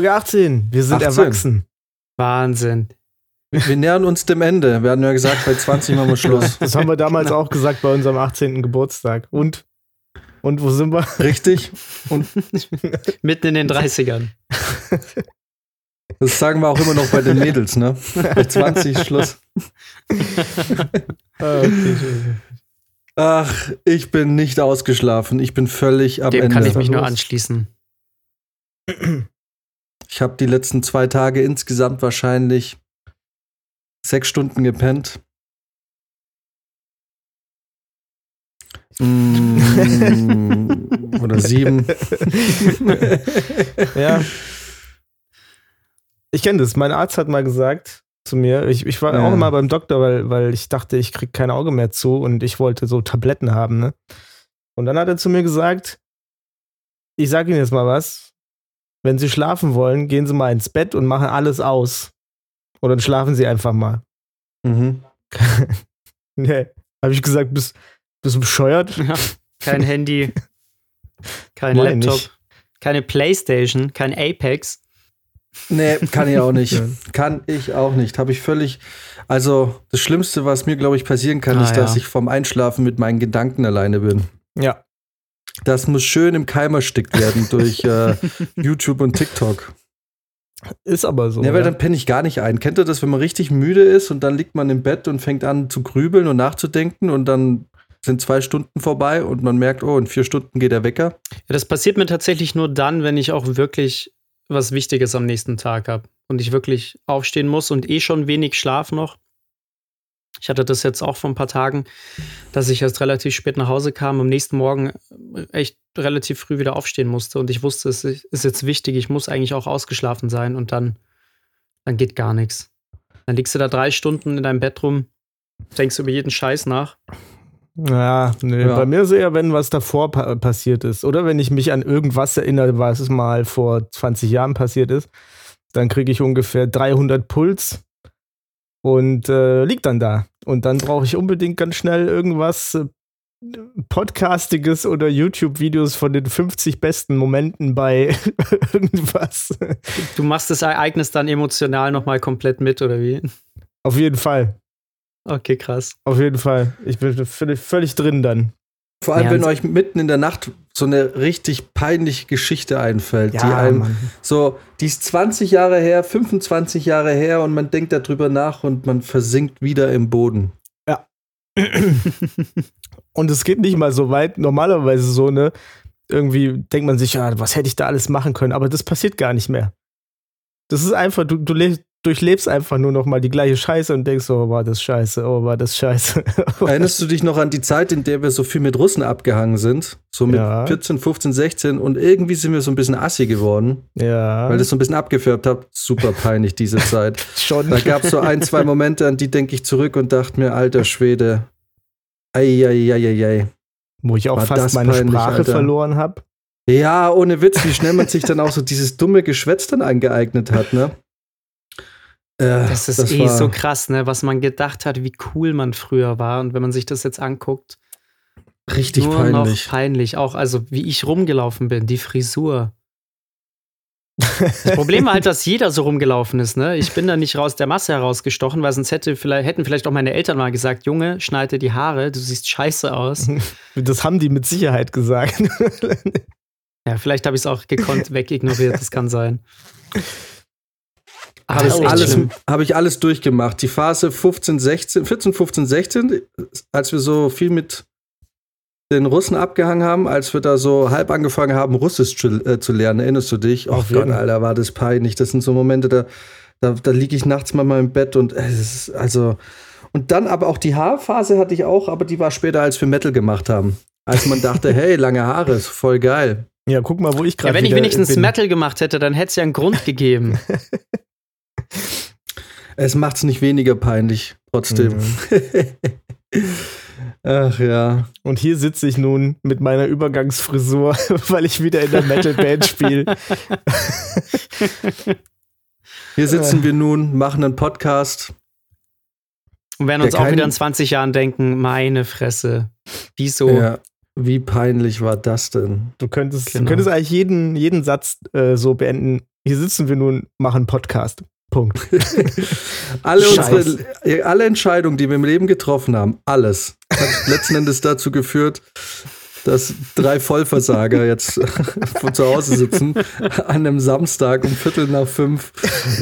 Folge 18. Wir sind 18. erwachsen. Wahnsinn. Wir nähern uns dem Ende. Wir hatten ja gesagt, bei 20 machen wir Schluss. Das haben wir damals auch gesagt bei unserem 18. Geburtstag. Und? Und wo sind wir? Richtig? Und Mitten in den 30ern. das sagen wir auch immer noch bei den Mädels, ne? Bei 20 Schluss. Ah. Ach, ich bin nicht ausgeschlafen. Ich bin völlig am Dem Ende. kann ich mich nur anschließen. Ich habe die letzten zwei Tage insgesamt wahrscheinlich sechs Stunden gepennt. Mm, Oder sieben. ja. Ich kenne das. Mein Arzt hat mal gesagt zu mir, ich, ich war Ja. auch immer beim Doktor, weil, weil ich dachte, ich krieg kein Auge mehr zu und ich wollte so Tabletten haben, ne? Und dann hat er zu mir gesagt, ich sage Ihnen jetzt mal was, wenn Sie schlafen wollen, gehen Sie mal ins Bett und machen alles aus. Oder dann schlafen Sie einfach mal. Mhm. Nee. Habe ich gesagt, bist, bist du bescheuert? Ja. Kein Handy, kein Moin Laptop, nicht. keine Playstation, kein Apex. Nee, kann ich auch nicht. Kann ich auch nicht. Habe ich völlig. Also, das Schlimmste, was mir, glaube ich, passieren kann, Ah, ist, dass ja. ich vom Einschlafen mit meinen Gedanken alleine bin. Ja. Das muss schön im Keim erstickt werden durch äh, YouTube und TikTok. Ist aber so. ja, weil ja. dann penne ich gar nicht ein. Kennt ihr das, wenn man richtig müde ist und dann liegt man im Bett und fängt an zu grübeln und nachzudenken und dann sind zwei Stunden vorbei und man merkt, oh, in vier Stunden geht der Wecker. Ja, das passiert mir tatsächlich nur dann, wenn ich auch wirklich was Wichtiges am nächsten Tag habe und ich wirklich aufstehen muss und eh schon wenig Schlaf noch. Ich hatte das jetzt auch vor ein paar Tagen, dass ich erst relativ spät nach Hause kam, am nächsten Morgen echt relativ früh wieder aufstehen musste und ich wusste, es ist jetzt wichtig, ich muss eigentlich auch ausgeschlafen sein und dann, dann geht gar nichts. Dann liegst du da drei Stunden in deinem Bett rum, denkst über jeden Scheiß nach. Ja, nee, Ja. bei mir ist eher, wenn was davor pa passiert ist. Oder wenn ich mich an irgendwas erinnere, was mal vor 20 Jahren passiert ist, dann kriege ich ungefähr 300 Puls und äh, liegt dann da. Und dann brauche ich unbedingt ganz schnell irgendwas äh, Podcastiges oder YouTube-Videos von den 50 besten Momenten bei irgendwas. Du machst das Ereignis dann emotional nochmal komplett mit, oder wie? Auf jeden Fall. Okay, krass. Auf jeden Fall. Ich bin völlig, völlig drin dann. Vor allem, Ja, wenn euch mitten in der Nacht so eine richtig peinliche Geschichte einfällt, die einem Mann. so, die ist 20 Jahre her, 25 Jahre her und man denkt darüber nach und man versinkt wieder im Boden. Und es geht nicht mal so weit. Normalerweise so, ne? Irgendwie denkt man sich, ja, was hätte ich da alles machen können? Aber das passiert gar nicht mehr. Das ist einfach, du, du lebst, durchlebst einfach nur noch mal die gleiche Scheiße und denkst, oh, war das scheiße, oh, war das scheiße. Erinnerst du dich noch an die Zeit, in der wir so viel mit Russen abgehangen sind? So mit Ja. 14, 15, 16 und irgendwie sind wir so ein bisschen assi geworden, ja, weil das so ein bisschen abgefärbt hat. Super peinlich, diese Zeit. schon. Da gab es so ein, zwei Momente, an die denke ich zurück und dachte mir, alter Schwede. Eieieiei. Wo ich auch war fast meine peinlich, Sprache Alter. verloren habe. Ja, ohne Witz, wie schnell man sich dann auch so dieses dumme Geschwätz dann angeeignet hat, ne? Äh, Das ist eh war- so krass, ne? Was man gedacht hat, wie cool man früher war. Und wenn man sich das jetzt anguckt, richtig nur peinlich. noch peinlich. Auch, also wie ich rumgelaufen bin, die Frisur. Das Problem war halt, dass jeder so rumgelaufen ist, ne? Ich bin da nicht raus der Masse herausgestochen, weil sonst hätte vielleicht, hätten vielleicht auch meine Eltern mal gesagt, Junge, schneide die Haare, du siehst scheiße aus. Das haben die mit Sicherheit gesagt. Ja, vielleicht habe ich es auch gekonnt wegignoriert, das kann sein. Habe ich, alles, hab ich alles durchgemacht. Die Phase 15, 16, 14, 15, 16, als wir so viel mit den Russen abgehangen haben, als wir da so halb angefangen haben, Russisch zu, äh, zu lernen, erinnerst du dich? Oh Auf Gott. Alter, war das peinlich. Das sind so Momente, da, Da, da liege ich nachts mal im Bett und es ist also. Und dann aber auch die Haarphase hatte ich auch, aber die war später, als wir Metal gemacht haben. Als man dachte, hey, lange Haare, ist voll geil. Ja, guck mal, wo ich gerade Ja, wenn ich wenigstens bin. Metal gemacht hätte, dann hätte es ja einen Grund gegeben. Es macht's nicht weniger peinlich, trotzdem. Mhm. Ach ja. Und hier sitze ich nun mit meiner Übergangsfrisur, weil ich wieder in der Metal-Band spiele. Hier sitzen wir nun, machen einen Podcast. Und werden uns auch wieder in 20 Jahren denken, meine Fresse. Wieso? Ja. Wie peinlich war das denn? Du könntest, Genau. du könntest eigentlich jeden, jeden Satz äh, so beenden. Hier sitzen wir nun, machen Podcast. Punkt. Alle, unsere, alle Entscheidungen, die wir im Leben getroffen haben, alles, hat letzten Endes dazu geführt, dass drei Vollversager jetzt von zu Hause sitzen an einem Samstag um Viertel nach fünf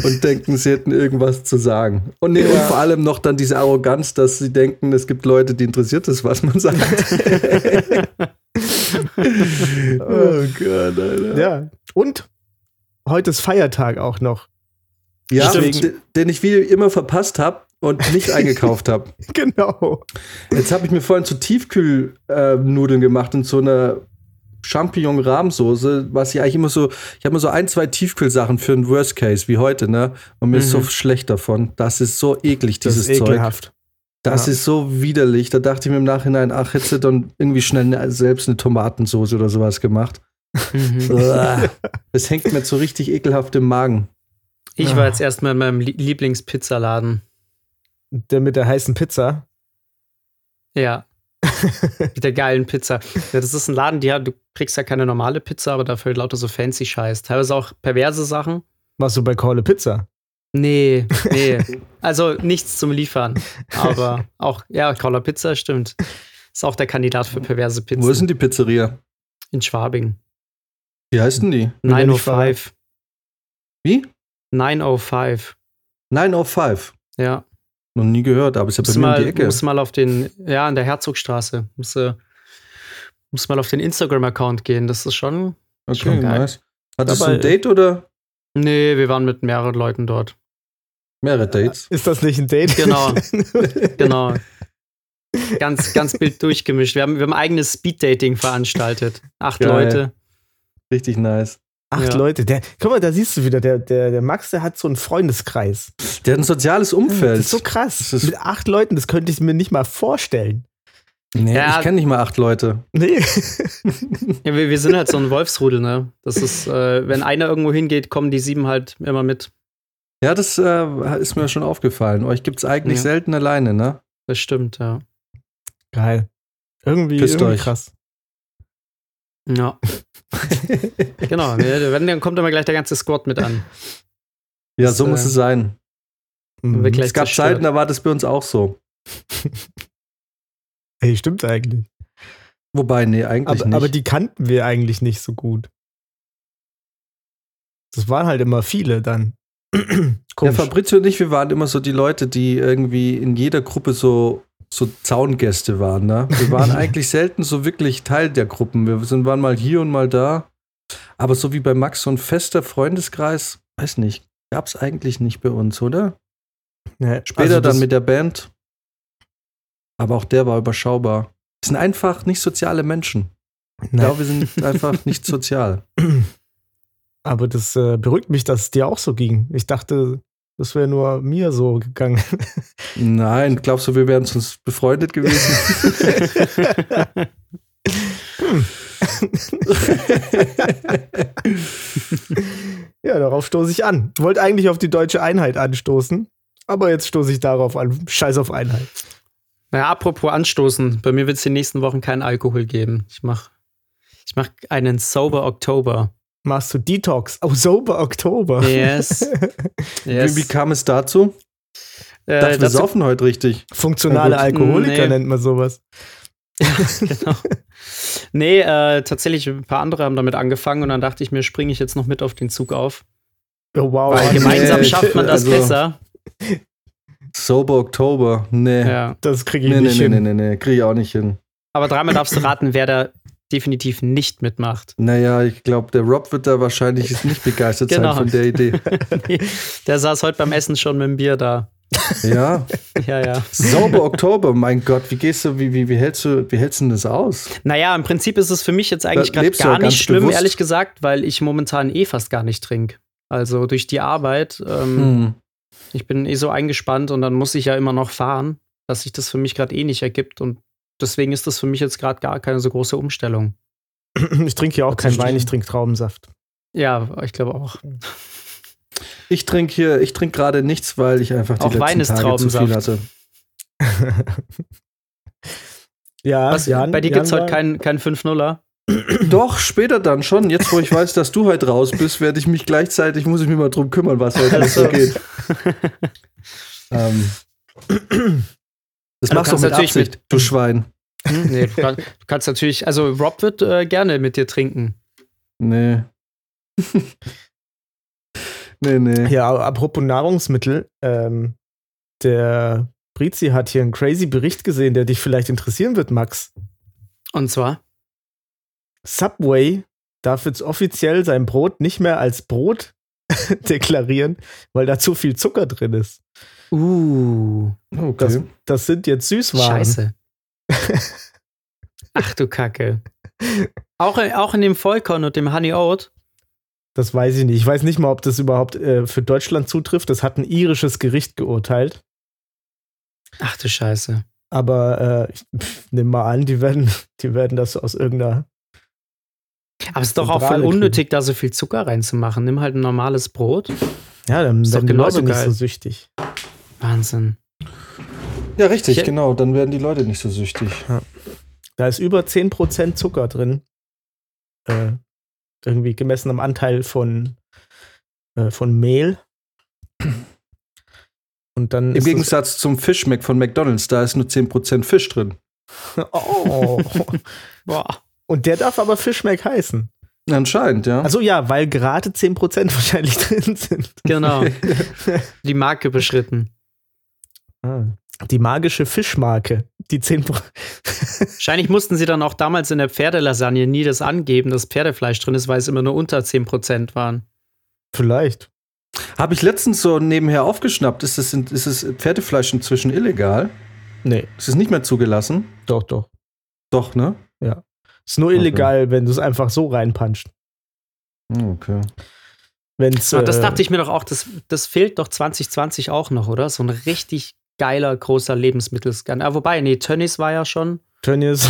und denken, sie hätten irgendwas zu sagen. Und, nee, und vor allem noch dann diese Arroganz, dass sie denken, es gibt Leute, die interessiert ist, was man sagt. oh Gott, Alter. ja. Und heute ist Feiertag auch noch. Ja, den, ich wie immer verpasst habe und nicht eingekauft habe. Genau. Jetzt habe ich mir vorhin so Tiefkühlnudeln gemacht in so einer Champignon-Rahmsoße, was ich eigentlich immer so, ich habe immer so ein, zwei Tiefkühlsachen für einen Worst Case, wie heute, ne? Und mir ist so Mhm. schlecht davon. Das ist so eklig, Das dieses ist Zeug. ekelhaft. Das Ja. ist so widerlich. Da dachte ich mir im Nachhinein, ach, hättest du dann irgendwie schnell ne, selbst eine Tomatensoße oder sowas gemacht. Mhm. Das hängt mir so richtig ekelhaft im Magen. Ich war jetzt erstmal in meinem Lie- Lieblingspizzaladen. Der mit der heißen Pizza. Ja. Mit der geilen Pizza. Ja, das ist ein Laden, die du kriegst ja keine normale Pizza, aber dafür lauter so fancy Scheiß. Teilweise auch perverse Sachen. Warst du bei Corle Pizza? Nee, nee. Also nichts zum Liefern. Aber auch, ja, Caller Pizza stimmt. Ist auch der Kandidat für perverse Pizzen. Wo ist denn die Pizzeria? In Schwabing. Wie heißt denn die? Will der nicht 905. Wie? 905. 905. Ja. Noch nie gehört, aber ist ja bei mir um mal, die Ecke. muss mal auf den, ja, an der Herzogstraße. Muss, äh, muss mal auf den Instagram-Account gehen. Das ist schon. Okay, Schon geil. nice. Hattest du ein Date oder Nee, wir waren mit mehreren Leuten dort. mehrere Dates? Ist das nicht ein Date? Genau. Genau. Ganz, ganz Bild durchgemischt. Wir haben, wir haben ein eigenes Speed-Dating veranstaltet. Acht Geil. Leute. Richtig nice. Acht Ja. Leute. Der, guck mal, da siehst du wieder, der, der, der Max, der hat so einen Freundeskreis. Der hat ein soziales Umfeld. Das ist so krass. Ist- Mit acht Leuten, das könnte ich mir nicht mal vorstellen. nee, Ja. Ich kenne nicht mal acht Leute. Nee. Ja, wir, wir sind halt so ein Wolfsrudel, ne? Das ist, äh, wenn einer irgendwo hingeht, kommen die sieben halt immer mit. Ja, das äh, ist mir schon aufgefallen. Euch gibt es eigentlich Ja. selten alleine, ne? Das stimmt, ja. Geil. Irgendwie, Küsst irgendwie euch. krass. Ja. genau. Wenn, dann kommt immer gleich der ganze Squad mit an. Ja, Das, so muss äh, es sein. Wirklich. Es gab zerstört. Zeiten, da war das bei uns auch so. Hey, stimmt eigentlich. Wobei, nee, eigentlich Aber, nicht. aber die kannten wir eigentlich nicht so gut. Das waren halt immer viele dann. ja. Fabrizio und ich, wir waren immer so die Leute, die irgendwie in jeder Gruppe so, so Zaungäste waren. Ne? Wir waren eigentlich selten so wirklich Teil der Gruppen. Wir sind, waren mal hier und mal da. Aber so wie bei Max, so ein fester Freundeskreis, weiß nicht, gab es eigentlich nicht bei uns, oder? Ja, Später also dann mit der Band. Aber auch der war überschaubar. Wir sind einfach nicht soziale Menschen. Ich Nein. glaube, wir sind einfach nicht sozial. Aber das äh, beruhigt mich, dass es dir auch so ging. Ich dachte, das wäre nur mir so gegangen. Nein, glaubst du, wir wären sonst befreundet gewesen? ja, darauf stoße ich an. Ich wollte eigentlich auf die deutsche Einheit anstoßen, aber jetzt stoße ich darauf an. Scheiß auf Einheit. Naja, apropos anstoßen. Bei mir wird es in den nächsten Wochen keinen Alkohol geben. Ich mache ich mach einen Sober Oktober. Machst du Detox? Oh, Sober Oktober. Yes. yes. Wie kam es dazu? äh, Dachte, wir saufen heute richtig. Funktionale. Alkoholiker Nee. nennt man sowas. genau. Nee, äh, tatsächlich, ein paar andere haben damit angefangen und dann dachte ich mir, springe ich jetzt noch mit auf den Zug auf. Oh, wow. Weil Oh, gemeinsam nee, schafft man das also- besser. Sober Oktober. Nee. Ja. Das kriege ich Nee, nee, nicht nee, hin. nee, nee, nee. Krieg ich auch nicht hin. Aber dreimal darfst du raten, wer der definitiv nicht mitmacht. Naja, ich glaube, der Rob wird da wahrscheinlich nicht begeistert Genau. sein von der Idee. Der saß heute beim Essen schon mit dem Bier da. Ja, Ja, ja. sauber Oktober, mein Gott, wie gehst du, wie, wie, wie hältst du, wie hältst du denn das aus? Naja, im Prinzip ist es für mich jetzt eigentlich Da gerade gar nicht schlimm, bewusst. ehrlich gesagt, weil ich momentan eh fast gar nicht trinke. Also durch die Arbeit, ähm, Hm. ich bin eh so eingespannt und dann muss ich ja immer noch fahren, dass sich das für mich gerade eh nicht ergibt und deswegen ist das für mich jetzt gerade gar keine so große Umstellung. Ich trinke ja auch keinen. Wein, ich trinke Traubensaft. Ja, ich glaube auch. Ich trinke hier, ich trinke gerade nichts, weil ich einfach die Auch letzten Wein ist Tage zu viel Traubensaft. hatte. ja, Was, Jan, bei dir gibt es heute keinen kein 5-0er? Doch, später dann schon. Jetzt, wo ich weiß, dass du heute raus bist, werde ich mich gleichzeitig, muss ich mich mal drum kümmern, was heute alles so geht. Ähm, das du machst du kannst mit natürlich Absicht, mit- du Schwein. Hm? Nee, du, kann, du kannst natürlich, also Rob wird äh, gerne mit dir trinken. Nee. nee, nee. Ja, apropos Nahrungsmittel, ähm, der Brizi hat hier einen crazy Bericht gesehen, der dich vielleicht interessieren wird, Max. Und zwar? Subway darf jetzt offiziell sein Brot nicht mehr als Brot deklarieren, weil da zu viel Zucker drin ist. Uh, Okay. Das, das sind jetzt Süßwaren. scheiße. Ach du Kacke. Auch, auch in dem Vollkorn und dem Honey Oat. Das weiß ich nicht. Ich weiß nicht mal, ob das überhaupt äh, für Deutschland zutrifft. Das hat ein irisches Gericht geurteilt. Ach du Scheiße. Aber äh, ich nehme mal an, die werden, die werden das aus irgendeiner. Aber es ist doch auch voll unnötig, da so viel Zucker reinzumachen. Nimm halt ein normales Brot. Ja, dann Ist werden die genauso Leute nicht so süchtig. Wahnsinn. Ja, richtig, Ich- genau. Dann werden die Leute nicht so süchtig. Da ist über 10% Zucker drin. Äh, irgendwie gemessen am Anteil von, äh, von Mehl. Und dann Im Gegensatz zum Fischmeck von McDonalds, da ist nur 10% Fisch drin. Oh. Boah. Und der darf aber Fischmeck heißen. Anscheinend, ja. Also ja, weil gerade 10% wahrscheinlich drin sind. Genau. Die Marke beschritten. Ah. Die magische Fischmarke. Die 10%. Wahrscheinlich mussten sie dann auch damals in der Pferdelasagne nie das angeben, dass Pferdefleisch drin ist, weil es immer nur unter 10% waren. Vielleicht. Habe ich letztens so nebenher aufgeschnappt. Ist es, ist es Pferdefleisch inzwischen illegal? Nee, Ist es nicht mehr zugelassen? doch, doch. Doch, ne? Ist nur Okay. illegal, wenn du es einfach so reinpanscht. Hm, Okay. Wenn's, Aber das äh, dachte ich mir doch auch, das, das fehlt doch 2020 auch noch, oder? So ein richtig geiler, großer Lebensmittelscan. Ah, wobei, nee, Tönnies war ja schon. Tönnies,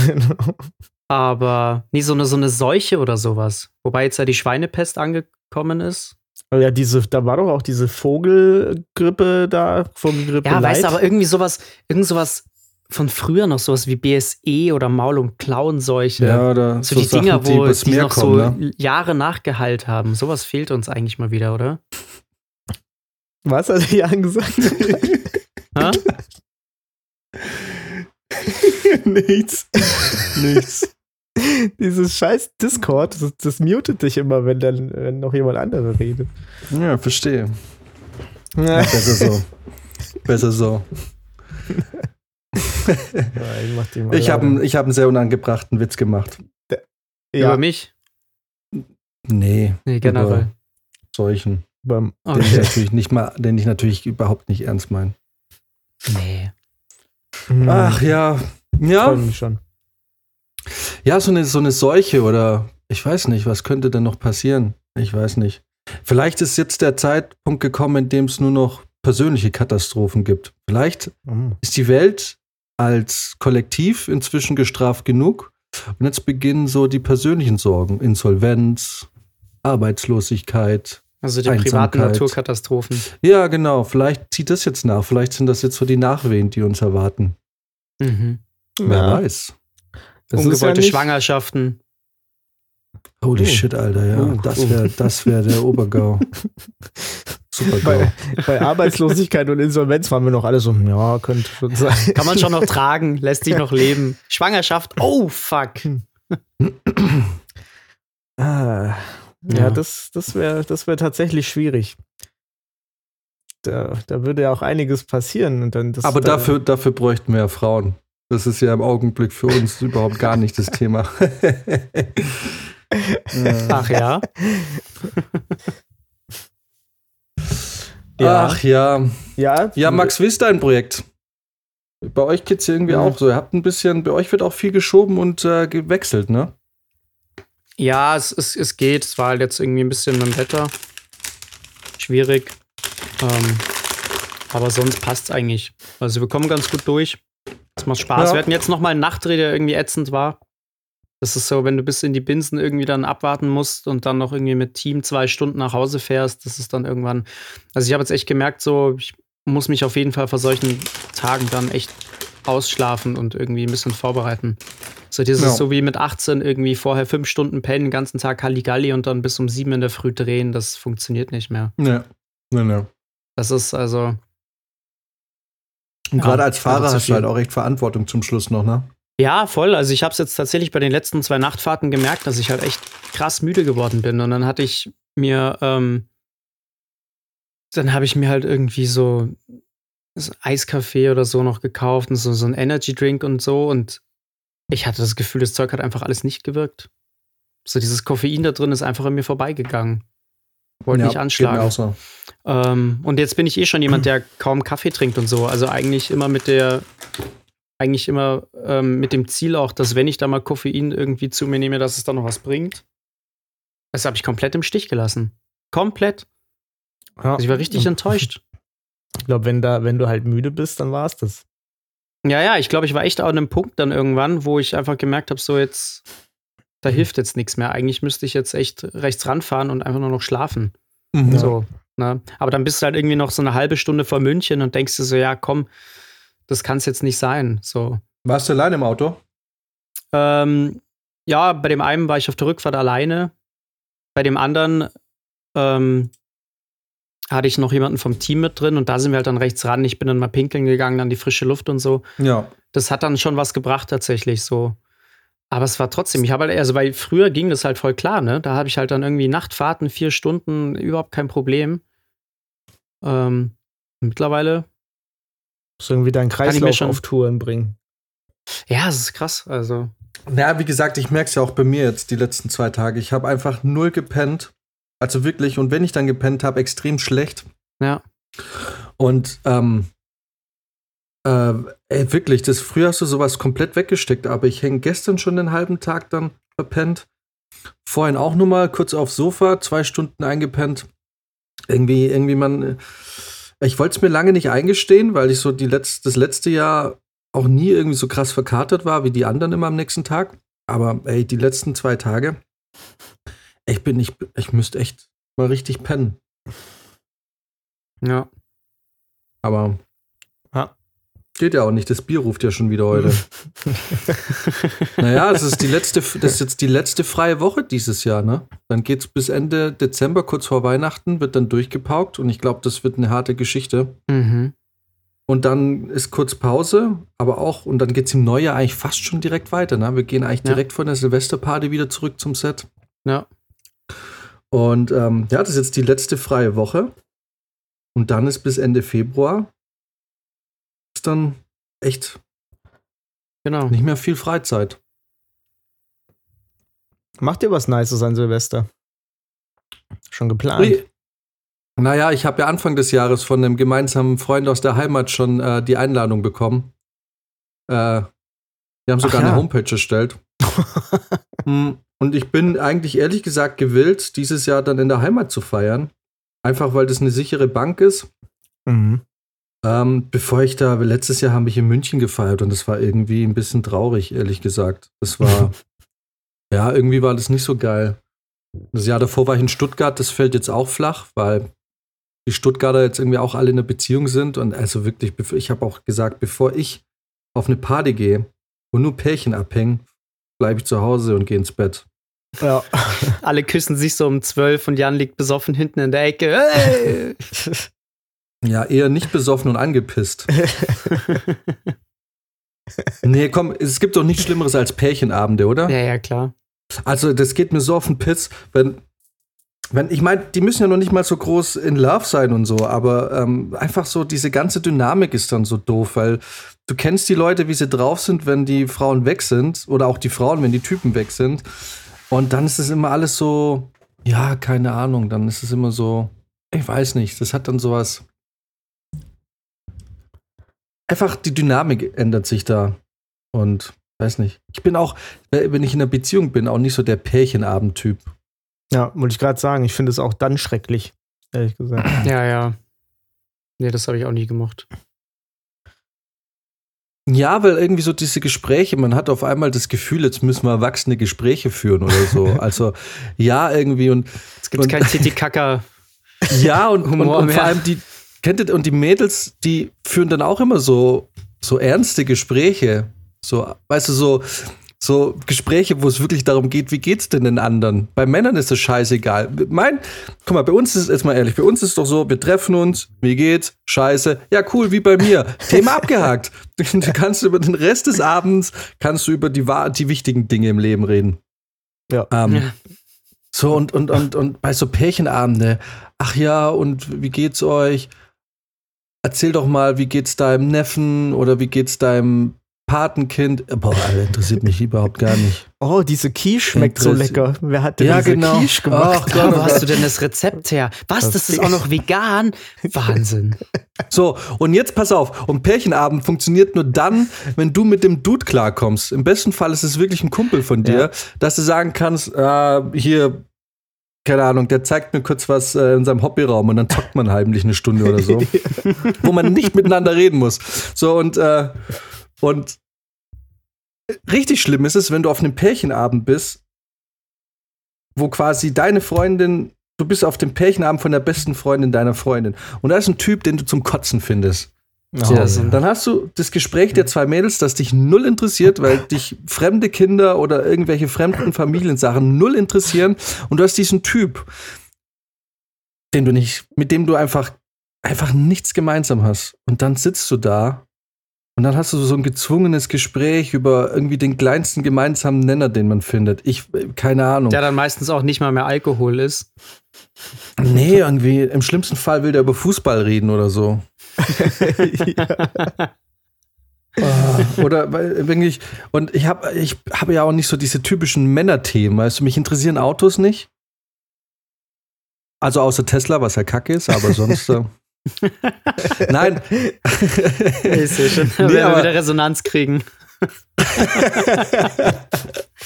Aber nie so eine, so eine Seuche oder sowas. Wobei jetzt ja die Schweinepest angekommen ist. Aber ja, diese, da war doch auch diese Vogelgrippe da, Vogelgrippe Ja, weißt Light. du, aber irgendwie sowas, irgend sowas von früher noch, sowas wie BSE oder Maul- und Klauenseuche. Ja, oder so, so, die Sachen, Dinger, die wo die Meer noch kommen, so ne? Jahre nachgeheilt haben. Sowas fehlt uns eigentlich mal wieder, oder? Was hat er Jan gesagt? Ha? Nichts. Nichts. Dieses scheiß Discord, das, das mutet dich immer, wenn dann wenn noch jemand andere redet. Ja, verstehe. Besser so. Besser so. Ja, ich habe einen hab einen sehr unangebrachten Witz gemacht. ja, Über mich? Nee, Nee, generell. Über solchen. beim, Den ich Okay. natürlich nicht mal, den ich natürlich überhaupt nicht ernst meine. Nee. Hm, Ach ja. Ja, mich schon. ja, so eine, so eine Seuche oder ich weiß nicht, was könnte denn noch passieren? Ich weiß nicht. Vielleicht ist jetzt der Zeitpunkt gekommen, in dem es nur noch persönliche Katastrophen gibt. Vielleicht Hm. ist die Welt als Kollektiv inzwischen gestraft genug. Und jetzt beginnen so die persönlichen Sorgen. Insolvenz, Arbeitslosigkeit. Also die privaten. Naturkatastrophen. Ja, genau. Vielleicht zieht das jetzt nach. Vielleicht sind das jetzt so die Nachwehen, die uns erwarten. Mhm. Wer Ja, weiß. das ist Ungewollte ja Schwangerschaften. Holy Oh. shit, Alter, ja. Oh, Das oh. wäre das wär der Obergau. Super. Bei, bei Arbeitslosigkeit und Insolvenz waren wir noch alle so, ja, könnte schon sein. Kann man schon noch tragen, lässt sich noch leben. Schwangerschaft, oh fuck. Ah, ja, Ja. das, das wäre das wär tatsächlich schwierig. Da, da würde ja auch einiges passieren. Und dann das, Aber da, dafür, dafür bräuchten wir ja Frauen. Das ist ja im Augenblick für uns überhaupt gar nicht das Thema. Ach ja. Ja. Ach ja. Ja, Ja, Max, wie ist dein Projekt? Bei euch geht's ja irgendwie Mhm. auch so. Ihr habt ein bisschen, bei euch wird auch viel geschoben und äh, gewechselt, ne? Ja, es, es, es geht. Es war halt jetzt irgendwie ein bisschen mit dem Wetter. Schwierig. Ähm, aber sonst passt es eigentlich. Also wir kommen ganz gut durch. Es macht Spaß. Ja. Wir hatten jetzt noch mal einen Nachtdreh, der irgendwie ätzend war. Das ist so, wenn du bis in die Binsen irgendwie dann abwarten musst und dann noch irgendwie mit Team zwei Stunden nach Hause fährst, das ist dann irgendwann. Also ich habe jetzt echt gemerkt, so, ich muss mich auf jeden Fall vor solchen Tagen dann echt ausschlafen und irgendwie ein bisschen vorbereiten. So dieses Ja. so wie mit 18 irgendwie vorher fünf Stunden pennen, den ganzen Tag Halligalli und dann bis um sieben in der Früh drehen, das funktioniert nicht mehr. Ja. Ne, ne. Das ist also, Und Ja, gerade als Fahrer hast du halt auch echt Verantwortung zum Schluss noch, ne? Ja, voll. Also ich habe es jetzt tatsächlich bei den letzten zwei Nachtfahrten gemerkt, dass ich halt echt krass müde geworden bin. Und dann hatte ich mir, ähm, dann habe ich mir halt irgendwie so so Eiskaffee oder so noch gekauft und so, so ein Energy Drink und so. Und ich hatte das Gefühl, das Zeug hat einfach alles nicht gewirkt. So dieses Koffein da drin ist einfach an mir vorbeigegangen. Wollte nicht geht mir anschlagen. so. Ähm, und jetzt bin ich eh schon jemand, der kaum Kaffee trinkt und so. Also eigentlich immer mit der, eigentlich immer ähm, mit dem Ziel auch, dass wenn ich da mal Koffein irgendwie zu mir nehme, dass es dann noch was bringt. Das habe ich komplett im Stich gelassen. Komplett. Ja. Also ich war richtig enttäuscht. Ich glaube, wenn, da, wenn du halt müde bist, dann war es das. Ja, ja, ich glaube, ich war echt an einem Punkt dann irgendwann, wo ich einfach gemerkt habe, so jetzt, da hilft jetzt nichts mehr. Eigentlich müsste ich jetzt echt rechts ranfahren und einfach nur noch schlafen. Mhm. So, ne? Aber dann bist du halt irgendwie noch so eine halbe Stunde vor München und denkst dir so, ja, komm, das kann es jetzt nicht sein. So. Warst du allein im Auto? Ähm, ja, bei dem einen war ich auf der Rückfahrt alleine. Bei dem anderen ähm, hatte ich noch jemanden vom Team mit drin und da sind wir halt dann rechts ran. Ich bin dann mal pinkeln gegangen, dann die frische Luft und so. Ja. Das hat dann schon was gebracht tatsächlich so. Aber es war trotzdem, ich habe halt, also weil früher ging das halt voll klar, ne? Da habe ich halt dann irgendwie Nachtfahrten, vier Stunden, überhaupt kein Problem. Ähm, mittlerweile, Musst irgendwie deinen Kreislauf schon- auf Touren bringen. ja, es ist krass. Also, Naja, wie gesagt, ich merke es ja auch bei mir jetzt die letzten zwei Tage. Ich habe einfach null gepennt. Also wirklich, und wenn ich dann gepennt habe, extrem schlecht. ja. Und ähm, äh, ey, wirklich, das früher hast du sowas komplett weggesteckt, aber ich hänge gestern schon den halben Tag dann verpennt. Vorhin auch nur mal kurz aufs Sofa, zwei Stunden eingepennt. Irgendwie, irgendwie man. äh, Ich wollte es mir lange nicht eingestehen, weil ich so die letz das letzte Jahr auch nie irgendwie so krass verkatert war wie die anderen immer am nächsten Tag. Aber ey, die letzten zwei Tage, ich bin nicht, ich müsste echt mal richtig pennen. Ja. Aber Ja. geht ja auch nicht. Das Bier ruft ja schon wieder heute. naja, das ist die letzte, das ist jetzt die letzte freie Woche dieses Jahr, ne? Dann geht's bis Ende Dezember, kurz vor Weihnachten, wird dann durchgepaukt und ich glaube, das wird eine harte Geschichte. Mhm. Und dann ist kurz Pause, aber auch, und dann geht's im Neujahr eigentlich fast schon direkt weiter, ne? Wir gehen eigentlich Ja. direkt von der Silvesterparty wieder zurück zum Set. Ja. Und ähm, ja, das ist jetzt die letzte freie Woche. Und dann ist bis Ende Februar ist dann echt Genau. nicht mehr viel Freizeit. Macht ihr was Nices an Silvester? Schon geplant? Ui. Naja, ich habe ja Anfang des Jahres von einem gemeinsamen Freund aus der Heimat schon äh, die Einladung bekommen. Äh, wir haben sogar Ach ja. eine Homepage erstellt. Hm, Und ich bin eigentlich ehrlich gesagt gewillt, dieses Jahr dann in der Heimat zu feiern. Einfach weil das eine sichere Bank ist. Mhm. Ähm, bevor ich da, letztes Jahr habe ich in München gefeiert und das war irgendwie ein bisschen traurig, ehrlich gesagt. Das war, ja, irgendwie war das nicht so geil. Das Jahr davor war ich in Stuttgart, das fällt jetzt auch flach, weil die Stuttgarter jetzt irgendwie auch alle in einer Beziehung sind und also wirklich, ich habe auch gesagt, bevor ich auf eine Party gehe, wo nur Pärchen abhängen, bleibe ich zu Hause und gehe ins Bett. Ja. Alle küssen sich so um zwölf und Jan liegt besoffen hinten in der Ecke. Hey! Ja, eher nicht besoffen und angepisst. Nee, komm, es gibt doch nichts Schlimmeres als Pärchenabende, oder? ja, ja, klar. Also, das geht mir so auf den Piss, wenn wenn, ich meine, die müssen ja noch nicht mal so groß in Love sein und so, aber ähm, einfach so diese ganze Dynamik ist dann so doof, weil du kennst die Leute, wie sie drauf sind, wenn die Frauen weg sind oder auch die Frauen, wenn die Typen weg sind. Und dann ist es immer alles so, ja, keine Ahnung, dann ist es immer so, ich weiß nicht, das hat dann sowas. Einfach die Dynamik ändert sich da. Und weiß nicht. Ich bin auch, äh, wenn ich in einer Beziehung bin, auch nicht so der Pärchenabend-Typ. Ja, wollte ich gerade sagen, ich finde es auch dann schrecklich, ehrlich gesagt. Ja, ja. Nee, das habe ich auch nie gemocht. Ja, weil irgendwie so diese Gespräche, man hat auf einmal das Gefühl, jetzt müssen wir erwachsene Gespräche führen oder so. Also, ja, irgendwie und. Es gibt kein Titikacker. Ja, und, und, Humor und mehr. vor allem die, kennt ihr, und die Mädels, die führen dann auch immer so, so ernste Gespräche. So, weißt du, so, so Gespräche, wo es wirklich darum geht, wie geht's denn den anderen? Bei Männern ist das scheißegal. Mein, guck mal, bei uns ist, jetzt mal ehrlich, bei uns ist es doch so, wir treffen uns, wie geht's? Scheiße. Ja, cool, wie bei mir. Thema abgehakt. Du, du kannst über den Rest des Abends, kannst du über die, die wichtigen Dinge im Leben reden. Ja. Ähm, Ja. so, und, und, und, und bei so Pärchenabende, ach ja, und wie geht's euch? Erzähl doch mal, wie geht's deinem Neffen oder wie geht's deinem Patenkind? Boah, interessiert mich überhaupt gar nicht. Oh, diese Quiche schmeckt so lecker. Wer hat denn Ja, diese genau. Quiche gemacht? Ach Gott, wo hast du denn das Rezept her? Was, das ist auch noch vegan? Wahnsinn. So, und jetzt pass auf. Und Pärchenabend funktioniert nur dann, wenn du mit dem Dude klarkommst. Im besten Fall ist es wirklich ein Kumpel von dir, Ja. dass du sagen kannst, äh, hier, keine Ahnung, der zeigt mir kurz was äh, in seinem Hobbyraum und dann zockt man heimlich eine Stunde oder so, wo man nicht miteinander reden muss. So, und, äh, und richtig schlimm ist es, wenn du auf einem Pärchenabend bist, wo quasi deine Freundin, du bist auf dem Pärchenabend von der besten Freundin deiner Freundin. Und da ist ein Typ, den du zum Kotzen findest. Oh, so- dann hast du das Gespräch der zwei Mädels, das dich null interessiert, weil dich fremde Kinder oder irgendwelche fremden Familiensachen null interessieren. Und du hast diesen Typ, den du nicht, mit dem du einfach, einfach nichts gemeinsam hast. Und dann sitzt du da und dann hast du so ein gezwungenes Gespräch über irgendwie den kleinsten gemeinsamen Nenner, den man findet. Ich, äh, keine Ahnung. Der dann meistens auch nicht mal mehr Alkohol ist. Nee, irgendwie, im schlimmsten Fall will der über Fußball reden oder so. Ah, Oder weil, wirklich, und ich habe ich habe ja auch nicht so diese typischen Männerthemen, weißt du, mich interessieren Autos nicht. Also außer Tesla, was ja kacke ist, aber sonst. Nein. Ich sehe schon, Nee, wenn wir wieder Resonanz kriegen.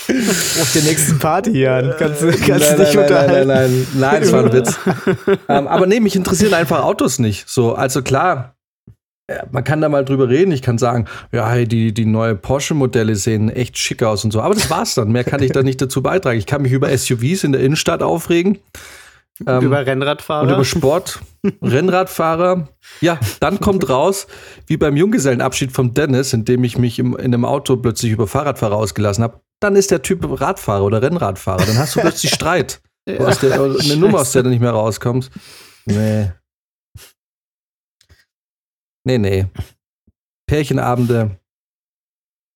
Auf der nächsten Party, Jan. Kannst du kannst nein, dich nein, nein, unterhalten. nein, nein, nein, nein, das war ein Witz. ähm, aber nee, mich interessieren einfach Autos nicht. So, also klar, äh, man kann da mal drüber reden. Ich kann sagen, ja, hey, die, die neue Porsche-Modelle sehen echt schick aus und so. Aber das war's dann. Mehr kann ich da nicht dazu beitragen. Ich kann mich über SUVs in der Innenstadt aufregen. Ähm, über Rennradfahrer. und über Sport, Rennradfahrer. Ja, dann kommt raus, wie beim Junggesellenabschied von Dennis, in dem ich mich im, in einem Auto plötzlich über Fahrradfahrer ausgelassen habe. Dann ist der Typ Radfahrer oder Rennradfahrer. Dann hast du plötzlich Streit. Aus der, eine Nummer, aus der du nicht mehr rauskommst. Nee. Nee, nee. Pärchenabende.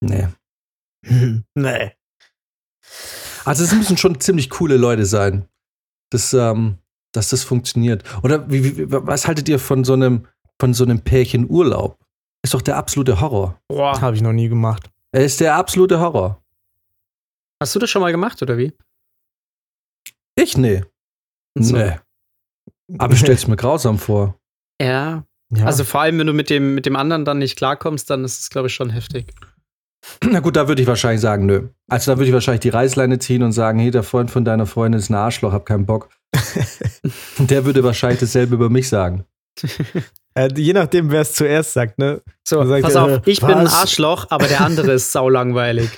Nee. Nee. Also es müssen schon ziemlich coole Leute sein, dass, ähm, dass das funktioniert. Oder wie, wie, was haltet ihr von so einem, von so einem Pärchenurlaub? Ist doch der absolute Horror. Boah. Habe ich noch nie gemacht. Er ist der absolute Horror. Hast du das schon mal gemacht, oder wie? Ich? Nee. So. Nee. Aber ich stell's mir grausam vor. Ja. Ja. Also vor allem, wenn du mit dem, mit dem anderen dann nicht klarkommst, dann ist es, glaube ich, schon heftig. Na gut, da würde ich wahrscheinlich sagen, nö. Also da würde ich wahrscheinlich die Reißleine ziehen und sagen, hey, der Freund von deiner Freundin ist ein Arschloch, hab keinen Bock. und der würde wahrscheinlich dasselbe über mich sagen. äh, je nachdem, wer es zuerst sagt, ne? So, sagt pass er, auf, ich bin ein was? Arschloch, aber der andere ist saulangweilig.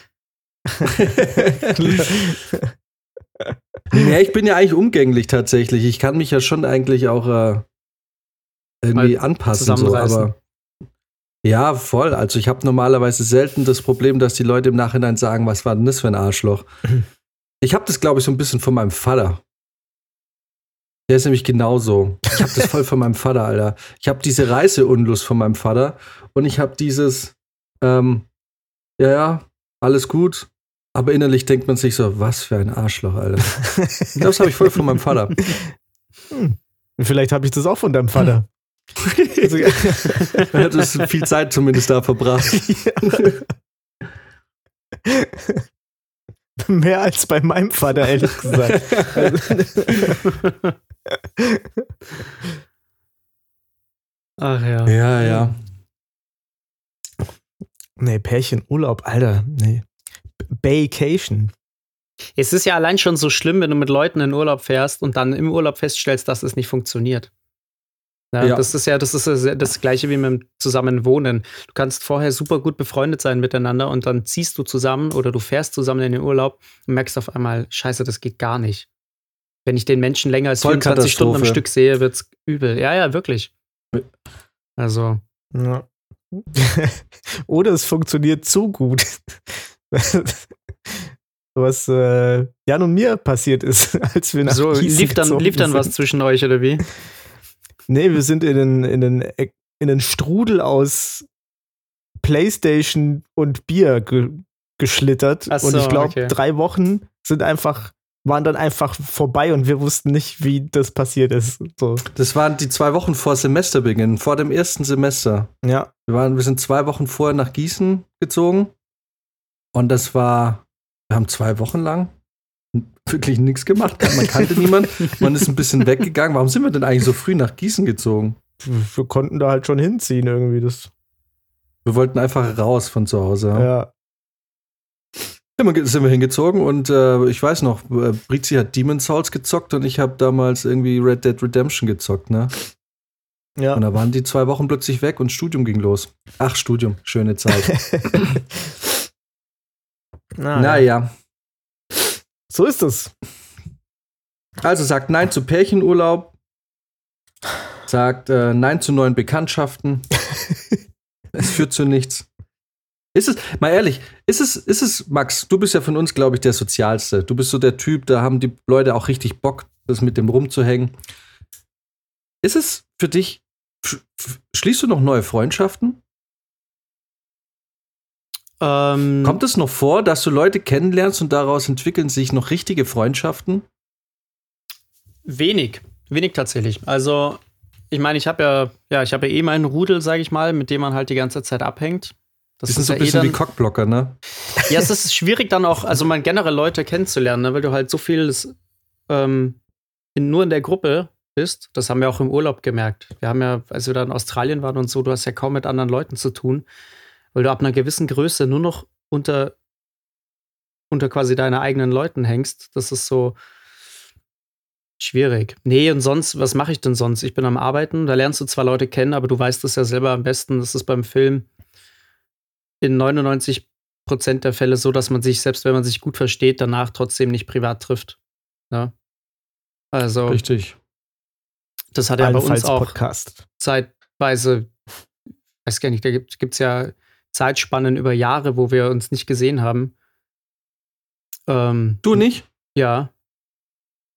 Nee, ich bin ja eigentlich umgänglich tatsächlich. Ich kann mich ja schon eigentlich auch äh, irgendwie Mal anpassen. So, aber ja, voll. Also ich habe normalerweise selten das Problem, dass die Leute im Nachhinein sagen, was war denn das für ein Arschloch? Ich habe das, glaube ich, so ein bisschen von meinem Vater. Der ist nämlich genauso. Ich habe das voll von meinem Vater, Alter. Ich habe diese Reiseunlust von meinem Vater und ich habe dieses, ähm, ja, ja, alles gut, Aber innerlich denkt man sich so, was für ein Arschloch, Alter. das habe ich voll von meinem Vater. Hm. Vielleicht habe ich das auch von deinem Vater. Also, er hat es viel Zeit zumindest da verbracht. Mehr als bei meinem Vater, ehrlich gesagt. Ach ja. Ja, ja. nee, Pärchenurlaub, Alter, nee. Vacation. Es ist ja allein schon so schlimm, wenn du mit Leuten in Urlaub fährst und dann im Urlaub feststellst, dass es nicht funktioniert. Ja, Ja. Das ist ja das, ist ja das gleiche wie mit dem Zusammenwohnen. Du kannst vorher super gut befreundet sein miteinander und dann ziehst du zusammen oder du fährst zusammen in den Urlaub und merkst auf einmal, scheiße, das geht gar nicht. Wenn ich den Menschen länger als 24 Stunden am. Stück sehe, wird's übel. Ja, ja, wirklich. Also, Ja. Oder es funktioniert zu gut. Was äh, Jan und mir passiert ist, als wir nach so lief dann, lief dann was zwischen euch oder wie? Nee, wir sind in den, in den, in den Strudel aus Playstation und Bier ge geschlittert. Ach und so, ich glaube, okay. drei Wochen sind einfach, waren dann einfach vorbei und wir wussten nicht, wie das passiert ist. So, Das waren die zwei Wochen vor Semesterbeginn, vor dem ersten Semester. ja. Wir, waren, wir sind zwei Wochen vorher nach Gießen gezogen. Und das war, wir haben zwei Wochen lang wirklich nichts gemacht. Man kannte niemanden. Man ist ein bisschen weggegangen. Warum sind wir denn eigentlich so früh nach Gießen gezogen? Wir konnten da halt schon hinziehen irgendwie. Das, Wir wollten einfach raus von zu Hause. ja. Immer sind wir hingezogen und äh, ich weiß noch, äh, Brizi hat Demon's Souls gezockt und ich habe damals irgendwie Red Dead Redemption gezockt, ne? Ja. Und da waren die zwei Wochen plötzlich weg und Studium ging los. Ach, Studium, schöne Zeit. Na, naja, So ist es. also sagt Nein zu Pärchenurlaub, sagt äh, Nein zu neuen Bekanntschaften. es führt zu nichts. Ist es, mal ehrlich, ist es, ist es, Max, du bist ja von uns, glaube ich, der Sozialste. Du bist so der Typ, da haben die Leute auch richtig Bock, das mit dem rumzuhängen. Ist es für dich, sch sch- schließt du noch neue Freundschaften? Ähm, Kommt es noch vor, dass du Leute kennenlernst und daraus entwickeln sich noch richtige Freundschaften? Wenig, wenig tatsächlich. Also, ich meine, ich habe ja, ja, ich habe ja eh meinen Rudel, sage ich mal, mit dem man halt die ganze Zeit abhängt. Das sind so ein ja eh bisschen wie dann, Cockblocker, ne? ja, es ist schwierig dann auch, also mal generell Leute kennenzulernen, ne, weil du halt so viel ähm, in, nur in der Gruppe bist. Das haben wir auch im Urlaub gemerkt. Wir haben ja, als wir da in Australien waren und so, du hast ja kaum mit anderen Leuten zu tun, weil du ab einer gewissen Größe nur noch unter, unter quasi deine eigenen Leuten hängst. Das ist so schwierig. Nee, und sonst, was mache ich denn sonst? Ich bin am Arbeiten, da lernst du zwar Leute kennen, aber du weißt es ja selber am besten, das ist beim Film in 99 Prozent der Fälle so, dass man sich, selbst wenn man sich gut versteht, danach trotzdem nicht privat trifft. Ja. Also, Richtig. das hat ja bei uns auch Podcast. zeitweise, weiß gar nicht, da gibt es ja Zeitspannen über Jahre, wo wir uns nicht gesehen haben. Ähm, Du nicht? ja,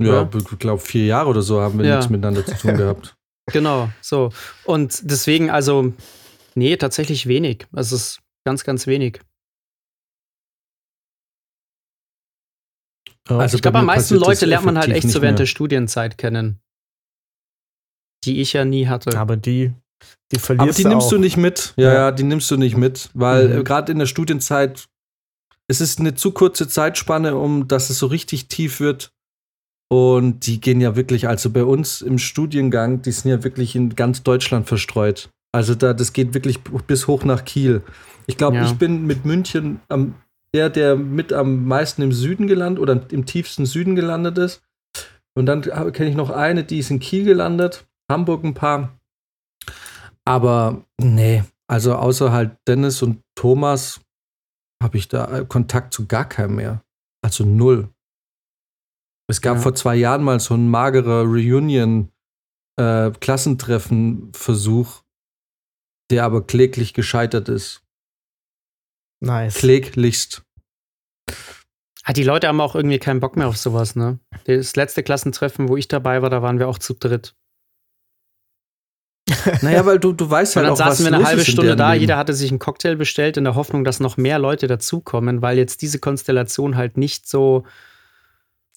Ja, Ja. ich glaube, vier Jahre oder so haben wir Ja. nichts miteinander zu tun gehabt. genau, so. Und deswegen, also, nee, tatsächlich wenig. Also, es ist ganz, ganz wenig. Also ich glaube, bei am meisten Leute lernt man halt echt so während mehr. der Studienzeit kennen. Die ich ja nie hatte. Aber die, die verlierst Aber die nimmst auch. du nicht mit. Ja, Ja. die nimmst du nicht mit, weil Mhm. äh, gerade in der Studienzeit, es ist eine zu kurze Zeitspanne, um dass es so richtig tief wird. Und die gehen ja wirklich, also bei uns im Studiengang, die sind ja wirklich in ganz Deutschland verstreut. Also da, das geht wirklich bis hoch nach Kiel. Ich glaube, Ja. ich bin mit München am, der, der mit am meisten im Süden gelandet oder im tiefsten Süden gelandet ist. Und dann kenne ich noch eine, die ist in Kiel gelandet, Hamburg ein paar. Aber nee, also außer halt Dennis und Thomas habe ich da äh, Kontakt zu gar keinem mehr. Also null. Es gab Ja. vor zwei Jahren mal so ein magerer Reunion-Klassentreffen-Versuch, der aber kläglich gescheitert ist. Nice. Kläglichst. Ah, die Leute haben auch irgendwie keinen Bock mehr auf sowas, ne? Das letzte Klassentreffen, wo ich dabei war, da waren wir auch zu dritt. Naja, weil du, du weißt Und halt dann auch, was saßen wir eine halbe Stunde da, Leben. jeder hatte sich einen Cocktail bestellt in der Hoffnung, dass noch mehr Leute dazukommen, weil jetzt diese Konstellation halt nicht so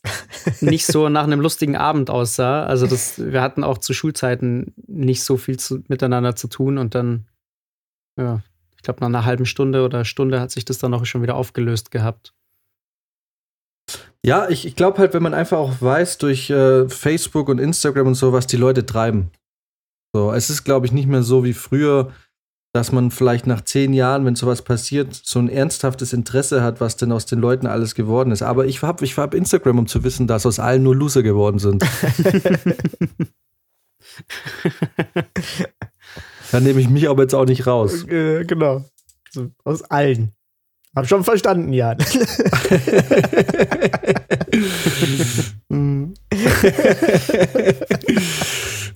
nicht so nach einem lustigen Abend aussah. Also das, wir hatten auch zu Schulzeiten nicht so viel zu, miteinander zu tun und dann, ja, ich glaube, nach einer halben Stunde oder Stunde hat sich das dann auch schon wieder aufgelöst gehabt. Ja, ich, ich glaube halt, wenn man einfach auch weiß durch äh, Facebook und Instagram und so, was die Leute treiben. So, es ist, glaube ich, nicht mehr so wie früher, dass man vielleicht nach zehn Jahren, wenn sowas passiert, so ein ernsthaftes Interesse hat, was denn aus den Leuten alles geworden ist. Aber ich habe ich hab Instagram, um zu wissen, dass aus allen nur Loser geworden sind. da nehme ich mich aber jetzt auch nicht raus. Äh, genau. So, aus allen. Hab schon verstanden, Jan. Mhm.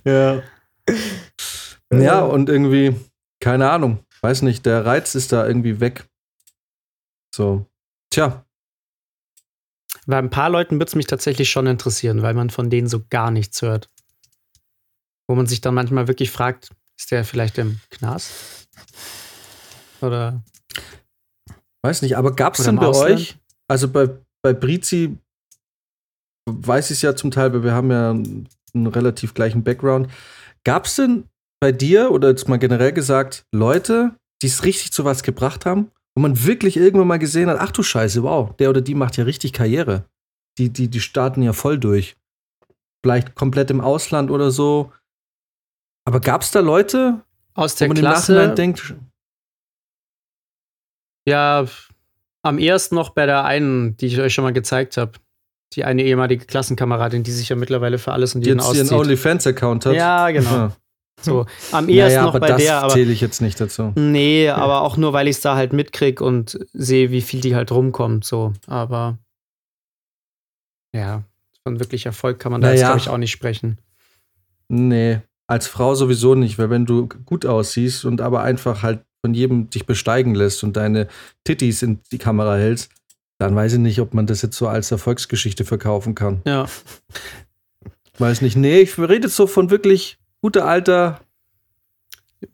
ja. Ja, und irgendwie, keine Ahnung, weiß nicht, der Reiz ist da irgendwie weg. So. Tja, Bei ein paar Leuten wird es mich tatsächlich schon interessieren, weil man von denen so gar nichts hört. Wo man sich dann manchmal wirklich fragt, ist der vielleicht im Knast? Oder weiß nicht, aber gab es denn bei Ausland? euch, also bei, bei Brizi weiß ich es ja zum Teil, weil wir haben ja einen relativ gleichen Background. Gab es denn bei dir oder jetzt mal generell gesagt, Leute, die es richtig zu was gebracht haben, wo man wirklich irgendwann mal gesehen hat, ach du Scheiße, wow, der oder die macht ja richtig Karriere. Die, die, die starten ja voll durch. Vielleicht komplett im Ausland oder so. Aber gab es da Leute, aus wo der man im Klasse? Nachhinein denkt, Ja, am ehesten noch bei der einen, die ich euch schon mal gezeigt habe. Die eine ehemalige Klassenkameradin, die sich ja mittlerweile für alles und jeden jetzt ihren auszieht. OnlyFans-Account hat? Ja, genau. Ja. So, am ehesten Naja, noch aber bei das der, aber zähle ich jetzt nicht dazu. nee, aber auch nur, weil ich es da halt mitkrieg und sehe, wie viel die halt rumkommt. So, aber ja, von wirklich Erfolg kann man da jetzt, Naja. glaube ich, auch nicht sprechen. Nee, als Frau sowieso nicht, weil wenn du gut aussiehst und aber einfach halt von jedem dich besteigen lässt und deine Titties in die Kamera hältst, dann weiß ich nicht, ob man das jetzt so als Erfolgsgeschichte verkaufen kann. Ja. Weiß nicht. Nee, ich rede jetzt so von wirklich guter Alter.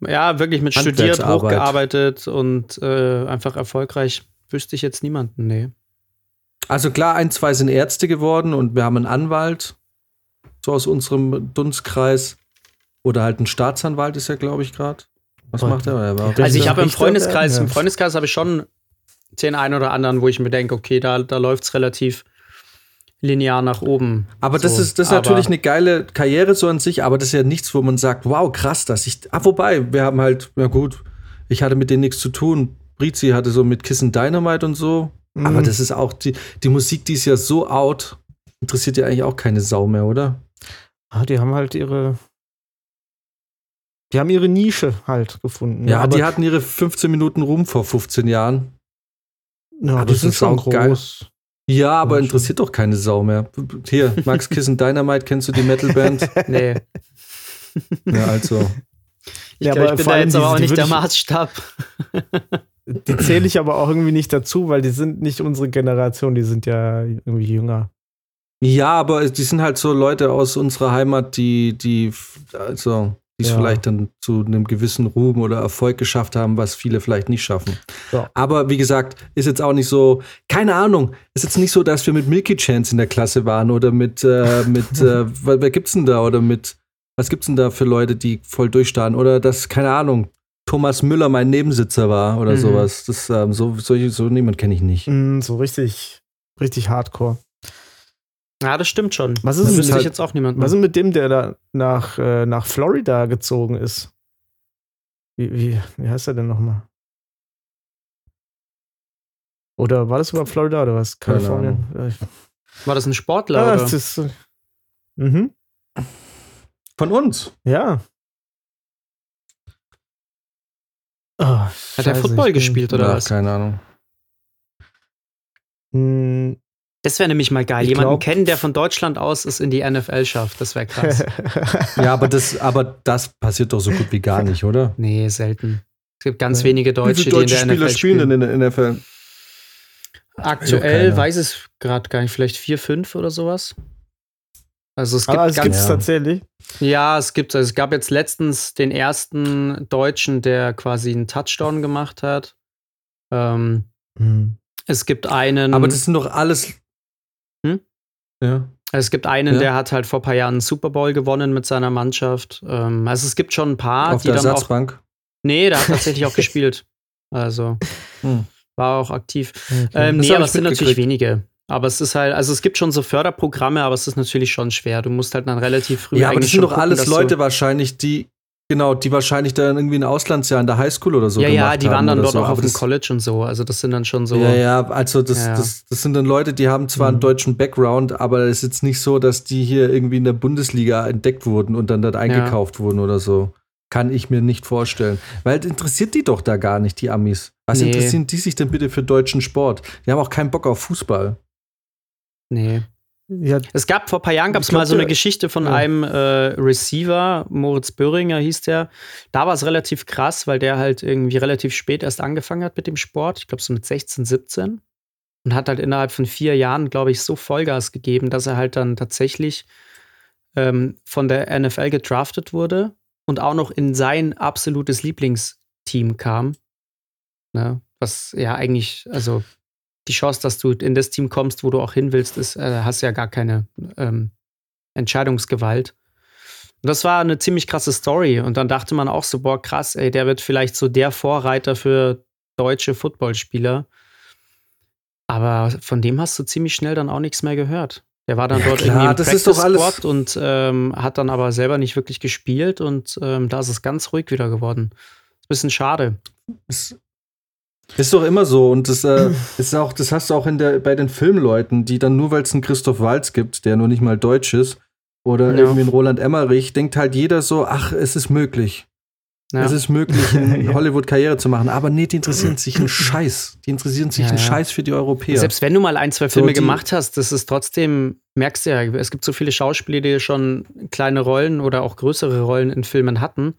Ja, wirklich mit studiert, hochgearbeitet und äh, einfach erfolgreich. Wüsste ich jetzt niemanden, nee. Also klar, ein, zwei sind Ärzte geworden und wir haben einen Anwalt, so aus unserem Dunstkreis. Oder halt ein Staatsanwalt ist er, glaube ich, gerade. Was macht er? er Also ich habe im Freundeskreis, im. Freundeskreis habe ich schon den einen oder anderen, wo ich mir denke, okay, da, da läuft es relativ linear nach oben. Aber das So, ist, das ist aber- natürlich eine geile Karriere so an sich, aber das ist ja nichts, wo man sagt, wow, krass, dass ich. Ah, wobei, wir haben halt, na gut, ich hatte mit denen nichts zu tun. Brizi hatte so mit Kissen Dynamite und so. Mhm. Aber das ist auch, die, die Musik, die ist ja so out, interessiert ja eigentlich auch keine Sau mehr, oder? Ah, die haben halt ihre. Die haben ihre Nische halt gefunden. Ja, aber die hatten ihre 15 Minuten Ruhm vor 15 Jahren. Ja, aber die das sind ist schon auch geil. groß. Ja, aber Ja, interessiert doch keine Sau mehr. Hier, Max Kissen Dynamite, kennst du die Metalband? Nee. ja, also. Ich, Ja, glaub, aber ich bin da jetzt aber auch nicht der Maßstab. Die zähle ich aber auch irgendwie nicht dazu, weil die sind nicht unsere Generation, die sind ja irgendwie jünger. Ja, aber die sind halt so Leute aus unserer Heimat, die, die, also, die es Ja. vielleicht dann zu einem gewissen Ruhm oder Erfolg geschafft haben, was viele vielleicht nicht schaffen. Ja. Aber wie gesagt, ist jetzt auch nicht so, keine Ahnung, ist jetzt nicht so, dass wir mit Milky Chance in der Klasse waren oder mit, äh, mit, äh, wer, gibt's denn da oder mit, was gibt's denn da für Leute, die voll durchstarten oder dass, keine Ahnung, Thomas Müller mein Nebensitzer war oder Mhm. sowas. Das, ähm, so, solche, so niemand kenne ich nicht. Mm, so richtig, richtig hardcore. Ja, das stimmt schon. Was das ist, wüsste halt, ich jetzt auch niemand. was ist mit dem, der da nach, äh, nach Florida gezogen ist? Wie, wie, wie heißt er denn nochmal? Oder war das überhaupt Florida oder was? Kalifornien? Ich- War das ein Sportler? Ah, oder? das ist. äh, Mhm. Von uns. Ja. Oh, Hat er Football gespielt oder Ja, was? keine Ahnung. Mm, Das wäre nämlich mal geil. Ich Jemanden glaub- kennen, der von Deutschland aus es in die NFL schafft. Das wäre krass. Ja, aber das, aber das passiert doch so gut wie gar nicht, oder? nee, selten. Es gibt ganz Ja. wenige Deutsche, die in der NFL spielen. in der NFL? Aktuell keine. weiß es gerade gar nicht. Vielleicht vier, fünf oder sowas. Also es gibt Aber es ganz, gibt es Ja. tatsächlich. Ja, es gibt, also es gab jetzt letztens den ersten Deutschen, der quasi einen Touchdown gemacht hat. Ähm, es gibt einen, Aber das sind doch alles. Ja. es gibt einen, Ja. der hat halt vor ein paar Jahren einen Super Bowl gewonnen mit seiner Mannschaft. Ähm, also es gibt schon ein paar, Auf die der dann auch. Ersatzbank. Nee, der hat tatsächlich auch gespielt. Also Hm. war auch aktiv. Okay. Ähm, nee, aber es sind natürlich wenige. Aber es ist halt, also es gibt schon so Förderprogramme, aber es ist natürlich schon schwer. Du musst halt dann relativ früh Ja, aber das sind doch alles Leute wahrscheinlich, die. Genau, die wahrscheinlich dann irgendwie ein Auslandsjahr in der Highschool oder so ja, ja, gemacht die waren dann dort so. auch auf dem College und so. Also das sind dann schon so. Ja, ja, also das, Ja. Das, das sind dann Leute, die haben zwar einen Mhm. deutschen Background, aber es ist jetzt nicht so, dass die hier irgendwie in der Bundesliga entdeckt wurden und dann dort eingekauft wurden oder so. Kann ich mir nicht vorstellen. Weil es interessiert die doch da gar nicht, die Amis. Was Nee. interessieren die sich denn bitte für deutschen Sport? Die haben auch keinen Bock auf Fußball. Nee. Ja, Es gab vor ein paar Jahren gab es mal so eine Geschichte von ja. einem äh, Receiver, Moritz Böhringer hieß der. Da war es relativ krass, weil der halt irgendwie relativ spät erst angefangen hat mit dem Sport. Ich glaube so mit 16, 17. Und hat halt innerhalb von vier Jahren, glaube ich, so Vollgas gegeben, dass er halt dann tatsächlich ähm, von der NFL gedraftet wurde und auch noch in sein absolutes Lieblingsteam kam. Ne? Was ja eigentlich, also die Chance, dass du in das Team kommst, wo du auch hin willst, ist, äh, hast ja gar keine ähm, Entscheidungsgewalt. Und das war eine ziemlich krasse Story. Und dann dachte man auch so, boah, krass, ey, der wird vielleicht so der Vorreiter für deutsche Footballspieler. Aber von dem hast du ziemlich schnell dann auch nichts mehr gehört. Der war dann Ja, dort klar, irgendwie im das ist doch alles- Practice und ähm, hat dann aber selber nicht wirklich gespielt und ähm, da ist es ganz ruhig wieder geworden. Ist ein bisschen schade. Ist, ist doch immer so. Und das, äh, ist auch, das hast du auch in der, bei den Filmleuten, die dann nur, weil es einen Christoph Walz gibt, der nur nicht mal deutsch ist, oder Ja. irgendwie einen Roland Emmerich, denkt halt jeder so, ach, es ist möglich. Ja. Es ist möglich, in Ja. Hollywood Karriere zu machen. Aber nee, die interessieren sich einen Scheiß. Die interessieren sich Ja, einen. Scheiß für die Europäer. Selbst wenn du mal ein, zwei So, Filme die- gemacht hast, das ist trotzdem, merkst du ja, es gibt so viele Schauspieler, die schon kleine Rollen oder auch größere Rollen in Filmen hatten,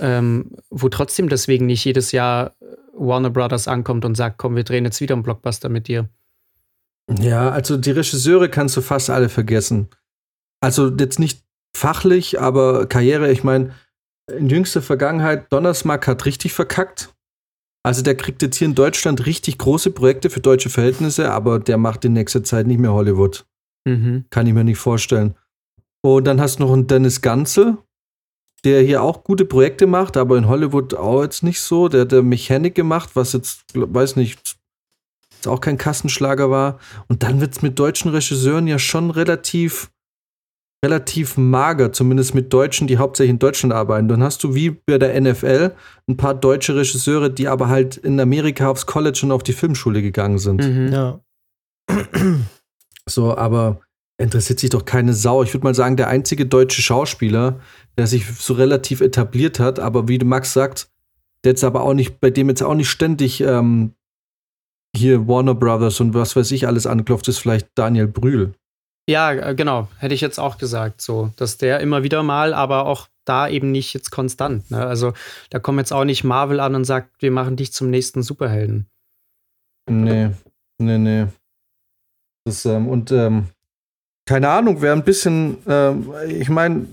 ähm, wo trotzdem deswegen nicht jedes Jahr Warner Brothers ankommt und sagt, komm, wir drehen jetzt wieder einen Blockbuster mit dir. Ja, also die Regisseure kannst du fast alle vergessen. Also jetzt nicht fachlich, aber Karriere, ich meine, in jüngster Vergangenheit, Donnersmarck hat richtig verkackt. Also der kriegt jetzt hier in Deutschland richtig große Projekte für deutsche Verhältnisse, aber der macht in nächster Zeit nicht mehr Hollywood. Mhm. Kann ich mir nicht vorstellen. Und dann hast du noch einen Dennis Ganze, der hier auch gute Projekte macht, aber in Hollywood auch jetzt nicht so. Der hat der Mechanik gemacht, was jetzt, weiß nicht, jetzt auch kein Kassenschlager war. Und dann wird es mit deutschen Regisseuren ja schon relativ, relativ mager, zumindest mit Deutschen, die hauptsächlich in Deutschland arbeiten. Dann hast du wie bei der NFL ein paar deutsche Regisseure, die aber halt in Amerika aufs College und auf die Filmschule gegangen sind. Mhm. ja. So, aber interessiert sich doch keine Sau. Ich würde mal sagen, der einzige deutsche Schauspieler, der sich so relativ etabliert hat, aber wie Max sagt, der jetzt aber auch nicht, bei dem jetzt auch nicht ständig ähm, hier Warner Brothers und was weiß ich alles anklopft, ist vielleicht Daniel Brühl. Ja, äh, genau, hätte ich jetzt auch gesagt, so, dass der immer wieder mal, aber auch da eben nicht jetzt konstant. Ne? Also da kommt jetzt auch nicht Marvel an und sagt, wir machen dich zum nächsten Superhelden. Nee, nee, nee. Das, ähm, und ähm, keine Ahnung, wer ein bisschen, ähm, ich meine,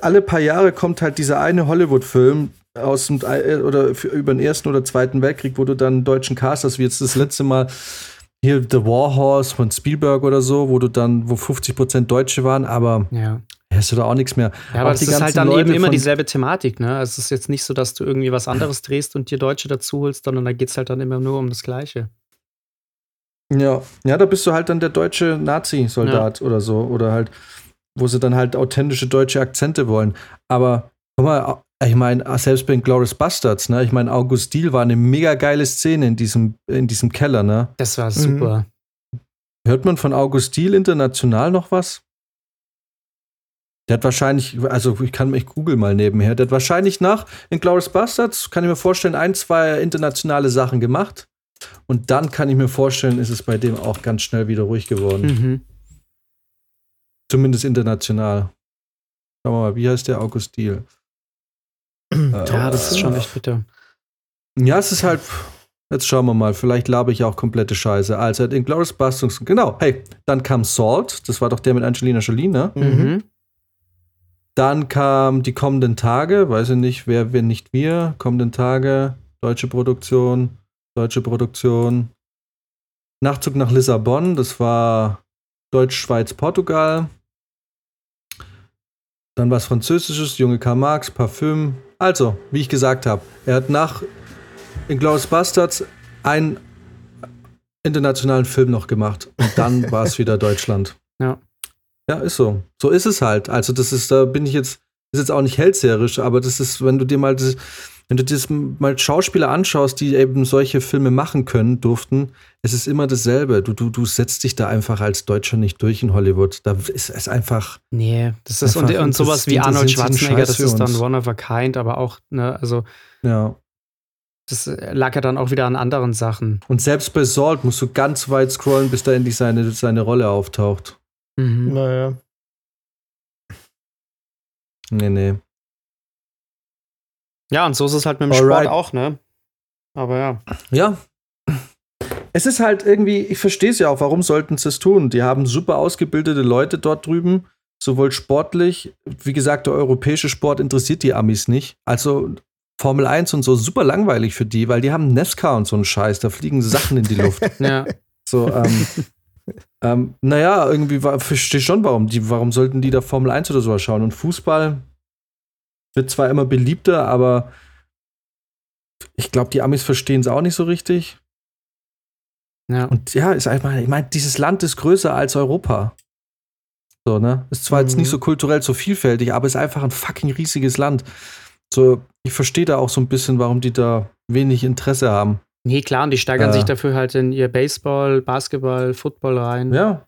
alle paar Jahre kommt halt dieser eine Hollywood-Film aus dem äh, oder für, über den Ersten oder Zweiten Weltkrieg, wo du dann einen deutschen Cast hast, wie jetzt das letzte Mal hier The War Horse von Spielberg oder so, wo du dann, wo 50% Deutsche waren, aber Ja. hast du da auch nichts mehr. Ja, aber Auch das die ist halt dann Leute eben immer dieselbe Thematik, ne? Es ist jetzt nicht so, dass du irgendwie was anderes drehst und dir Deutsche dazu holst, sondern da geht es halt dann immer nur um das Gleiche. Ja, ja, da bist du halt dann der deutsche Nazi-Soldat oder so. Oder halt, wo sie dann halt authentische deutsche Akzente wollen. Aber guck mal, ich meine, selbst bei Glorious Bastards, ne? Ich meine, August Diel war eine mega geile Szene in diesem, in diesem Keller, ne? Das war super. Hört man von August Diel international noch was? Der hat wahrscheinlich, also ich kann mich Google mal nebenher, der hat wahrscheinlich nach Inglourious Bastards, kann ich mir vorstellen, ein, zwei internationale Sachen gemacht. Und dann kann ich mir vorstellen, ist es bei dem auch ganz schnell wieder ruhig geworden. Mhm. Zumindest international. Schauen wir mal, wie heißt der August Diel? Ja, das ist schon echt bitter. Ja, es ist halt, Jetzt schauen wir mal, vielleicht labe ich auch komplette Scheiße. Also, in Glorious Bastards, genau. Hey, dann kam Salt, das war doch der mit Angelina Jolie, ne? Mhm. Dann kam die kommenden Tage, weiß ich nicht, wer, wer nicht wir. Kommenden Tage, deutsche Produktion, deutsche Produktion. Nachtzug nach Lissabon, das war Deutsch, Schweiz, Portugal. Dann was Französisches, Junge Karl Marx, Parfüm. Also, wie ich gesagt habe, er hat nach Inglourious Bastards einen internationalen Film noch gemacht. Und dann war es wieder Deutschland. Ja. Ja, ist so. So ist es halt. Also, das ist, da bin ich jetzt, ist jetzt auch nicht hellseherisch, aber das ist, wenn du dir mal das, wenn du dir das mal Schauspieler anschaust, die eben solche Filme machen können, durften, es ist immer dasselbe. Du, du, du setzt dich da einfach als Deutscher nicht durch in Hollywood. Da ist es einfach. Nee, das ist und, Einfach, und sowas das- wie Arnold Schwarzenegger, das ist dann one of a kind, aber auch, ne, also Ja. das lag ja dann auch wieder an anderen Sachen. Und selbst bei Salt musst du ganz weit scrollen, bis da endlich seine, seine Rolle auftaucht. Mhm. Naja. Nee, nee. Ja, und so ist es halt mit dem Alright. Sport auch, ne? Aber ja. Ja. Es ist halt irgendwie, ich verstehe es ja auch, warum sollten sie es tun? Die haben super ausgebildete Leute dort drüben, sowohl sportlich, wie gesagt, der europäische Sport interessiert die Amis nicht. Also Formel 1 und so super langweilig für die, weil die haben NASCAR und so einen Scheiß, da fliegen Sachen in die Luft. Ja, So, ähm, ähm, naja, irgendwie verstehe schon, warum die, warum sollten die da Formel 1 oder sowas schauen? Und Fußball wird zwar immer beliebter, aber ich glaube, die Amis verstehen es auch nicht so richtig. ja. Und ja, ist einfach, ich meine, dieses Land ist größer als Europa. So, ne? Ist zwar jetzt Mhm. nicht so kulturell so vielfältig, aber ist einfach ein fucking riesiges Land. So, ich verstehe da auch so ein bisschen, warum die da wenig Interesse haben. Nee, klar, und die steigern Äh. sich dafür halt in ihr Baseball, Basketball, Football rein. Ja,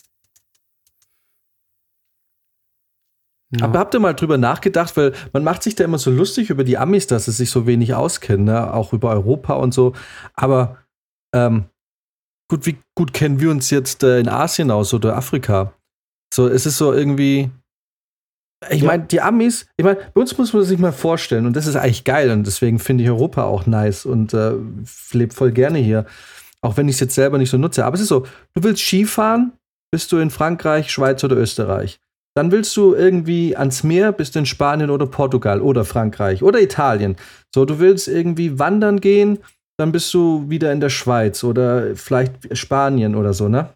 Ja. Aber habt ihr mal drüber nachgedacht, weil man macht sich da immer so lustig über die Amis, dass sie sich so wenig auskennen, ne? auch über Europa und so. Aber ähm, gut, wie gut kennen wir uns jetzt äh, in Asien aus oder Afrika? So, es ist so irgendwie. Ich Ja. meine, die Amis, ich meine, bei uns muss man sich mal vorstellen, und das ist eigentlich geil, und deswegen finde ich Europa auch nice und äh, lebe voll gerne hier. Auch wenn ich es jetzt selber nicht so nutze. Aber es ist so, du willst Skifahren, bist du in Frankreich, Schweiz oder Österreich. Dann willst du irgendwie ans Meer, bist in Spanien oder Portugal oder Frankreich oder Italien. So, du willst irgendwie wandern gehen, dann bist du wieder in der Schweiz oder vielleicht Spanien oder so, ne?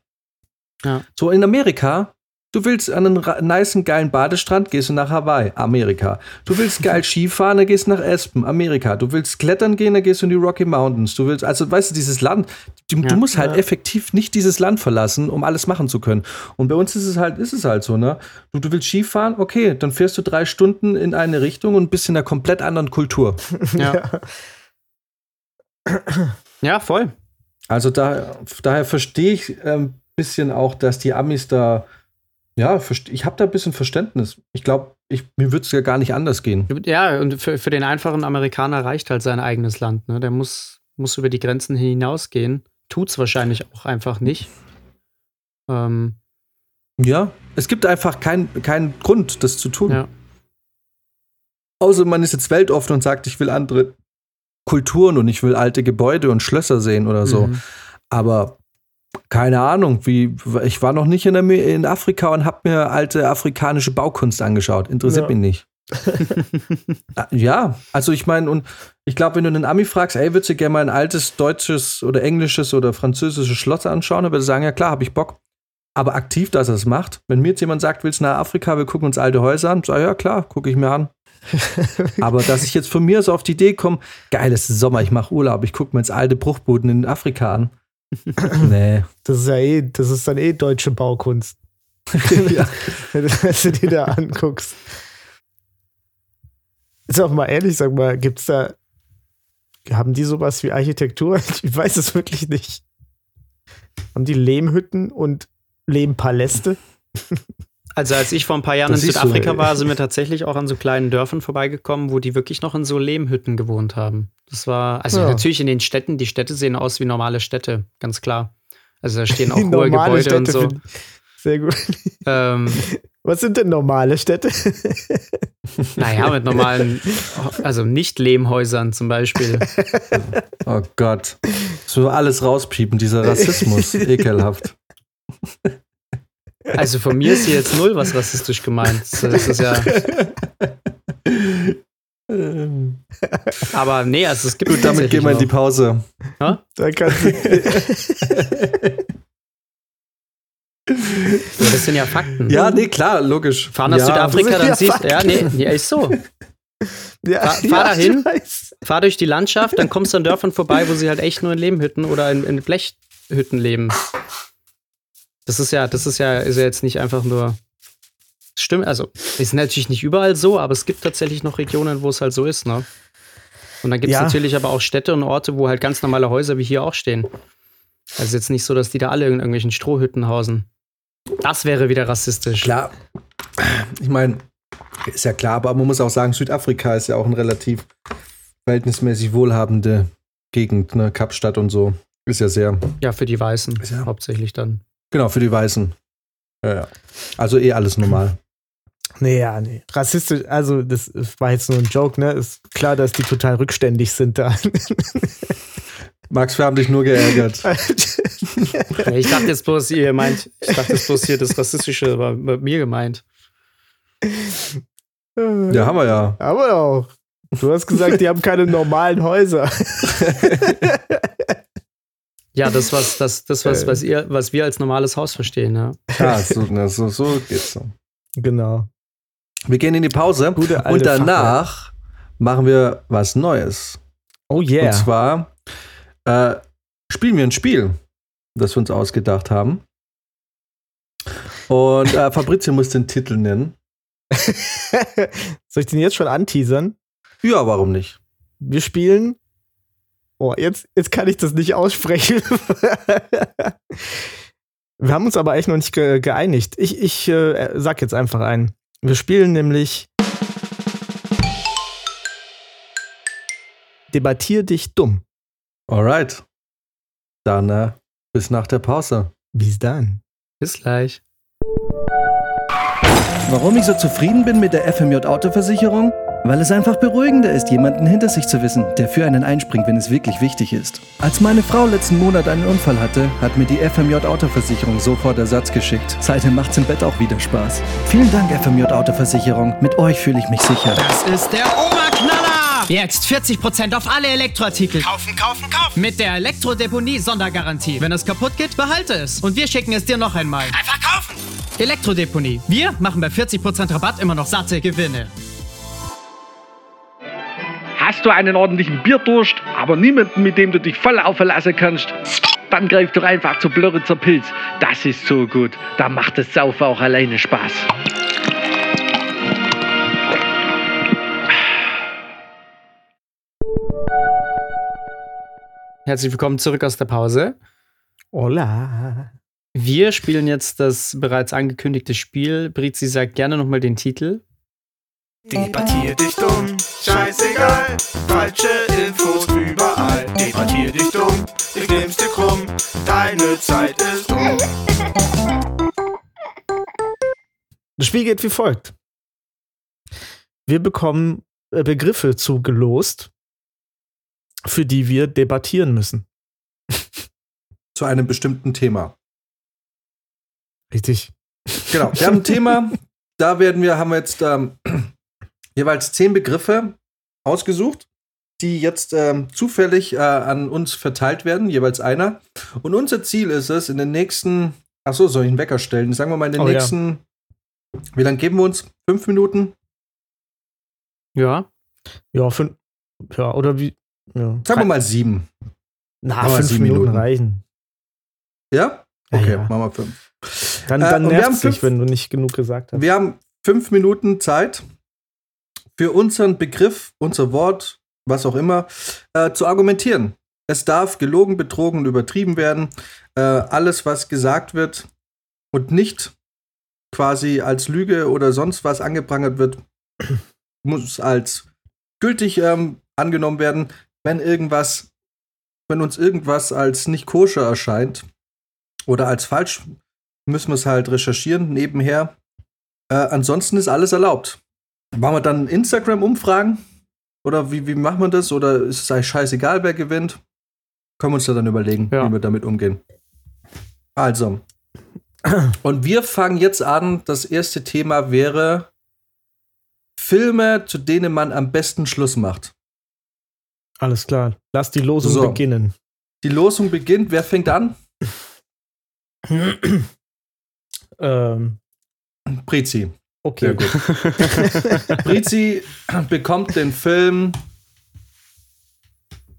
Ja. So in Amerika, du willst an einen nicen, geilen Badestrand, gehst du nach Hawaii, Amerika. Du willst geil Skifahren, dann gehst du nach Aspen, Amerika. Du willst klettern gehen, dann gehst du in die Rocky Mountains. Du willst, also weißt du, dieses Land, du, Ja. du musst halt Ja. effektiv nicht dieses Land verlassen, um alles machen zu können. Und bei uns ist es halt, ist es halt so, ne? Du, du willst Skifahren, okay, dann fährst du drei Stunden in eine Richtung und bist in einer komplett anderen Kultur. Ja. ja, voll. Also da, daher verstehe ich ein bisschen auch, dass die Amis da, ja, ich habe da ein bisschen Verständnis. Ich glaube, ich, mir würde es ja gar nicht anders gehen. Ja, und für, für den einfachen Amerikaner reicht halt sein eigenes Land. Ne? Der muss, muss über die Grenzen hinausgehen. Tut's wahrscheinlich auch einfach nicht. Ähm, Ja, es gibt einfach keinen keinen Grund, das zu tun. ja. Außer man ist jetzt weltoffen und sagt, ich will andere Kulturen und ich will alte Gebäude und Schlösser sehen oder so. Mhm. Aber keine Ahnung, wie ich war noch nicht in, Amer- in Afrika und habe mir alte afrikanische Baukunst angeschaut. Interessiert Ja. mich nicht. Ah, Ja, also ich meine, und ich glaube, wenn du einen Ami fragst, ey, würdest du gerne mal ein altes deutsches oder englisches oder französisches Schloss anschauen, dann würde er sagen, ja klar, habe ich Bock. Aber aktiv, dass er es macht. Wenn mir jetzt jemand sagt, willst du nach Afrika, wir gucken uns alte Häuser an, sag ich, ja klar, gucke ich mir an. Aber dass ich jetzt von mir so auf die Idee komme, geil, es ist Sommer, ich mache Urlaub, ich gucke mir jetzt alte Bruchbuden in Afrika an. Nee. Das ist ja eh, das ist dann eh deutsche Baukunst. ja. wenn du dir da anguckst. Sag mal ehrlich, sag mal, gibt's da, haben die sowas wie Architektur? Ich weiß es wirklich nicht. Haben die Lehmhütten und Lehmpaläste? Also als ich vor ein paar Jahren Das in Südafrika ey. war, sind wir tatsächlich auch an so kleinen Dörfern vorbeigekommen, wo die wirklich noch in so Lehmhütten gewohnt haben. Das war, also Ja. natürlich in den Städten, die Städte sehen aus wie normale Städte, ganz klar. Also da stehen auch Die hohe Gebäude und Städte so. find- Sehr gut. Ähm, Was sind denn normale Städte? naja, mit normalen, also nicht Lehmhäusern zum Beispiel. Oh Gott. So alles rauspiepen, dieser Rassismus, ekelhaft. Also von mir ist hier jetzt null was rassistisch gemeint. Das ist ja. Aber nee, also es gibt. Gut, damit gehen wir in die. Pause. Ja? Da kannst Das sind ja Fakten. Ja, nee, klar, logisch. Fahr nach ja, Südafrika, dann ja siehst Fakten. ja, nee, nee, ist so. ja, Fahr- fahr dahin. ich weiß. Fahr durch die Landschaft, dann kommst du an Dörfern vorbei, wo sie halt echt nur in Lehmhütten oder in, in Blechhütten leben. Das ist ja, das ist ja, ist ja jetzt nicht einfach nur. Stimmt, also ist natürlich nicht überall so, aber es gibt tatsächlich noch Regionen, wo es halt so ist, ne? Und dann gibt es Ja. natürlich aber auch Städte und Orte, wo halt ganz normale Häuser wie hier auch stehen. Also jetzt nicht so, dass die da alle in irgendwelchen Strohhütten hausen. Das wäre wieder rassistisch. Klar. Ich meine, ist ja klar, aber man muss auch sagen, Südafrika ist ja auch eine relativ verhältnismäßig wohlhabende Gegend, ne? Kapstadt und so. Ist ja sehr, Ja, für die Weißen Ja. hauptsächlich dann. Genau, für die Weißen. Ja, ja. Also eh alles normal. Nee, ja, nee. Rassistisch, also das war jetzt nur ein Joke, ne? Ist klar, dass die total rückständig sind da. Max, wir haben dich nur geärgert. Ich dachte jetzt bloß, ihr meint, ich dachte jetzt bloß hier, das Rassistische war bei mir gemeint. Ja, haben wir ja. Aber auch. Du hast gesagt, die haben keine normalen Häuser. Ja, das, was, das, das was, Äh. was, ihr, was wir als normales Haus verstehen, ja. Ja, so, ne, so, so geht's so. Genau. Wir gehen in die Pause Gute und danach machen wir was Neues. Oh yeah. Und zwar äh, spielen wir ein Spiel, das wir uns ausgedacht haben. Und äh, Fabrizio muss den Titel nennen. Soll ich den jetzt schon anteasern? Ja, warum nicht? Wir spielen. Oh, jetzt, jetzt kann ich das nicht aussprechen. Wir haben uns aber eigentlich noch nicht ge geeinigt. Ich, ich äh, sag jetzt einfach ein. Wir spielen nämlich Debattier dich dumm. Alright. Dann äh, bis nach der Pause. Bis dann. Bis gleich. Warum ich so zufrieden bin mit der FMJ Autoversicherung? Weil es einfach beruhigender ist, jemanden hinter sich zu wissen, der für einen einspringt, wenn es wirklich wichtig ist. Als meine Frau letzten Monat einen Unfall hatte, hat mir die FMJ Autoversicherung sofort Ersatz geschickt. Seitdem macht's im Bett auch wieder Spaß. Vielen Dank, FMJ Autoversicherung. Mit euch fühle ich mich sicher. Das ist der Oberknaller! Jetzt 40% auf alle Elektroartikel. Kaufen, kaufen, kaufen! Mit der Elektrodeponie-Sondergarantie. Wenn es kaputt geht, behalte es. Und wir schicken es dir noch einmal. Einfach kaufen! Elektrodeponie. Wir machen bei 40% Rabatt immer noch satte Gewinne. Hast du einen ordentlichen Bierdurst, aber niemanden, mit dem du dich voll aufverlassen kannst? Dann greif doch einfach zu Blöritzer Pilz. Das ist so gut. Da macht das Saufen auch alleine Spaß. Herzlich willkommen zurück aus der Pause. Hola. Wir spielen jetzt das bereits angekündigte Spiel. Brizi sagt gerne nochmal den Titel. Debattier dich dumm, scheißegal. Falsche Infos überall. Debattier dich dumm, ich nehm's dir krumm. Deine Zeit ist um. Das Spiel geht wie folgt. Wir bekommen äh, Begriffe zugelost, für die wir debattieren müssen. Zu einem bestimmten Thema. Richtig. Genau. Wir haben ein Thema, da werden wir, haben wir jetzt ähm, jeweils zehn Begriffe ausgesucht, die jetzt ähm, zufällig äh, an uns verteilt werden, jeweils einer. Und unser Ziel ist es, in den nächsten, ach so, soll ich einen Wecker stellen? Sagen wir mal in den Oh ja. nächsten, wie lange geben wir uns? Fünf Minuten? Ja. Ja, fünf. Ja, oder wie? Ja. Sagen wir mal sieben. Na, fünf sieben Minuten, Minuten. reichen. Ja? Ja, Okay, ja. machen wir fünf. Dann, Äh, dann haben nervt sich, fünf- wenn du nicht genug gesagt hast. Wir haben fünf Minuten Zeit für unseren Begriff, unser Wort, was auch immer, äh, zu argumentieren. Es darf gelogen, betrogen und übertrieben werden. Äh, alles, was gesagt wird und nicht quasi als Lüge oder sonst was angeprangert wird, muss als gültig ähm, angenommen werden. Wenn irgendwas, wenn uns irgendwas als nicht koscher erscheint oder als falsch, müssen wir es halt recherchieren nebenher. Äh, ansonsten ist alles erlaubt. Machen wir dann Instagram-Umfragen? Oder wie, wie macht man das? Oder ist es eigentlich scheißegal, wer gewinnt? können wir uns da dann überlegen, Ja. wie wir damit umgehen. Also. Und wir fangen jetzt an. Das erste Thema wäre Filme, zu denen man am besten Schluss macht. Alles klar. Lass die Losung So. beginnen. Die Losung beginnt. Wer fängt an? ähm, Prizi. Okay. Sehr gut. Prizi bekommt den Film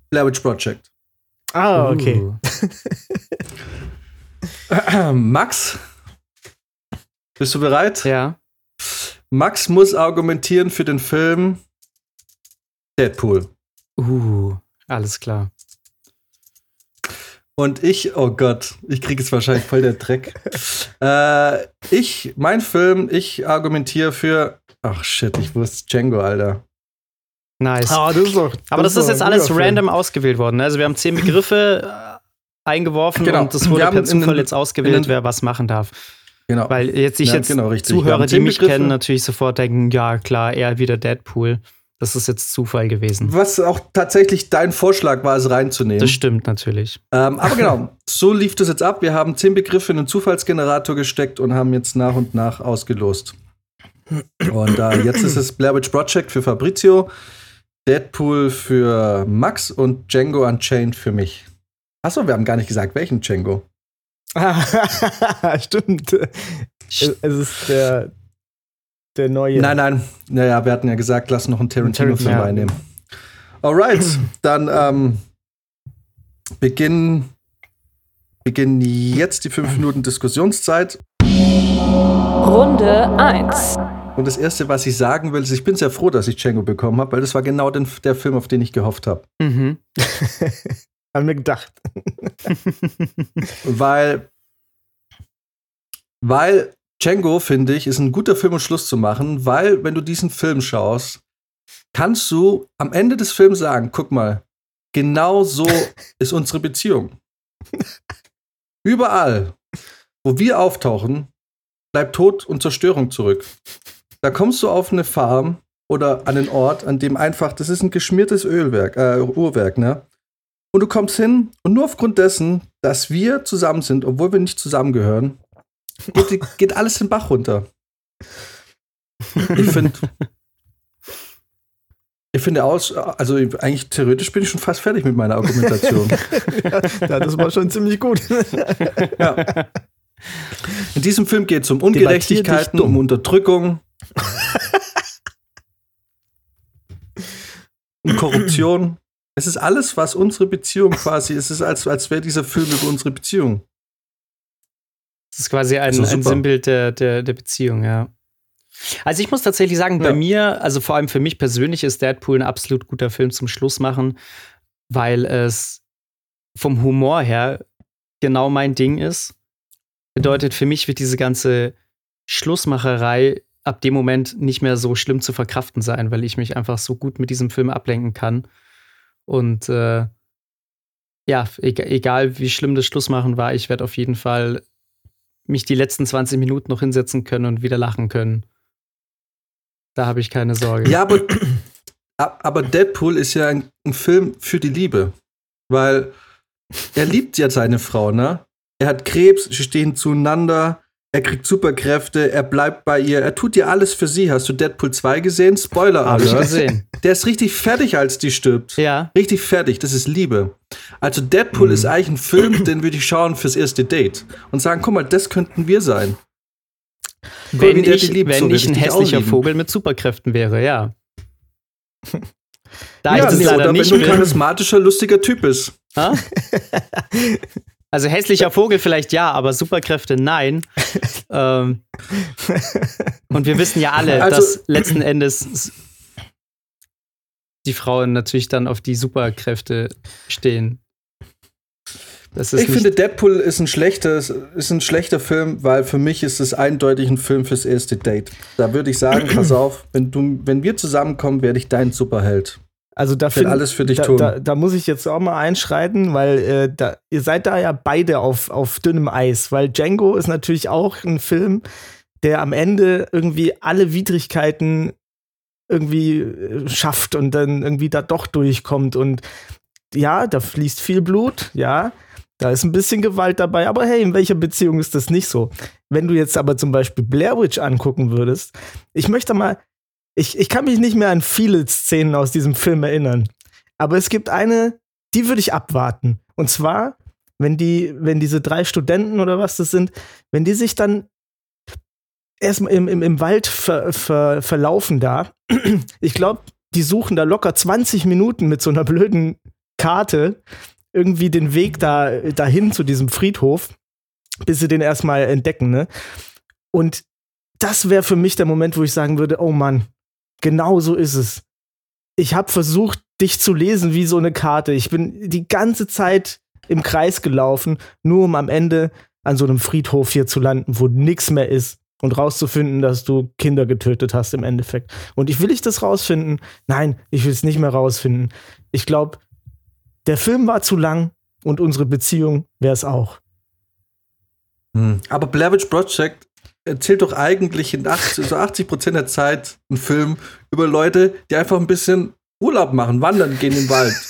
Blair Witch Project. Ah, okay. Uh. Max, bist du bereit? Ja. Max muss argumentieren für den Film Deadpool. Uh, alles klar. Und ich, oh Gott, ich kriege jetzt wahrscheinlich voll der Dreck. äh, ich, mein Film, ich argumentiere für. Ach shit, ich wusste Django, Alter. Nice. Ah, das ist doch, Aber das, ist jetzt alles Film. random ausgewählt worden. ne? Also wir haben zehn Begriffe äh, eingeworfen Genau. und das wurde per Zufall jetzt ausgewählt, wer was machen darf. Genau. Weil jetzt ich Ja, jetzt genau, Zuhörer, die mich Begriffe. kennen, natürlich sofort denken, ja klar, er wieder Deadpool. Das ist jetzt Zufall gewesen. Was auch tatsächlich dein Vorschlag war, es reinzunehmen. Das stimmt natürlich. Ähm, aber genau, so lief das jetzt ab. Wir haben zehn Begriffe in einen Zufallsgenerator gesteckt und haben jetzt nach und nach ausgelost. Und äh, jetzt ist es Blair Witch Project für Fabrizio, Deadpool für Max und Django Unchained für mich. Achso, wir haben gar nicht gesagt, welchen Django. Stimmt. Es es ist der, der neue. Nein, nein. Naja, wir hatten ja gesagt, lass noch einen Tarantino-Film Ja. reinnehmen. Alright, dann ähm, beginnen, beginnen jetzt die fünf Minuten Diskussionszeit. Runde 1. Und das Erste, was ich sagen will, ist, ich bin sehr froh, dass ich Django bekommen habe, weil das war genau den, der Film, auf den ich gehofft habe. Mhm. Haben wir gedacht. Weil, weil Django, finde ich, ist ein guter Film, um Schluss zu machen, weil, wenn du diesen Film schaust, kannst du am Ende des Films sagen, guck mal, genau so ist unsere Beziehung. Überall, wo wir auftauchen, bleibt Tod und Zerstörung zurück. Da kommst du auf eine Farm oder an einen Ort, an dem einfach, das ist ein geschmiertes Ölwerk, äh, Uhrwerk, ne? Und du kommst hin und nur aufgrund dessen, dass wir zusammen sind, obwohl wir nicht zusammengehören, geht, geht alles den Bach runter. Ich finde, ich finde aus, also eigentlich theoretisch bin ich schon fast fertig mit meiner Argumentation. ja, das war schon ziemlich gut. ja. In diesem Film geht es um Ungerechtigkeiten, um Unterdrückung, um Korruption. Es ist alles, was unsere Beziehung quasi, es ist, als, als wäre dieser Film über unsere Beziehung. Das ist quasi ein, So, ein. Sinnbild der, der, der Beziehung, ja. Also ich muss tatsächlich sagen, bei Ja. mir, also vor allem für mich persönlich, ist Deadpool ein absolut guter Film zum Schluss machen, weil es vom Humor her genau mein Ding ist. Bedeutet, für mich wird diese ganze Schlussmacherei ab dem Moment nicht mehr so schlimm zu verkraften sein, weil ich mich einfach so gut mit diesem Film ablenken kann. Und äh, ja, egal, egal wie schlimm das Schlussmachen war, ich werde auf jeden Fall mich die letzten 20 Minuten noch hinsetzen können und wieder lachen können. Da habe ich keine Sorge. Ja, aber, aber Deadpool ist ja ein, ein Film für die Liebe. Weil er liebt ja seine Frau, ne? Er hat Krebs, sie stehen zueinander, er kriegt Superkräfte, er bleibt bei ihr, er tut ja alles für sie. Hast du Deadpool 2 gesehen? Spoiler, Habe ich gesehen. Der ist richtig fertig, als die stirbt. Ja, Richtig fertig, das ist Liebe. Also Deadpool Mhm. ist eigentlich ein Film, den würde ich schauen fürs erste Date. Und sagen, guck mal, das könnten wir sein. wenn wie der ich, liebt, wenn so ich ein hässlicher auslieben. Vogel mit Superkräften wäre, ja. Da ja, ich das nee, leider oder wenn nicht du ein charismatischer, lustiger Typ bist. Ha? Also hässlicher Vogel vielleicht ja, aber Superkräfte nein. ähm, und wir wissen ja alle, Also- dass letzten Endes die Frauen natürlich dann auf die Superkräfte stehen. Ich finde, Deadpool ist ein, schlechter, ist ein schlechter Film, weil für mich ist es eindeutig ein Film fürs erste Date. Da würde ich sagen, pass auf, wenn, du, wenn wir zusammenkommen, werde ich dein Superheld. Also da Ich will find- alles für dich da, tun. Da, da muss ich jetzt auch mal einschreiten, weil äh, da, ihr seid da ja beide auf, auf dünnem Eis, weil Django ist natürlich auch ein Film, der am Ende irgendwie alle Widrigkeiten irgendwie äh, schafft und dann irgendwie da doch durchkommt und ja, da fließt viel Blut, ja, da ist ein bisschen Gewalt dabei, aber hey, in welcher Beziehung ist das nicht so? Wenn du jetzt aber zum Beispiel Blair Witch angucken würdest, ich möchte mal, ich, ich kann mich nicht mehr an viele Szenen aus diesem Film erinnern, aber es gibt eine, die würde ich abwarten. Und zwar, wenn die, wenn diese drei Studenten oder was das sind, wenn die sich dann erstmal im, im, im Wald ver, ver, verlaufen da, ich glaube, die suchen da locker 20 Minuten mit so einer blöden Karte irgendwie den Weg da dahin zu diesem Friedhof, bis sie den erstmal entdecken, ne? Und das wäre für mich der Moment, wo ich sagen würde, oh Mann, genau so ist es. Ich habe versucht, dich zu lesen wie so eine Karte. Ich bin die ganze Zeit im Kreis gelaufen, nur um am Ende an so einem Friedhof hier zu landen, wo nichts mehr ist und rauszufinden, dass du Kinder getötet hast im Endeffekt. Und ich will ich das rausfinden? Nein, ich will es nicht mehr rausfinden. Ich glaube, der Film war zu lang und unsere Beziehung wäre es auch. Hm. Aber Blair Witch Project erzählt doch eigentlich in 80, so 80 Prozent der Zeit einen Film über Leute, die einfach ein bisschen Urlaub machen, wandern, gehen den Wald.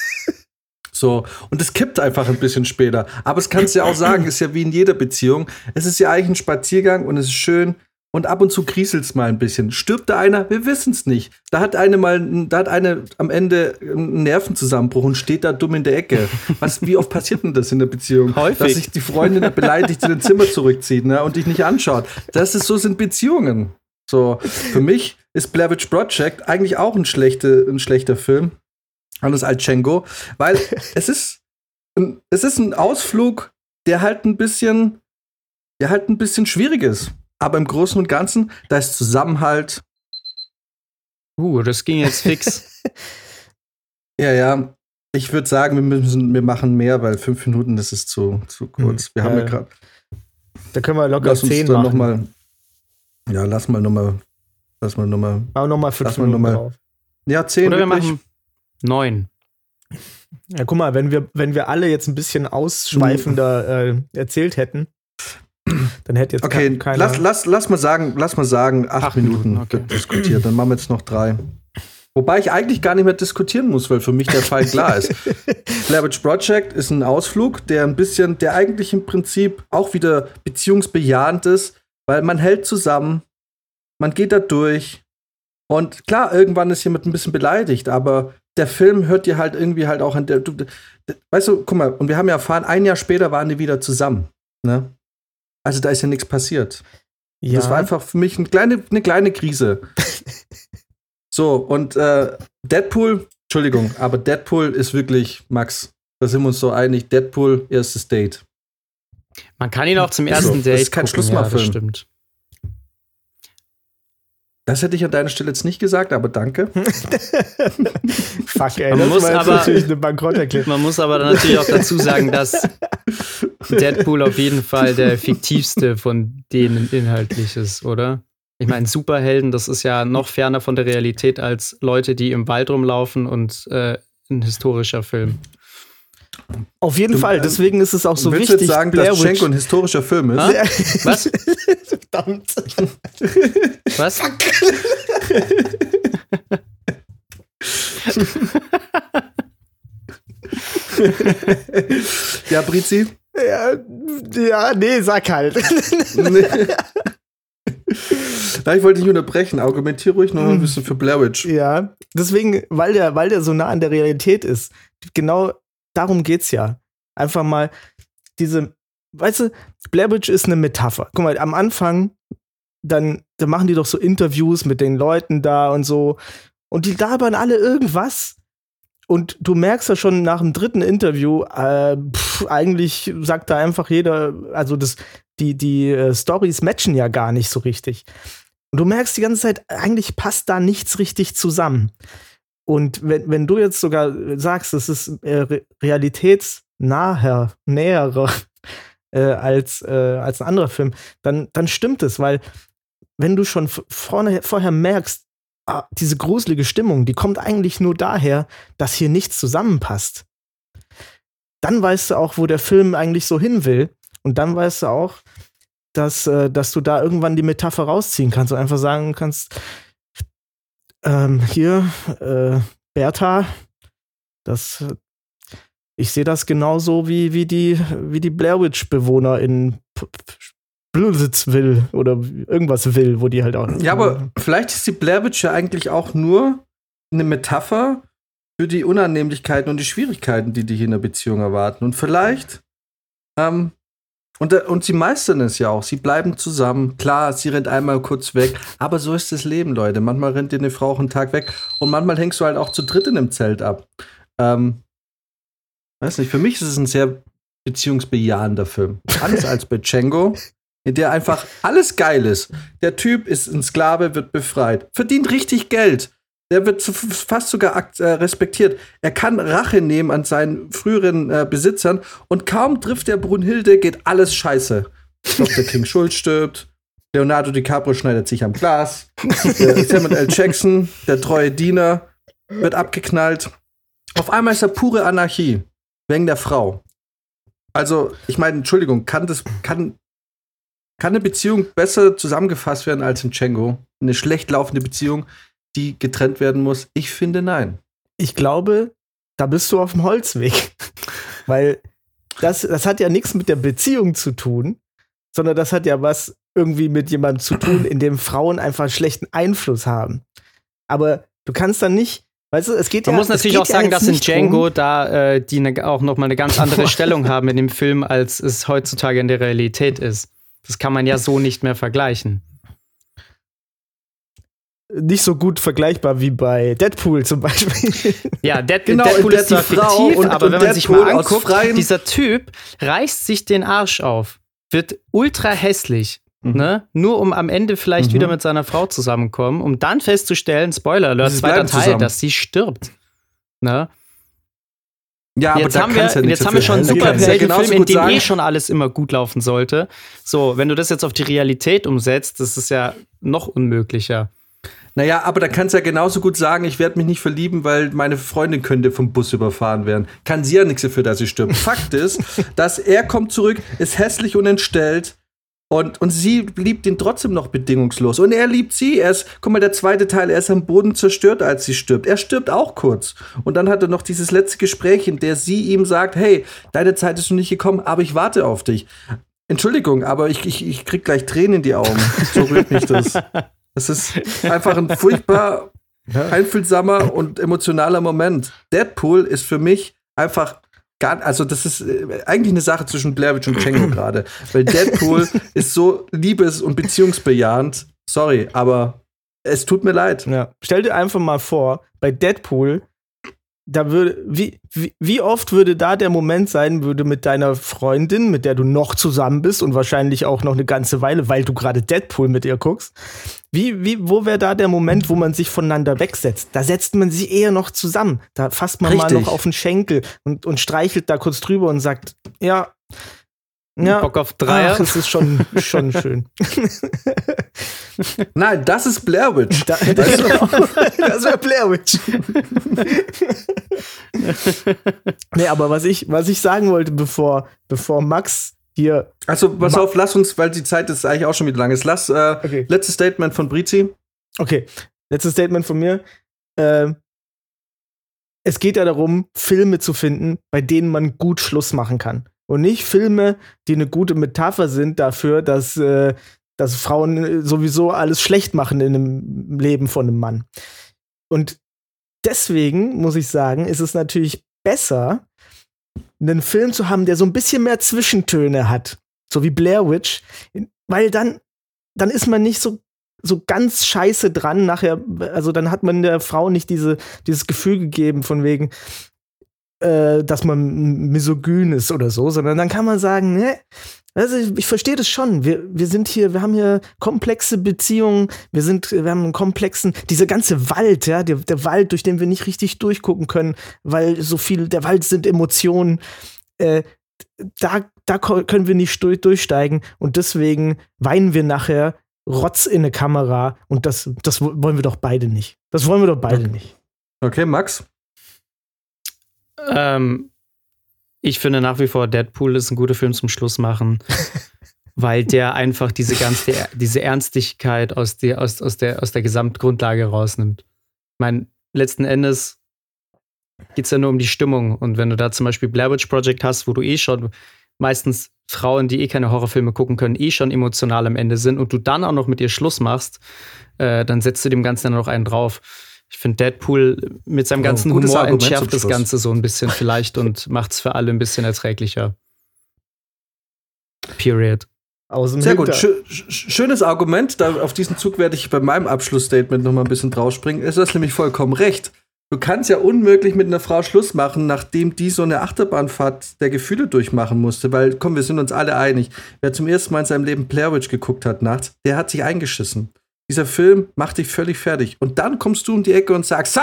So, und es kippt einfach ein bisschen später. Aber es kannst du ja auch sagen, ist ja wie in jeder Beziehung. Es ist ja eigentlich ein Spaziergang und es ist schön. Und ab und zu kriselt es mal ein bisschen. Stirbt da einer? Wir wissen es nicht. Da hat eine mal, da hat eine am Ende einen Nervenzusammenbruch und steht da dumm in der Ecke. Was, wie oft passiert denn das in der Beziehung? Häufig. Dass sich die Freundin beleidigt in ein Zimmer zurückzieht ne, und dich nicht anschaut. Das ist so sind Beziehungen. So, für mich ist Blair Witch Project eigentlich auch ein, schlechte, ein schlechter Film. Anders als Chengo, weil es ist, ein, es ist ein Ausflug, der halt ein bisschen, der halt ein bisschen schwierig ist. Aber im Großen und Ganzen, da ist Zusammenhalt. Uh, das ging jetzt fix. ja, ja. Ich würde sagen, wir müssen, wir machen mehr, weil fünf Minuten, das ist zu, zu kurz. Wir haben ja gerade. Da können wir locker Lass uns zehn machen. noch mal, Ja, lass mal nochmal. Lass mal nochmal. Aber nochmal fünf Lass mal Minuten noch mal- drauf. Ja, zehn. Oder wir wirklich. machen neun. Ja, guck mal, wenn wir, wenn wir alle jetzt ein bisschen ausschweifender äh, erzählt hätten, dann hätte jetzt Okay, ke- keiner. lass, lass, lass mal sagen, lass mal sagen, acht, Acht Minuten, Minuten, okay. diskutiert. Dann machen wir jetzt noch drei. Wobei ich eigentlich gar nicht mehr diskutieren muss, weil für mich der Fall klar ist. Witch Project ist ein Ausflug, der ein bisschen, der eigentlich im Prinzip auch wieder beziehungsbejahend ist, weil man hält zusammen, man geht da durch. Und klar, irgendwann ist jemand ein bisschen beleidigt, aber der Film hört dir halt irgendwie halt auch an der. Du, weißt du, guck mal, und wir haben ja erfahren, ein Jahr später waren die wieder zusammen. Ne? Also da ist ja nichts passiert. ja, Das war einfach für mich eine kleine, eine kleine Krise. so, und äh, Deadpool, Entschuldigung, aber Deadpool ist wirklich, Max, da sind wir uns so einig, Deadpool, erstes Date. Man kann ihn auch zum So, ersten das Date ist kein ja, Schlussmachfilm. das stimmt. Das hätte ich an deiner Stelle jetzt nicht gesagt, aber danke. Fuck, ey, Man das muss war aber- natürlich eine Bankrotterklärung. Man muss aber dann natürlich auch dazu sagen, dass Deadpool auf jeden Fall der fiktivste von denen inhaltlich ist, oder? Ich meine, Superhelden, das ist ja noch ferner von der Realität als Leute, die im Wald rumlaufen und äh, ein historischer Film. Auf jeden Du, Fall, ähm, deswegen ist es auch so Willst wichtig. jetzt sagen, Blair dass Schenko ein historischer Film ist? Ah? Was? Verdammt. Was? Ja, Brizi? Ja, ja, nee, sag halt. Nee. Nein, ich wollte dich unterbrechen. Argumentier ruhig noch ein bisschen für Blair Witch. ja, deswegen, weil der, weil der so nah an der Realität ist. Genau darum geht's ja. Einfach mal diese, weißt du, Blair Witch ist eine Metapher. Guck mal, am Anfang, dann, dann machen die doch so Interviews mit den Leuten da und so. Und die labern alle irgendwas. Und du merkst ja schon nach dem dritten Interview, äh, pff, eigentlich sagt da einfach jeder, also das, die, die äh, Stories matchen ja gar nicht so richtig. Und du merkst die ganze Zeit, eigentlich passt da nichts richtig zusammen. Und wenn, wenn du jetzt sogar sagst, es ist äh, re realitätsnaher, näherer äh, als, äh, als ein anderer Film, dann, dann stimmt es, weil wenn du schon vorne, vorher merkst, diese gruselige Stimmung, die kommt eigentlich nur daher, dass hier nichts zusammenpasst. Dann weißt du auch, wo der Film eigentlich so hin will. Und dann weißt du auch, dass, äh, dass du da irgendwann die Metapher rausziehen kannst und einfach sagen kannst, ähm, hier, äh, Bertha, das, ich sehe das genauso wie, wie die, wie die Blair Witch-Bewohner in P- P- Blizzardsville oder irgendwas will, wo die halt auch. Ja, aber vielleicht ist die Blair Witch ja eigentlich auch nur eine Metapher für die Unannehmlichkeiten und die Schwierigkeiten, die dich in der Beziehung erwarten. Und vielleicht, ähm, und, äh, und sie meistern es ja auch. Sie bleiben zusammen. Klar, sie rennt einmal kurz weg. Aber so ist das Leben, Leute. Manchmal rennt dir eine Frau auch einen Tag weg. Und manchmal hängst du halt auch zu dritt in einem Zelt ab. Ähm, weiß nicht, für mich ist es ein sehr beziehungsbejahender Film. Anders als bei Django, in der einfach alles geil ist. Der Typ ist ein Sklave, wird befreit, verdient richtig Geld. Der wird fast sogar äh, respektiert. Er kann Rache nehmen an seinen früheren äh, Besitzern und kaum trifft der Brunhilde, geht alles scheiße. Dr. King Schulz stirbt. Leonardo DiCaprio schneidet sich am Glas. Samuel L. Jackson, der treue Diener, wird abgeknallt. Auf einmal ist er pure Anarchie. Wegen der Frau. Also, ich meine, Entschuldigung, kann das, kann, kann eine Beziehung besser zusammengefasst werden als in Django? Eine schlecht laufende Beziehung, die getrennt werden muss? Ich finde nein. ich glaube, da bist du auf dem Holzweg. Weil das, das hat ja nichts mit der Beziehung zu tun, sondern das hat ja was irgendwie mit jemandem zu tun, in dem Frauen einfach schlechten Einfluss haben. Aber du kannst dann nicht, weißt du, es geht Man ja muss es natürlich auch ja sagen, jetzt dass in Django drum- da äh, die ne, auch noch mal eine ganz andere Stellung haben in dem Film, als es heutzutage in der Realität ist. Das kann man ja so nicht mehr vergleichen. nicht so gut vergleichbar wie bei Deadpool zum Beispiel. Ja, Dead Genau, Deadpool ist zwar Frau fiktiv, und- aber und wenn man sich Deadpool mal anguckt, dieser Typ reißt sich den Arsch auf, wird ultra hässlich, Mhm. ne? Nur um am Ende vielleicht Mhm. wieder mit seiner Frau zusammenkommen, um dann festzustellen, Spoiler Alert, zweiter Teil, zusammen. dass sie stirbt. Ne? Ja, jetzt haben wir, ja jetzt haben wir schon einen kannst ja Superheldenfilm, in dem sagen, eh schon alles immer gut laufen sollte. So, wenn du das jetzt auf die Realität umsetzt, das ist ja noch unmöglicher. Naja, aber da kannst du ja genauso gut sagen, ich werde mich nicht verlieben, weil meine Freundin könnte vom Bus überfahren werden. Kann sie ja nichts dafür, dass sie stirbt. Fakt ist, dass er kommt zurück, ist hässlich und entstellt und, und sie liebt ihn trotzdem noch bedingungslos. Und er liebt sie. Er ist, guck mal, der zweite Teil, er ist am Boden zerstört, als sie stirbt. Er stirbt auch kurz. Und dann hat er noch dieses letzte Gespräch, in der sie ihm sagt, hey, deine Zeit ist noch nicht gekommen, aber ich warte auf dich. Entschuldigung, aber ich, ich, ich krieg gleich Tränen in die Augen. So rührt mich das. Das ist einfach ein furchtbar einfühlsamer und emotionaler Moment. Deadpool ist für mich einfach gar, also das ist äh, eigentlich eine Sache zwischen Blair Witch und Django gerade, weil Deadpool ist so liebes- und beziehungsbejahend. Sorry, aber es tut mir leid. Ja. Stell dir einfach mal vor, bei Deadpool, da würde, wie, wie, wie oft würde da der Moment sein, würde mit deiner Freundin, mit der du noch zusammen bist und wahrscheinlich auch noch eine ganze Weile, weil du gerade Deadpool mit ihr guckst, wie, wie, wo wäre da der Moment, wo man sich voneinander wegsetzt? Da setzt man sich eher noch zusammen. Da fasst man mal Richtig. noch auf den Schenkel und, und streichelt da kurz drüber und sagt, ja, ja, Bock auf Dreier. ach, es ist schon, schon schön. Nein, das ist Blair Witch. Da, das das wäre Blair Witch. nee, aber was ich, was ich sagen wollte, bevor, bevor Max hier. Also, pass auf, lass uns, weil die Zeit ist eigentlich auch schon wieder lang ist. Lass, äh, Okay. letztes Statement von Brizi. Okay, letztes Statement von mir. Ähm, es geht ja darum, Filme zu finden, bei denen man gut Schluss machen kann. Und nicht Filme, die eine gute Metapher sind dafür, dass, äh, dass Frauen äh, sowieso alles schlecht machen in einem Leben von einem Mann. Und deswegen muss ich sagen, ist es natürlich besser, einen Film zu haben, der so ein bisschen mehr Zwischentöne hat. So wie Blair Witch. Weil dann, dann ist man nicht so so ganz scheiße dran nachher, also dann hat man der Frau nicht diese, dieses Gefühl gegeben von wegen, äh, dass man misogyn ist oder so, sondern dann kann man sagen, ne, also ich, ich verstehe das schon. Wir, wir sind hier, wir haben hier komplexe Beziehungen, wir sind, wir haben einen komplexen, dieser ganze Wald, ja, der, der Wald, durch den wir nicht richtig durchgucken können, weil so viel, der Wald sind Emotionen, äh, da, da können wir nicht durch, durchsteigen und deswegen weinen wir nachher Rotz in eine Kamera und das, das wo- wollen wir doch beide nicht. Das wollen wir doch beide nicht. Okay, Max. Ähm, ich finde nach wie vor, Deadpool ist ein guter Film zum Schluss machen, weil der einfach diese ganze, diese Ernstigkeit aus, die, aus, aus, der, aus der Gesamtgrundlage rausnimmt. Ich meine, letzten Endes geht es ja nur um die Stimmung. Und wenn du da zum Beispiel Blair Witch Project hast, wo du eh schon meistens Frauen, die eh keine Horrorfilme gucken können, eh schon emotional am Ende sind und du dann auch noch mit ihr Schluss machst, äh, dann setzt du dem Ganzen dann noch einen drauf. Ich finde, Deadpool mit seinem ganzen Humor Argument entschärft das. Ganze so ein bisschen vielleicht und macht es für alle ein bisschen erträglicher. Period. Aus dem Sehr gut. Hinter- Schö sch- schönes Argument. Da, auf diesen Zug werde ich bei meinem Abschlussstatement noch mal ein bisschen draufspringen. Es ist nämlich vollkommen recht. Du kannst ja unmöglich mit einer Frau Schluss machen, nachdem die so eine Achterbahnfahrt der Gefühle durchmachen musste. Weil, komm, wir sind uns alle einig. Wer zum ersten Mal in seinem Leben Blair Witch geguckt hat nachts, der hat sich eingeschissen. Dieser Film macht dich völlig fertig. Und dann kommst du um die Ecke und sagst, so,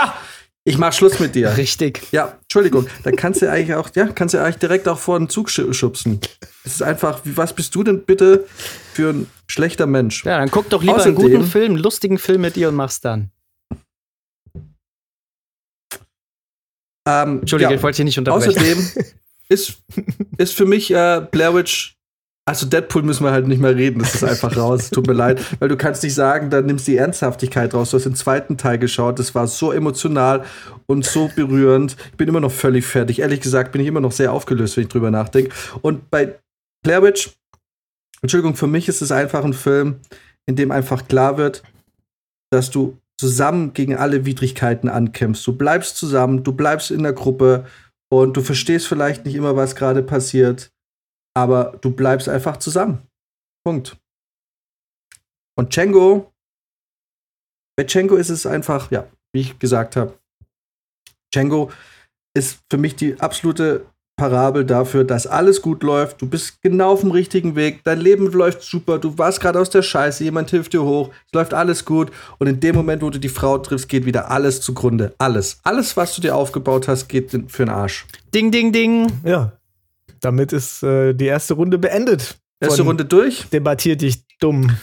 ich mach Schluss mit dir. Richtig. Ja, Entschuldigung, da kannst du eigentlich auch, ja, kannst du eigentlich direkt auch vor den Zug schu- schubsen. Es ist einfach, was bist du denn bitte für ein schlechter Mensch? Ja, dann guck doch lieber Außerdem- einen guten Film, einen lustigen Film mit dir und mach's dann. Ähm, Entschuldige, ja, ich wollte dich nicht unterbrechen. Außerdem ist, ist für mich äh, Blair Witch, also Deadpool müssen wir halt nicht mehr reden, das ist einfach raus, tut mir leid, weil du kannst nicht sagen, da nimmst du die Ernsthaftigkeit raus. Du hast den zweiten Teil geschaut, das war so emotional und so berührend. Ich bin immer noch völlig fertig. Ehrlich gesagt bin ich immer noch sehr aufgelöst, wenn ich drüber nachdenke. Und bei Blair Witch, Entschuldigung, für mich ist es einfach ein Film, in dem einfach klar wird, dass du zusammen gegen alle Widrigkeiten ankämpfst. Du bleibst zusammen, du bleibst in der Gruppe und du verstehst vielleicht nicht immer, was gerade passiert, aber du bleibst einfach zusammen. Punkt. Und Django, bei Django ist es einfach, ja, wie ich gesagt habe, Django ist für mich die absolute Parabel dafür, dass alles gut läuft. Du bist genau auf dem richtigen Weg. Dein Leben läuft super. Du warst gerade aus der Scheiße. Jemand hilft dir hoch. Es läuft alles gut. Und in dem Moment, wo du die Frau triffst, geht wieder alles zugrunde. Alles. Alles, was du dir aufgebaut hast, geht für den Arsch. Ding, ding, ding. Ja. Damit ist äh, die erste Runde beendet. Erste Runde durch. Debattiert dich dumm.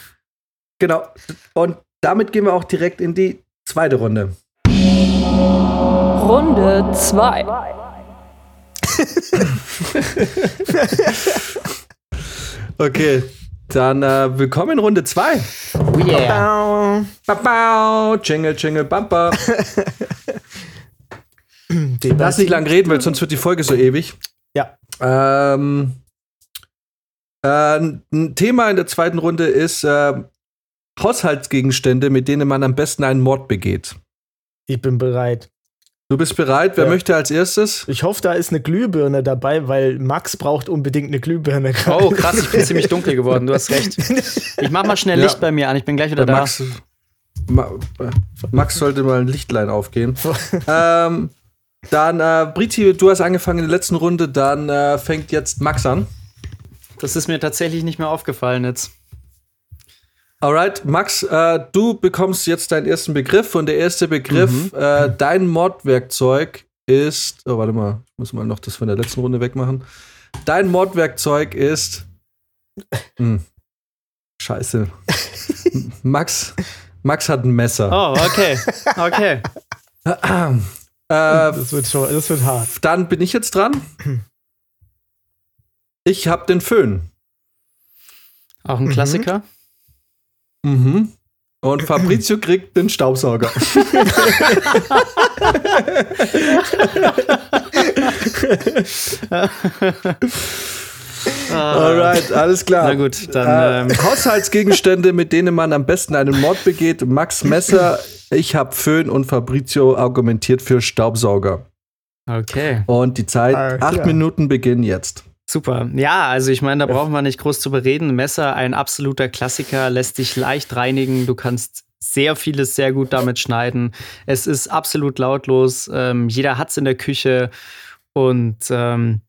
Genau. Und damit gehen wir auch direkt in die zweite Runde. Runde 2. Okay. Dann äh, willkommen in Runde 2. Oh yeah. Babau, Jingle, Jingle, Bumper. Lass nicht lang reden, weil sonst wird die Folge so ewig. Ja. Ähm, äh, ein Thema in der zweiten Runde ist äh, Haushaltsgegenstände, mit denen man am besten einen Mord begeht. Ich bin bereit. Du bist bereit? Wer Ja. möchte als erstes? Ich hoffe, da ist eine Glühbirne dabei, weil Max braucht unbedingt eine Glühbirne. Oh, krass, ich bin ziemlich dunkel geworden, du hast recht. Ich mach mal schnell Ja. Licht bei mir an, ich bin gleich wieder Bei da. Max, Ma, äh, Max sollte mal ein Lichtlein aufgehen. ähm, dann, äh, Briti, du hast angefangen in der letzten Runde, dann äh, fängt jetzt Max an. Das ist mir tatsächlich nicht mehr aufgefallen jetzt. Alright, Max, äh, du bekommst jetzt deinen ersten Begriff und der erste Begriff, äh, dein Mordwerkzeug ist. Oh, warte mal, ich muss mal noch das von der letzten Runde wegmachen. Dein Mordwerkzeug ist. Hm, scheiße. Max, Max hat ein Messer. Oh, okay. Okay. Äh, Das wird, schon, das wird hart. dann bin ich jetzt dran. Ich hab den Föhn. Auch ein Klassiker. Mhm. Und Fabrizio kriegt den Staubsauger. Alright, alles klar. Na gut, Äh, dann ähm, Haushaltsgegenstände, mit denen man am besten einen Mord begeht. Max Messer, ich hab Föhn und Fabrizio argumentiert für Staubsauger. okay. Und die Zeit, Ah, acht klar. Minuten beginnen jetzt. Super. Ja, also ich meine, da brauchen wir nicht groß zu bereden. Messer, ein absoluter Klassiker, lässt sich leicht reinigen. Du kannst sehr vieles sehr gut damit schneiden. Es ist absolut lautlos. Ähm, jeder hat es in der Küche und ähm,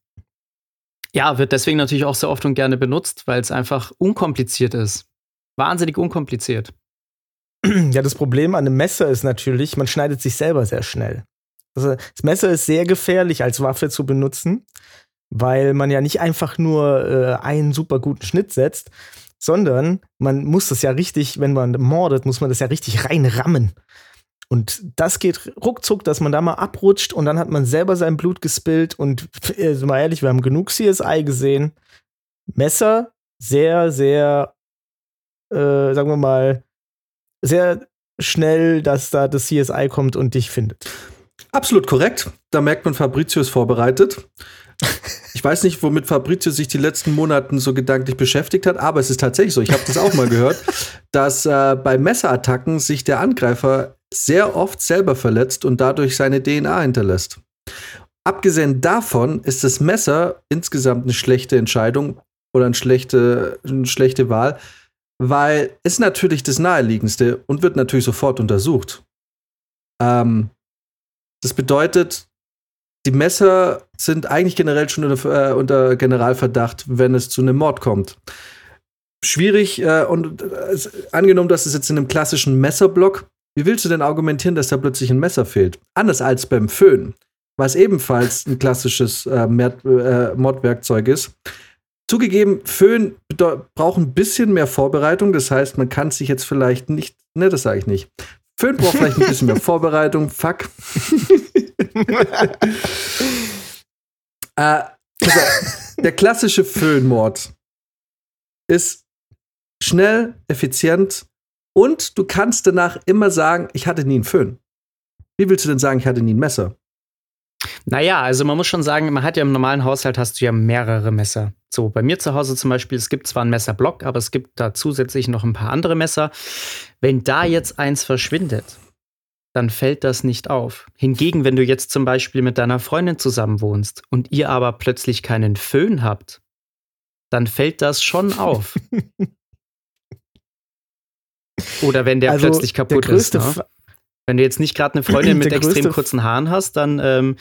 ja, wird deswegen natürlich auch sehr oft und gerne benutzt, weil es einfach unkompliziert ist. Wahnsinnig unkompliziert. Ja, das Problem an einem Messer ist natürlich, man schneidet sich selber sehr schnell. Also das Messer ist sehr gefährlich als Waffe zu benutzen, weil man ja nicht einfach nur äh, einen super guten Schnitt setzt, sondern man muss das ja richtig, wenn man mordet, muss man das ja richtig reinrammen. Und das geht ruckzuck, dass man da mal abrutscht und dann hat man selber sein Blut gespillt und äh, wir ehrlich, wir haben genug CSI gesehen. Messer sehr, sehr, äh, sagen wir mal, sehr schnell, dass da das CSI kommt und dich findet. Absolut korrekt. Da merkt man, Fabrizio ist vorbereitet. Ich weiß nicht, womit Fabrizio sich die letzten Monaten so gedanklich beschäftigt hat, aber es ist tatsächlich so. Ich habe das auch mal gehört, dass äh, bei Messerattacken sich der Angreifer sehr oft selber verletzt und dadurch seine DNA hinterlässt. Abgesehen davon ist das Messer insgesamt eine schlechte Entscheidung oder eine schlechte, eine schlechte Wahl, weil es natürlich das naheliegendste und wird natürlich sofort untersucht. Ähm, das bedeutet, die Messer sind eigentlich generell schon unter, äh, unter Generalverdacht, wenn es zu einem Mord kommt. Schwierig äh, und äh, angenommen, dass es jetzt in einem klassischen Messerblock, wie willst du denn argumentieren, dass da plötzlich ein Messer fehlt? Anders als beim Föhn, was ebenfalls ein klassisches äh, äh Mordwerkzeug ist. Zugegeben, Föhn braucht ein bisschen mehr Vorbereitung. Das heißt, man kann sich jetzt vielleicht nicht, ne, das sage ich nicht. Föhn braucht vielleicht ein bisschen mehr Vorbereitung. Fuck. äh, also, der klassische Föhnmord ist schnell, effizient und du kannst danach immer sagen, ich hatte nie einen Föhn. Wie willst du denn sagen, ich hatte nie ein Messer? Naja, also man muss schon sagen, man hat ja im normalen Haushalt hast du ja mehrere Messer. So, bei mir zu Hause zum Beispiel, es gibt zwar einen Messerblock, aber es gibt da zusätzlich noch ein paar andere Messer. Wenn da jetzt eins verschwindet, dann fällt das nicht auf. Hingegen, wenn du jetzt zum Beispiel mit deiner Freundin zusammen wohnst und ihr aber plötzlich keinen Föhn habt, dann fällt das schon auf. Oder wenn der also plötzlich kaputt ist. Ne? Wenn du jetzt nicht gerade eine Freundin mit extrem kurzen Haaren hast, dann ähm,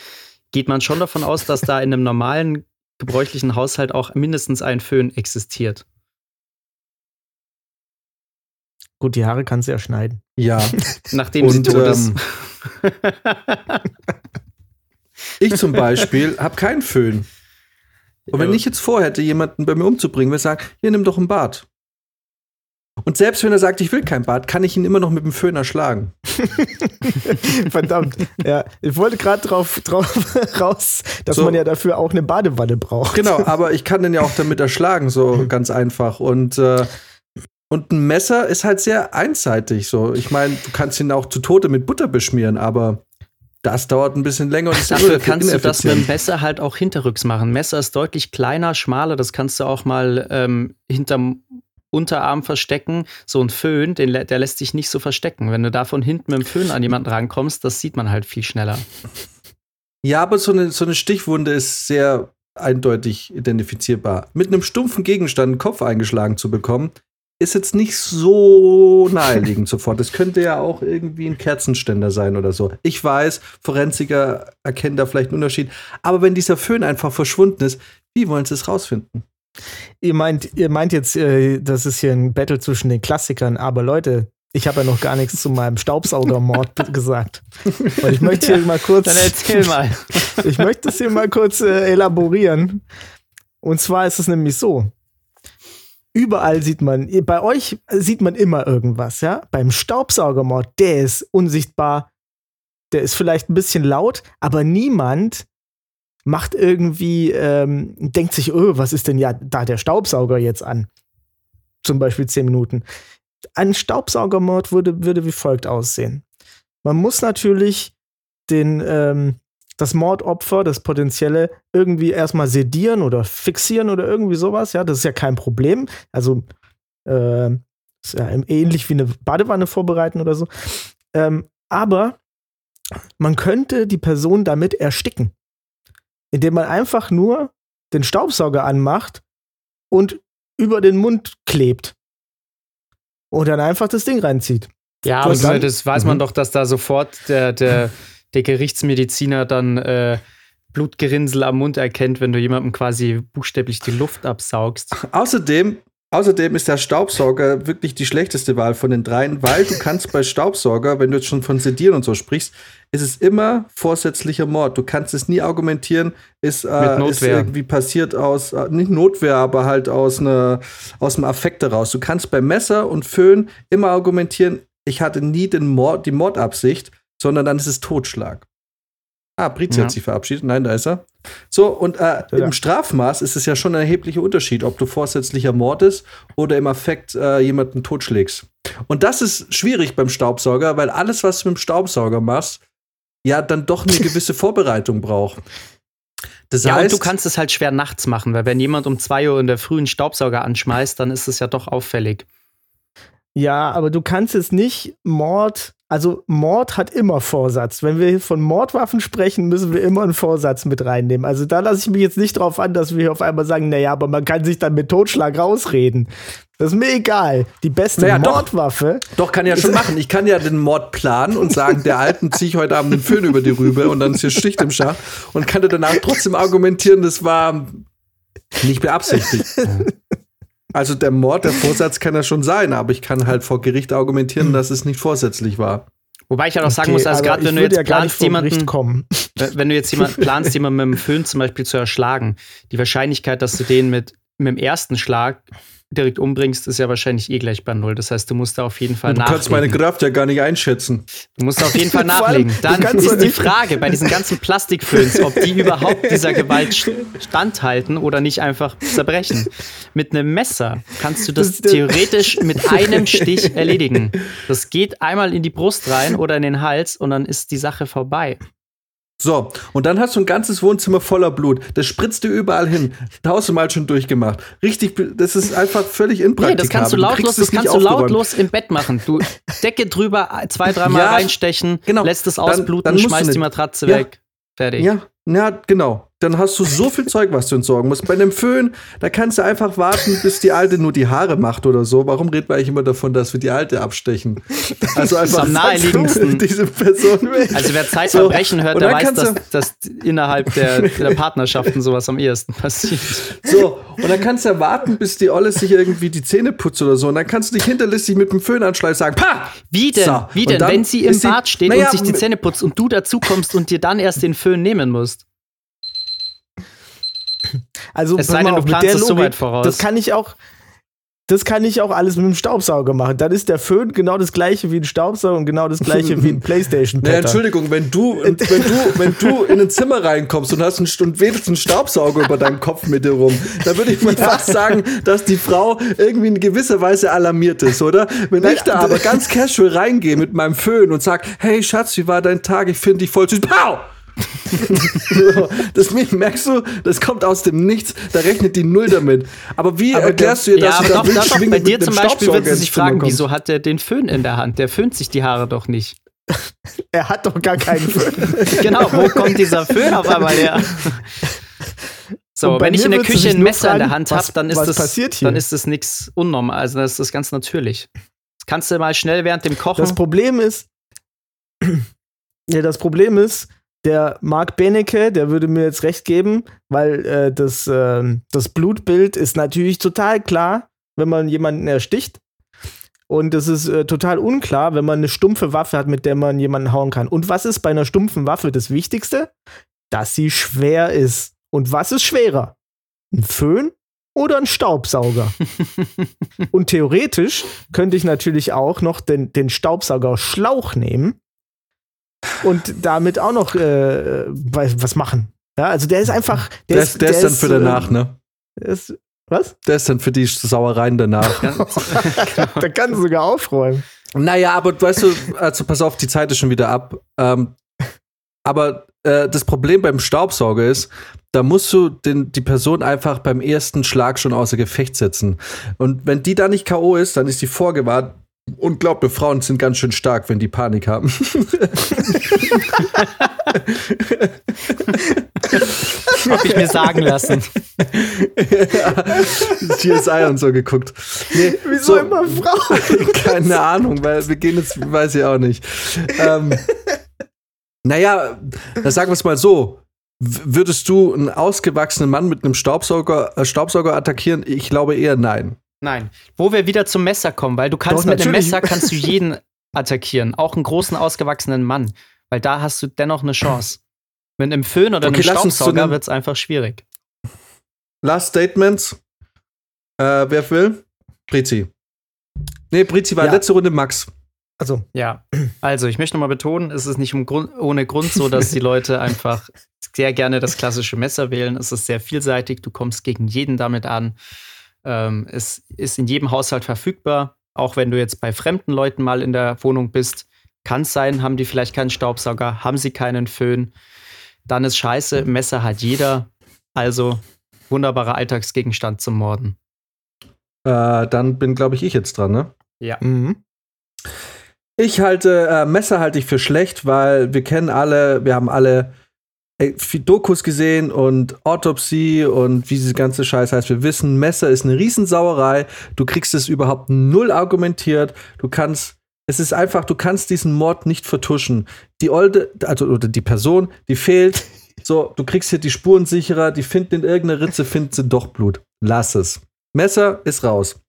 geht man schon davon aus, dass da in einem normalen, gebräuchlichen Haushalt auch mindestens ein Föhn existiert. Gut, die Haare kannst du ja schneiden. Ja. Nachdem sie tot ähm, ist. ich zum Beispiel habe keinen Föhn. Und wenn ich jetzt vorhätte, jemanden bei mir umzubringen, würde ich sagen, hier nimm doch ein Bad. Und selbst wenn er sagt, ich will kein Bad, kann ich ihn immer noch mit dem Föhn erschlagen. Verdammt. Ja, ich wollte gerade drauf, drauf raus, dass so. man ja dafür auch eine Badewanne braucht. Genau, aber ich kann den ja auch damit erschlagen, so ganz einfach. Und äh, und ein Messer ist halt sehr einseitig. So, ich meine, du kannst ihn auch zu Tode mit Butter beschmieren, aber das dauert ein bisschen länger und ist Dafür kannst du das mit dem Messer halt auch hinterrücks machen. Messer ist deutlich kleiner, schmaler. Das kannst du auch mal ähm, hinterm Unterarm verstecken. So ein Föhn, den, der lässt sich nicht so verstecken. Wenn du da von hinten mit dem Föhn an jemanden rankommst, das sieht man halt viel schneller. Ja, aber so eine, so eine Stichwunde ist sehr eindeutig identifizierbar. Mit einem stumpfen Gegenstand einen Kopf eingeschlagen zu bekommen, ist jetzt nicht so naheliegend sofort. Das könnte ja auch irgendwie ein Kerzenständer sein oder so. Ich weiß, Forensiker erkennen da vielleicht einen Unterschied. Aber wenn dieser Föhn einfach verschwunden ist, wie wollen sie es rausfinden? Ihr meint, ihr meint jetzt, äh, das ist hier ein Battle zwischen den Klassikern, aber Leute, ich habe ja noch gar nichts zu meinem Staubsaugermord gesagt. Und ich möchte hier mal kurz. Dann erzähl mal. ich möchte es hier mal kurz äh, elaborieren. Und zwar ist es nämlich so: Überall sieht man, bei euch sieht man immer irgendwas, ja? Beim Staubsaugermord, der ist unsichtbar, der ist vielleicht ein bisschen laut, aber niemand macht irgendwie, ähm, denkt sich, oh, was ist denn ja da der Staubsauger jetzt an? Zum Beispiel zehn Minuten. Ein Staubsaugermord würde, würde wie folgt aussehen. Man muss natürlich den, ähm, das Mordopfer, das potenzielle, irgendwie erstmal sedieren oder fixieren oder irgendwie sowas. Ja, das ist ja kein Problem. Also, äh, ist ja ähnlich wie eine Badewanne vorbereiten oder so. Ähm, aber man könnte die Person damit ersticken, indem man einfach nur den Staubsauger anmacht und über den Mund klebt und dann einfach das Ding reinzieht. Ja, aber dann, das weiß man mhm. doch, dass da sofort der, der der Gerichtsmediziner dann äh, Blutgerinnsel am Mund erkennt, wenn du jemandem quasi buchstäblich die Luft absaugst. Außerdem, außerdem ist der Staubsauger wirklich die schlechteste Wahl von den dreien, weil du kannst bei Staubsauger, wenn du jetzt schon von Sedieren und so sprichst, ist es immer vorsätzlicher Mord. Du kannst es nie argumentieren, ist, äh, ist irgendwie passiert aus, äh, nicht Notwehr, aber halt aus, ne, aus dem Affekt heraus. Du kannst bei Messer und Föhn immer argumentieren, ich hatte nie den Mord, die Mordabsicht, sondern dann ist es Totschlag. Ah, Brizi ja. hat sich verabschiedet. Nein, da ist er. So, und äh, ja. im Strafmaß ist es ja schon ein erheblicher Unterschied, ob du vorsätzlicher mordest oder im Affekt äh, jemanden totschlägst. Und das ist schwierig beim Staubsauger, weil alles, was du mit dem Staubsauger machst, ja dann doch eine gewisse Vorbereitung braucht. Das Ja, und heißt, du kannst es halt schwer nachts machen, weil wenn jemand um 2 Uhr in der frühen Staubsauger anschmeißt, dann ist es ja doch auffällig. Ja, aber du kannst es nicht Mord. Also Mord hat immer Vorsatz. Wenn wir von Mordwaffen sprechen, müssen wir immer einen Vorsatz mit reinnehmen. Also da lasse ich mich jetzt nicht drauf an, dass wir hier auf einmal sagen, naja, aber man kann sich dann mit Totschlag rausreden. Das ist mir egal. Die beste Naja, doch. Mordwaffe. Doch, kann ja schon machen. Ich kann ja den Mord planen und sagen, der Alten ziehe ich heute Abend den Föhn über die Rübe und dann ist hier Schicht im Schacht und kann danach trotzdem argumentieren, das war nicht beabsichtigt. Also der Mord, der Vorsatz kann ja schon sein, aber ich kann halt vor Gericht argumentieren, dass es nicht vorsätzlich war. Wobei ich ja noch sagen Okay, muss, also aber gerade wenn du jetzt ja planst, jemanden, wenn du jetzt jemanden planst, jemanden mit dem Föhn zum Beispiel zu erschlagen, die Wahrscheinlichkeit, dass du den mit, mit dem ersten Schlag direkt umbringst, ist ja wahrscheinlich eh gleich bei Null. Das heißt, du musst da auf jeden Fall Du kannst meine nachlegen. Kraft ja gar nicht einschätzen. Du musst auf jeden Fall nachlegen. du Dann ist die Frage bei diesen ganzen Plastikföhns, ob die überhaupt dieser Gewalt st- standhalten oder nicht einfach zerbrechen. Mit einem Messer kannst du das- theoretisch mit einem Stich erledigen. Das geht einmal in die Brust rein oder in den Hals und dann ist die Sache vorbei. So, und dann hast du ein ganzes Wohnzimmer voller Blut. Das spritzt dir überall hin. Tausendmal schon durchgemacht. Richtig, das ist einfach völlig Nee, impraktikabel. das kannst du lautlos, es das kannst du lautlos im Bett machen. Du Decke drüber, zwei, dreimal Ja, reinstechen, genau. lässt es Dann- ausbluten, dann du schmeißt die Matratze Ja. weg. Fertig. Ja, ja, genau. Dann hast du so viel Zeug, was du entsorgen musst. Bei einem Föhn, da kannst du einfach warten, bis die Alte nur die Haare macht oder so. Warum reden wir eigentlich immer davon, dass wir die Alte abstechen? Also einfach am naheliegendsten. diese Person. Also wer Zeitverbrechen So, hört, der weiß, dass, dass innerhalb der, der Partnerschaften sowas am ehesten passiert. So, und dann kannst du ja warten, bis die Olle sich irgendwie die Zähne putzt oder so. Und dann kannst du dich hinterlistig mit dem Föhn anschleichen und sagen, pa! Wie denn? So, Wie denn, wenn sie im Bad steht Naja, und sich die Zähne putzt und du dazu kommst und dir dann erst den Föhn nehmen musst? Also Es sei denn, du auf, mit planst der es so weit voraus. Das kann ich auch. Das kann ich auch alles mit dem Staubsauger machen. Dann ist der Föhn genau das gleiche wie ein Staubsauger und genau das gleiche wie ein playstation Naja, -Patter. Entschuldigung, wenn du, wenn du, wenn du in ein Zimmer reinkommst und hast einen, und wedelst einen Staubsauger über deinem Kopf mit dir rum, dann würde ich mal fast sagen, dass die Frau irgendwie in gewisser Weise alarmiert ist, oder? Wenn ich da aber ganz casual reingehe mit meinem Föhn und sag, hey Schatz, wie war dein Tag? Ich finde dich voll süß. Pow! Das merkst du, das kommt aus dem Nichts, da rechnet die Null damit. Aber wie Aber erklärst du ihr, Ja, dass aber doch, doch, bei dir zum Beispiel wird sie sich fragen, wieso hat er den Föhn in der Hand? Der föhnt sich die Haare doch nicht. er hat doch gar keinen Föhn. Genau, wo kommt dieser Föhn auf einmal her? So, wenn ich in der Küche ein Messer in der fragen, Hand habe, dann ist das dann ist das nichts unnormal. Also das ist das ganz natürlich. Das kannst du mal schnell während dem Kochen. Das Problem ist, ja, das Problem ist, der Marc Benecke, der würde mir jetzt recht geben, weil äh, das, ähm, das Blutbild ist natürlich total klar, wenn man jemanden ersticht. Und es ist äh, total unklar, wenn man eine stumpfe Waffe hat, mit der man jemanden hauen kann. Und was ist bei einer stumpfen Waffe das Wichtigste? Dass sie schwer ist. Und was ist schwerer? Ein Föhn oder ein Staubsauger? Und theoretisch könnte ich natürlich auch noch den, den Staubsaugerschlauch nehmen und damit auch noch äh, was machen. Ja, also der ist einfach. Der, ist, der ist dann für danach, ne? der Ist, was? Der ist dann für die Sauereien danach. da kann du sogar aufräumen. Naja, aber weißt du, also pass auf, die Zeit ist schon wieder ab. Ähm, aber äh, das Problem beim Staubsauger ist, da musst du den, die Person einfach beim ersten Schlag schon außer Gefecht setzen. Und wenn die da nicht K.O. ist, dann ist die vorgewarnt. Und glaub mir, Frauen sind ganz schön stark, wenn die Panik haben. Hab ich mir sagen lassen. CSI und so geguckt. Nee, Wieso so, immer Frauen? Keine Ahnung, weil wir gehen jetzt, weiß ich auch nicht. Ähm, naja, dann sagen wir es mal so. Würdest du einen ausgewachsenen Mann mit einem Staubsauger, äh, Staubsauger attackieren? Ich glaube eher nein. Nein. Wo wir wieder zum Messer kommen, weil du kannst Doch, mit einem. Messer kannst du jeden attackieren, auch einen großen ausgewachsenen Mann, weil da hast du dennoch eine Chance. Mit einem Föhn oder Okay, einem Staubsauger wird es einfach schwierig. Last Statements. Äh, wer will? Brizi. Nee, Brizi war Ja. letzte Runde Max. Also, Ja, also ich möchte nochmal betonen, es ist nicht um Grund, ohne Grund so, dass die Leute einfach sehr gerne das klassische Messer wählen. Es ist sehr vielseitig, du kommst gegen jeden damit an. Ähm, es ist in jedem Haushalt verfügbar. Auch wenn du jetzt bei fremden Leuten mal in der Wohnung bist, Kann es sein, haben die vielleicht keinen Staubsauger, haben sie keinen Föhn, dann ist scheiße, Messer hat jeder. Also wunderbarer Alltagsgegenstand zum Morden. Äh, dann bin, glaube ich, ich jetzt dran, ne? Ja. Mhm. Ich halte, äh, Messer halte ich für schlecht, weil wir kennen alle, wir haben alle äh, viel Dokus gesehen und Autopsie und wie diese ganze Scheiß heißt. Wir wissen, Messer ist eine Riesensauerei. Du kriegst es überhaupt null argumentiert. Du kannst, es ist einfach, du kannst diesen Mord nicht vertuschen. Die Olde, also oder die Person, die fehlt. So, du kriegst hier die Spuren sicherer, die finden in irgendeiner Ritze, finden sie doch Blut. Lass es. Messer ist raus.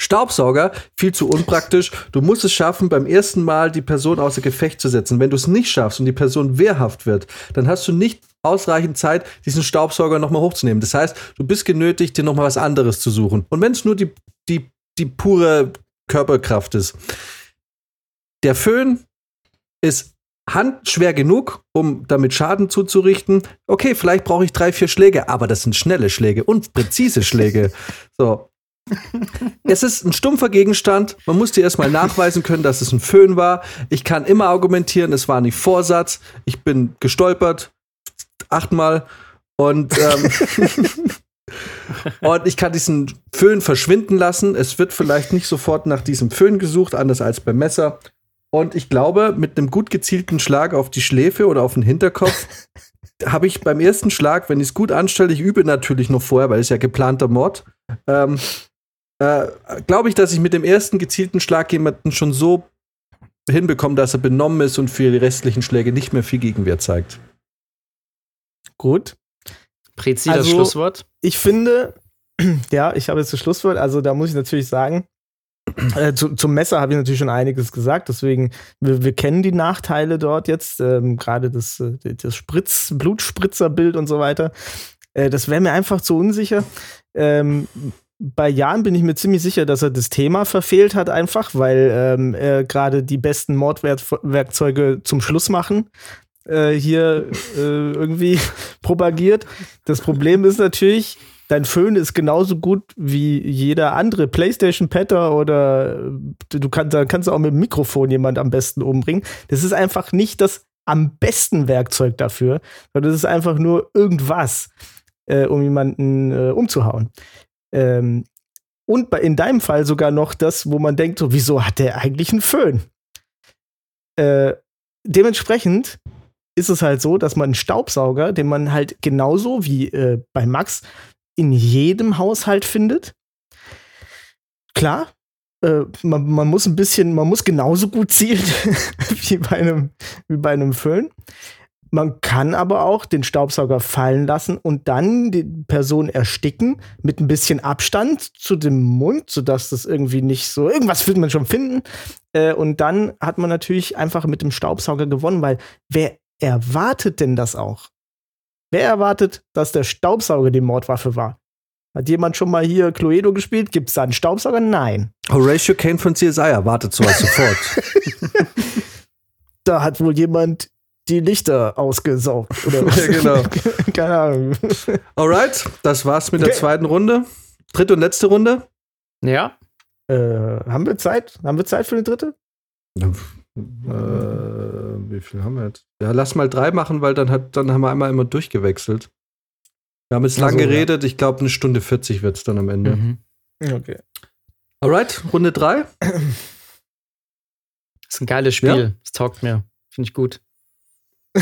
Staubsauger, viel zu unpraktisch. Du musst es schaffen, beim ersten Mal die Person außer Gefecht zu setzen. Wenn du es nicht schaffst und die Person wehrhaft wird, dann hast du nicht ausreichend Zeit, diesen Staubsauger nochmal hochzunehmen. Das heißt, du bist genötigt, dir nochmal was anderes zu suchen. Und wenn es nur die, die, die pure Körperkraft ist. Der Föhn ist handschwer genug, um damit Schaden zuzurichten. Okay, vielleicht brauche ich drei, vier Schläge, aber das sind schnelle Schläge und präzise Schläge. So, es ist ein stumpfer Gegenstand. Man muss dir erstmal nachweisen können, dass es ein Föhn war. Ich kann immer argumentieren, es war nicht Vorsatz. Ich bin gestolpert achtmal und ähm, und ich kann diesen Föhn verschwinden lassen. Es wird vielleicht nicht sofort nach diesem Föhn gesucht, anders als beim Messer. Und ich glaube, mit einem gut gezielten Schlag auf die Schläfe oder auf den Hinterkopf habe ich beim ersten Schlag, wenn ich es gut anstelle, ich übe natürlich noch vorher, weil es ja geplanter Mord, ähm, äh, glaube ich, dass ich mit dem ersten gezielten Schlag jemanden schon so hinbekomme, dass er benommen ist und für die restlichen Schläge nicht mehr viel Gegenwehr zeigt. Gut. Prezi, das Also- Schlusswort. Ich finde, ja, ich habe jetzt das Schlusswort, also da muss ich natürlich sagen, äh, zu, zum Messer habe ich natürlich schon einiges gesagt, deswegen, wir, wir kennen die Nachteile dort jetzt, ähm, gerade das, äh, das Spritz, Blutspritzerbild und so weiter. Äh, das wäre mir einfach zu unsicher. Ähm, bei Jan bin ich mir ziemlich sicher, dass er das Thema verfehlt hat, einfach, weil ähm, er gerade die besten Mordwerkzeuge zum Schluss machen äh, hier äh, irgendwie propagiert. Das Problem ist natürlich, dein Föhn ist genauso gut wie jeder andere PlayStation-Petter oder äh, du kannst, kannst auch mit dem Mikrofon jemand am besten umbringen. Das ist einfach nicht das am besten Werkzeug dafür, sondern das ist einfach nur irgendwas, äh, um jemanden äh, umzuhauen. Ähm, und bei, in deinem Fall sogar noch das, wo man denkt, so, wieso hat der eigentlich einen Föhn? Äh, dementsprechend ist es halt so, dass man einen Staubsauger, den man halt genauso wie äh, bei Max in jedem Haushalt findet. Klar, äh, man, man muss ein bisschen, man muss genauso gut zielen wie bei einem, wie bei einem Föhn. Man kann aber auch den Staubsauger fallen lassen und dann die Person ersticken mit ein bisschen Abstand zu dem Mund, sodass das irgendwie nicht so, irgendwas wird man schon finden. Äh, und dann hat man natürlich einfach mit dem Staubsauger gewonnen, weil wer erwartet denn das auch? Wer erwartet, dass der Staubsauger die Mordwaffe war? Hat jemand schon mal hier Cluedo gespielt? Gibt es da einen Staubsauger? Nein. Horatio Kane von CSI erwartet sowas sofort. Da hat wohl jemand die Lichter ausgesaugt. Oder was? Ja, genau. Keine Ahnung. Alright, das war's mit der Okay. zweiten Runde. Dritte und letzte Runde. Ja. Äh, haben wir Zeit? Haben wir Zeit für eine dritte? Äh, wie viel haben wir jetzt? Ja, lass mal drei machen, weil dann, hat, dann haben wir einmal immer durchgewechselt. Wir haben jetzt lang so, ja. geredet. Ich glaube, eine Stunde 40 wird's dann am Ende. Mhm. Okay. Alright, Runde drei. Das ist ein geiles Spiel. Das taugt mir. Finde ich gut.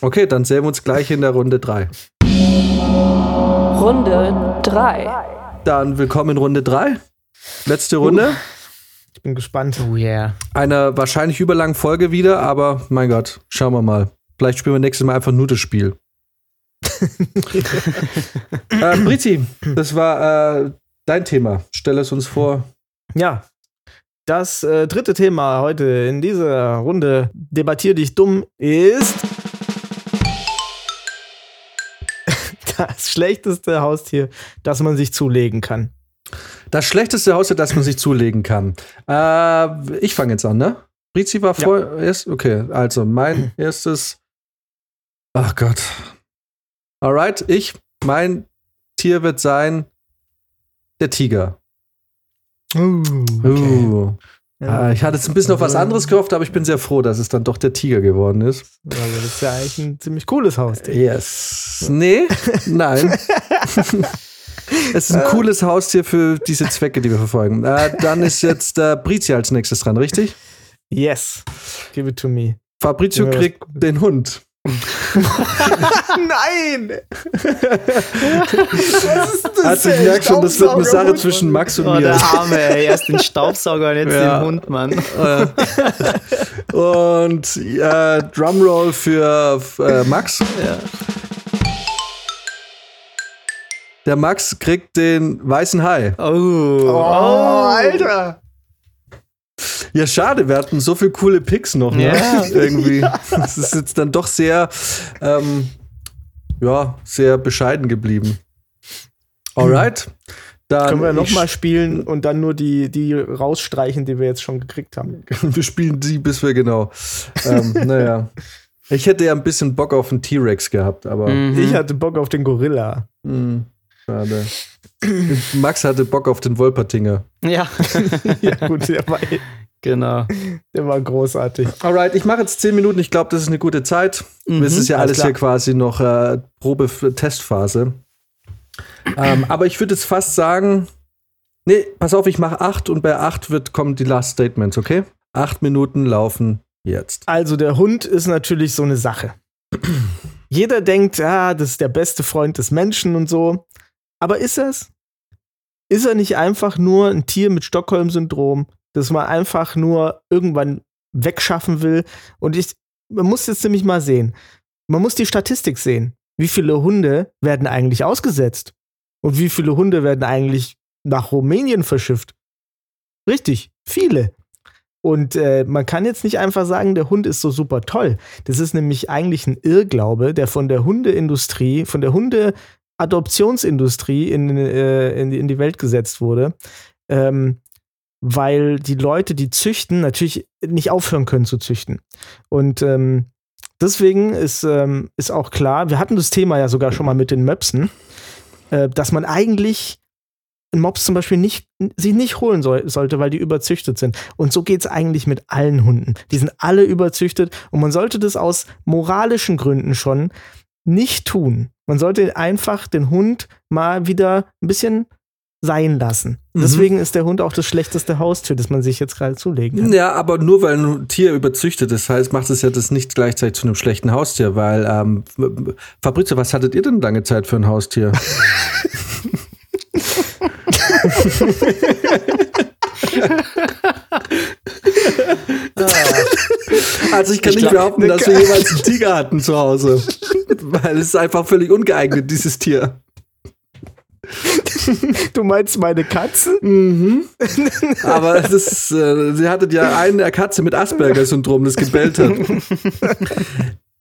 Okay, dann sehen wir uns gleich in der Runde drei. Runde 3. Dann willkommen in Runde drei. Letzte Runde. Ich bin gespannt. Oh yeah. Einer wahrscheinlich überlangen Folge wieder, aber mein Gott, schauen wir mal. Vielleicht spielen wir nächstes Mal einfach nur das Spiel. äh, Brizi, das war äh, dein Thema. Stell es uns vor. Ja. Das äh, dritte Thema heute in dieser Runde Debattier dich dumm ist das schlechteste Haustier, das man sich zulegen kann. Das schlechteste Haustier, das man sich zulegen kann. Äh, ich fange jetzt an, ne? Brizi war Ja. vor erst. Okay, also mein erstes. Ach Gott. Alright, ich. Mein Tier wird sein der Tiger. Uh, Uh. Ah, ich hatte jetzt ein bisschen auf was anderes gehofft, aber ich bin sehr froh, dass es dann doch der Tiger geworden ist. Also das ist ja eigentlich ein ziemlich cooles Haustier. Yes. Nee, nein. es ist ein cooles Haustier für diese Zwecke, die wir verfolgen. Äh, dann ist jetzt äh, Brizia als nächstes dran, richtig? Yes. Give it to me. Fabrizio Ja, kriegt den Hund. Nein! Was ist das? Also ich merke schon, das wird eine Sache zwischen Max und Oh, mir. der Arme, ey. Erst den Staubsauger und jetzt Ja. den Hund, Mann. Und äh, Drumroll für äh, Max. Der Max kriegt den weißen Hai. Oh. Oh, Alter! Ja, schade, wir hatten so viele coole Picks noch. Ne? Ja. Irgendwie. Das ist jetzt dann doch sehr, ähm, ja, sehr bescheiden geblieben. Alright. Dann Können wir nochmal spielen und dann nur die, die rausstreichen, die wir jetzt schon gekriegt haben. Wir spielen die, bis wir genau. ähm, naja. Ich hätte ja ein bisschen Bock auf einen T-Rex gehabt, aber Mhm. Ich hatte Bock auf den Gorilla. mh, schade. Max hatte Bock auf den Wolpertinger. Ja, Ja, gut, der war, genau. der war großartig. Alright, ich mache jetzt 10 Minuten. Ich glaube, das ist eine gute Zeit. Mhm, es ist ja alles alles klar. hier quasi noch äh, Probe-Testphase. ähm, aber ich würde jetzt fast sagen, nee, pass auf, ich mache 8 und bei 8 wird, kommen die Last Statements, okay? 8 Minuten laufen jetzt. Also, der Hund ist natürlich so eine Sache. Jeder denkt, ja, das ist der beste Freund des Menschen und so. Aber ist er's? Ist er nicht einfach nur ein Tier mit Stockholm-Syndrom, das man einfach nur irgendwann wegschaffen will? Und ich, man muss jetzt nämlich mal sehen. Man muss die Statistik sehen. Wie viele Hunde werden eigentlich ausgesetzt? Und wie viele Hunde werden eigentlich nach Rumänien verschifft? Richtig, viele. Und äh, man kann jetzt nicht einfach sagen, der Hund ist so super toll. Das ist nämlich eigentlich ein Irrglaube, der von der Hundeindustrie, von der Hundeadoptionsindustrie in, äh, in, in die Welt gesetzt wurde. Ähm, weil die Leute, die züchten, natürlich nicht aufhören können zu züchten. Und ähm, deswegen ist, ähm, ist auch klar, wir hatten das Thema ja sogar schon mal mit den Möpsen, äh, dass man eigentlich einen Mops zum Beispiel nicht, sich nicht holen soll, sollte, weil die überzüchtet sind. Und so geht es eigentlich mit allen Hunden. Die sind alle überzüchtet und man sollte das aus moralischen Gründen schon nicht tun. Man sollte einfach den Hund mal wieder ein bisschen sein lassen. Mhm. Deswegen ist der Hund auch das schlechteste Haustier, das man sich jetzt gerade zulegen kann. Ja, aber nur weil ein Tier überzüchtet ist, heißt, macht es ja das nicht gleichzeitig zu einem schlechten Haustier, weil, ähm, Fabrizio, was hattet ihr denn lange Zeit für ein Haustier? Also ich kann Ich nicht behaupten, dass wir jeweils einen Tiger hatten zu Hause. Weil es ist einfach völlig ungeeignet, dieses Tier. Du meinst meine Katzen? Mhm. Aber das äh, sie hattet ja eine Katze mit Asperger-Syndrom, das gebellt hat.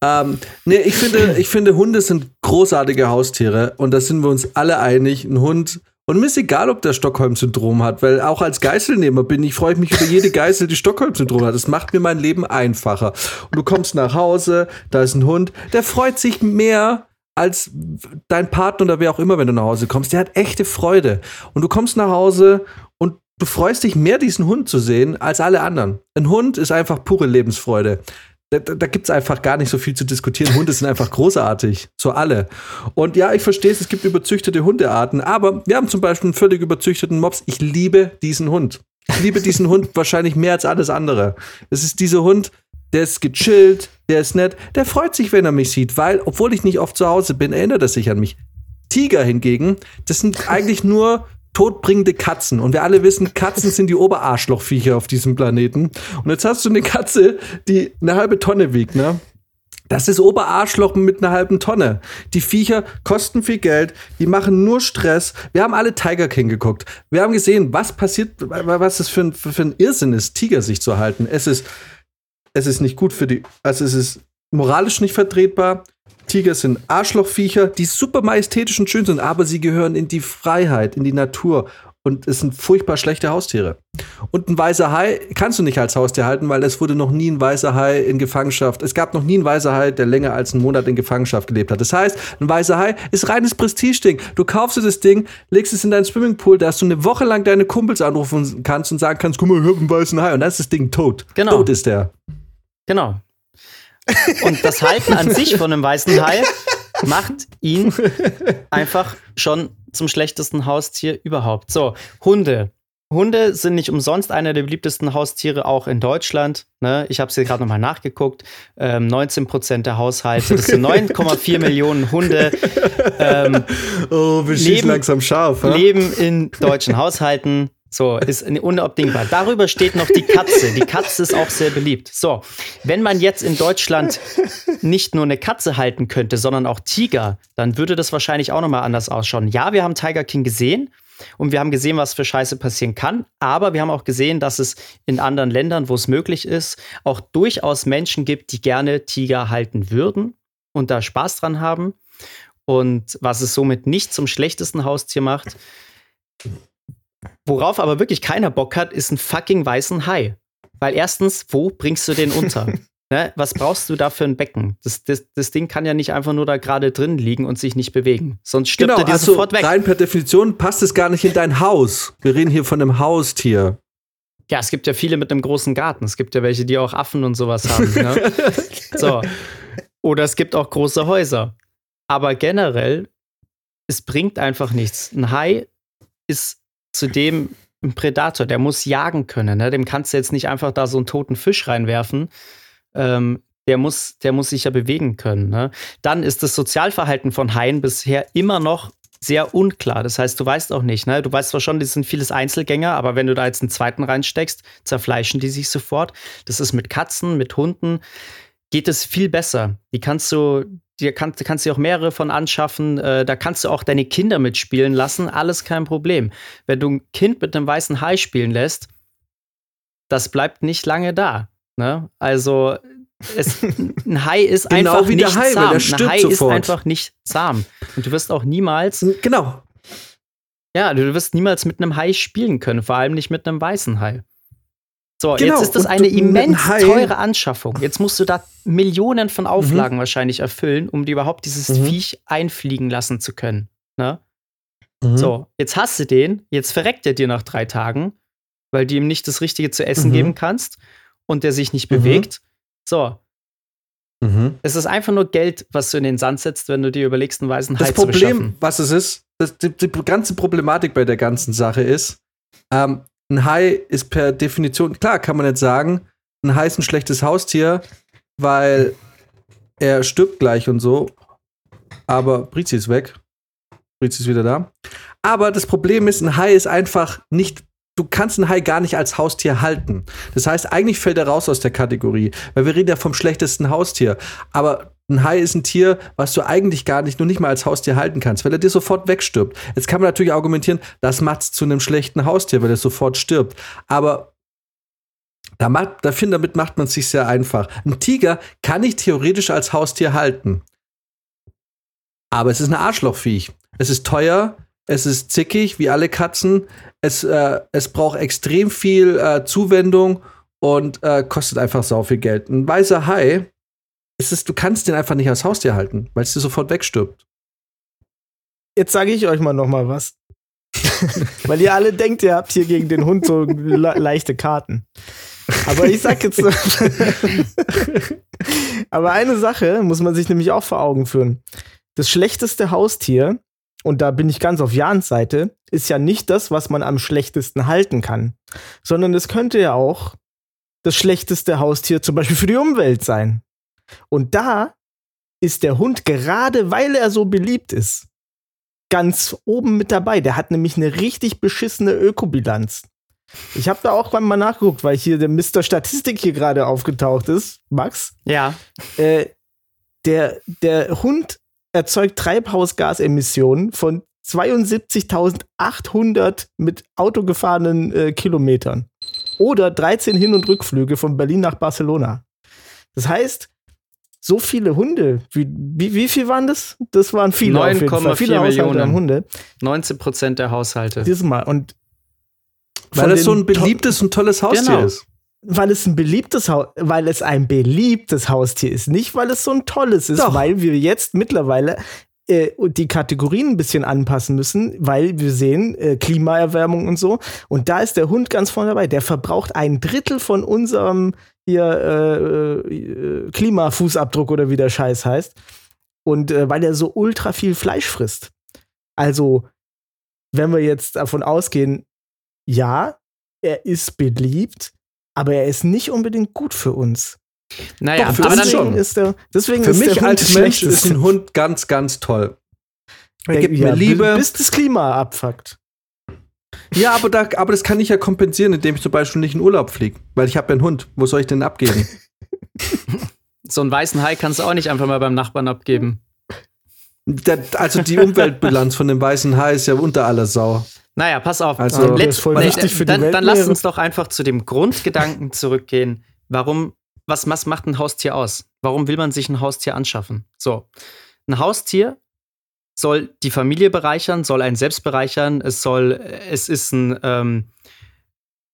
ähm, nee, ich finde, ich finde, Hunde sind großartige Haustiere und da sind wir uns alle einig. Ein Hund, und mir ist egal, ob der Stockholm-Syndrom hat, weil auch als Geißelnehmer bin ich, freue ich mich über jede Geißel, die Stockholm-Syndrom hat. Das macht mir mein Leben einfacher. Und du kommst nach Hause, da ist ein Hund, der freut sich mehr als dein Partner oder wer auch immer, wenn du nach Hause kommst. Der hat echte Freude. Und du kommst nach Hause und du freust dich mehr, diesen Hund zu sehen, als alle anderen. Ein Hund ist einfach pure Lebensfreude. Da, da, gibt es einfach gar nicht so viel zu diskutieren. Hunde sind einfach großartig. So alle. Und ja, ich verstehe es, es gibt überzüchtete Hundearten, aber wir haben zum Beispiel einen völlig überzüchteten Mops. Ich liebe diesen Hund. Ich liebe diesen Hund wahrscheinlich mehr als alles andere. Es ist dieser Hund, der ist gechillt, der ist nett, der freut sich, wenn er mich sieht, weil, obwohl ich nicht oft zu Hause bin, erinnert er sich an mich. Tiger hingegen, das sind eigentlich nur todbringende Katzen. Und wir alle wissen, Katzen sind die Oberarschlochviecher auf diesem Planeten. Und jetzt hast du eine Katze, die eine halbe Tonne wiegt, ne? Das ist Oberarschloch mit einer halben Tonne. Die Viecher kosten viel Geld, die machen nur Stress. Wir haben alle Tiger King geguckt. Wir haben gesehen, was passiert, was es für ein, für ein Irrsinn ist, Tiger sich zu halten. Es ist, es ist nicht gut für die, also es ist moralisch nicht vertretbar. Tiger sind Arschlochviecher, die super majestätisch und schön sind, aber sie gehören in die Freiheit, in die Natur. und es sind furchtbar schlechte Haustiere. Und ein weißer Hai kannst du nicht als Haustier halten, weil es wurde noch nie ein weißer Hai in Gefangenschaft. Es gab noch nie einen weißer Hai, der länger als einen Monat in Gefangenschaft gelebt hat. Das heißt, ein weißer Hai ist reines Prestigeding. Du kaufst dir das Ding, legst es in deinen Swimmingpool, da hast du eine Woche lang deine Kumpels anrufen kannst und sagen kannst, guck mal, ich hab einen weißen Hai. Und dann ist das Ding tot. Genau. Tot ist der. Genau. Und das Halten an sich von einem weißen Hai macht ihn einfach schon zum schlechtesten Haustier überhaupt. So, Hunde. Hunde sind nicht umsonst einer der beliebtesten Haustiere auch in Deutschland. Ne? Ich habe es hier gerade nochmal nachgeguckt. Ähm, 19 Prozent der Haushalte, das sind 9,4 Millionen Hunde. Ähm, Oh, wir schießen Leben- langsam scharf. ha? leben in deutschen Haushalten. So, ist unabdingbar. Darüber steht noch die Katze. Die Katze ist auch sehr beliebt. So, wenn man jetzt in Deutschland nicht nur eine Katze halten könnte, sondern auch Tiger, dann würde das wahrscheinlich auch nochmal anders ausschauen. Ja, wir haben Tiger King gesehen und wir haben gesehen, was für Scheiße passieren kann. Aber wir haben auch gesehen, dass es in anderen Ländern, wo es möglich ist, auch durchaus Menschen gibt, die gerne Tiger halten würden und da Spaß dran haben. Und was es somit nicht zum schlechtesten Haustier macht. Worauf aber wirklich keiner Bock hat, ist ein fucking weißen Hai. Weil erstens, wo bringst du den unter? ne? Was brauchst du da für ein Becken? Das, das, das Ding kann ja nicht einfach nur da gerade drin liegen und sich nicht bewegen. Sonst stirbt Genau, er dir also sofort weg. rein per Definition passt es gar nicht in dein Haus. Wir reden hier von einem Haustier. Ja, es gibt ja viele mit einem großen Garten. Es gibt ja welche, die auch Affen und sowas haben. Ne? so. Oder es gibt auch große Häuser. Aber generell, es bringt einfach nichts. Ein Hai ist zudem ein Predator, der muss jagen können. Ne? Dem kannst du jetzt nicht einfach da so einen toten Fisch reinwerfen. Ähm, der, muss, der muss sich ja bewegen können. Ne? Dann ist das Sozialverhalten von Haien bisher immer noch sehr unklar. Das heißt, du weißt auch nicht, ne? Du weißt zwar schon, die sind vieles Einzelgänger, aber wenn du da jetzt einen zweiten reinsteckst, zerfleischen die sich sofort. Das ist mit Katzen, mit Hunden, geht es viel besser. Die kannst du, dir kann, kannst du auch mehrere von anschaffen. Äh, da kannst du auch deine Kinder mitspielen lassen. Alles kein Problem. Wenn du ein Kind mit einem weißen Hai spielen lässt, das bleibt nicht lange da. Ne? Also es, ein Hai ist Genau einfach nicht Hai, zahm. ein Hai sofort. ist einfach nicht zahm. Und du wirst auch niemals, Genau. ja, du wirst niemals mit einem Hai spielen können, vor allem nicht mit einem weißen Hai. So, Genau, jetzt ist das und eine immens teure Anschaffung. Jetzt musst du da Millionen von Auflagen wahrscheinlich erfüllen, um dir überhaupt dieses Mhm. Viech einfliegen lassen zu können. Ne? Mhm. So, jetzt hast du den, jetzt verreckt er dir nach drei Tagen, weil du ihm nicht das Richtige zu essen Mhm. geben kannst und der sich nicht Mhm. bewegt. So, Mhm. es ist einfach nur Geld, was du in den Sand setzt, wenn du dir überlegst, einen weißen Hai Das zu Problem, beschaffen. was es ist, das, die, die ganze Problematik bei der ganzen Sache ist, ähm, ein Hai ist per Definition, klar kann man jetzt sagen, ein Hai ist ein schlechtes Haustier, weil er stirbt gleich und so. Aber Brizi ist weg. Brizi ist wieder da. Aber das Problem ist, ein Hai ist einfach nicht. Du kannst einen Hai gar nicht als Haustier halten. Das heißt, eigentlich fällt er raus aus der Kategorie, weil wir reden ja vom schlechtesten Haustier. Aber ein Hai ist ein Tier, was du eigentlich gar nicht, nur nicht mal als Haustier halten kannst, weil er dir sofort wegstirbt. Jetzt kann man natürlich argumentieren, das macht es zu einem schlechten Haustier, weil er sofort stirbt. Aber da macht, da finde, damit macht man es sich sehr einfach. Ein Tiger kann ich theoretisch als Haustier halten. Aber es ist ein Arschlochviech. Es ist teuer, es ist zickig, wie alle Katzen. Es, äh, es braucht extrem viel äh, Zuwendung und äh, kostet einfach sau viel Geld. Ein weißer Hai, es ist, du kannst den einfach nicht als Haustier halten, weil es dir sofort wegstirbt. Jetzt sage ich euch mal noch mal was. Weil ihr alle denkt, ihr habt hier gegen den Hund so le leichte Karten. Aber ich sag jetzt. Aber eine Sache muss man sich nämlich auch vor Augen führen. Das schlechteste Haustier, und da bin ich ganz auf Jans Seite, ist ja nicht das, was man am schlechtesten halten kann, sondern es könnte ja auch das schlechteste Haustier zum Beispiel für die Umwelt sein. Und da ist der Hund gerade, weil er so beliebt ist, ganz oben mit dabei. Der hat nämlich eine richtig beschissene Ökobilanz. Ich habe da auch mal nachgeguckt, weil hier der Mr. Statistik hier gerade aufgetaucht ist, Max. Ja, Äh, der, der Hund erzeugt Treibhausgasemissionen von 72.800 mit Auto gefahrenen äh, Kilometern. Oder 13 Hin- und Rückflüge von Berlin nach Barcelona. Das heißt, so viele Hunde, wie, wie, wie viel waren das? Das waren viele auf jeden Fall. 9,4 Viele Haushalte Millionen. haben Hunde. 19 Prozent der Haushalte. Dieses Mal. Und Weil es so ein beliebtes und tolles Haustier Genau. ist. weil es ein beliebtes Haus, weil es ein beliebtes Haustier ist, nicht weil es so ein tolles ist, Doch. weil wir jetzt mittlerweile äh, die Kategorien ein bisschen anpassen müssen, weil wir sehen äh, Klimaerwärmung und so. Und da ist der Hund ganz vorne dabei. Der verbraucht ein Drittel von unserem hier äh, äh, Klimafußabdruck oder wie der Scheiß heißt. Und äh, weil er so ultra viel Fleisch frisst. Also, wenn wir jetzt davon ausgehen, ja, er ist beliebt, aber er ist nicht unbedingt gut für uns. Naja, Doch, für aber uns dann, schon. ist der, deswegen Für ist der mich als das Mensch ist ein Hund ganz, ganz toll. Er Der- gibt ja, mir Liebe. Bis das Klima abfuckt. Ja, aber, da, aber das kann ich ja kompensieren, indem ich zum Beispiel nicht in Urlaub fliege. Weil ich habe ja einen Hund. Wo soll ich den abgeben? so einen weißen Hai kannst du auch nicht einfach mal beim Nachbarn abgeben. Da- also die Umweltbilanz von dem weißen Hai ist ja unter aller Sau. Naja, pass auf. Also- voll Nee, für die dann, dann Weltmeere. lass uns doch einfach zu dem Grundgedanken zurückgehen. Warum, was, was macht ein Haustier aus? Warum will man sich ein Haustier anschaffen? So, ein Haustier soll die Familie bereichern, soll einen selbst bereichern, es soll, es ist ein ähm,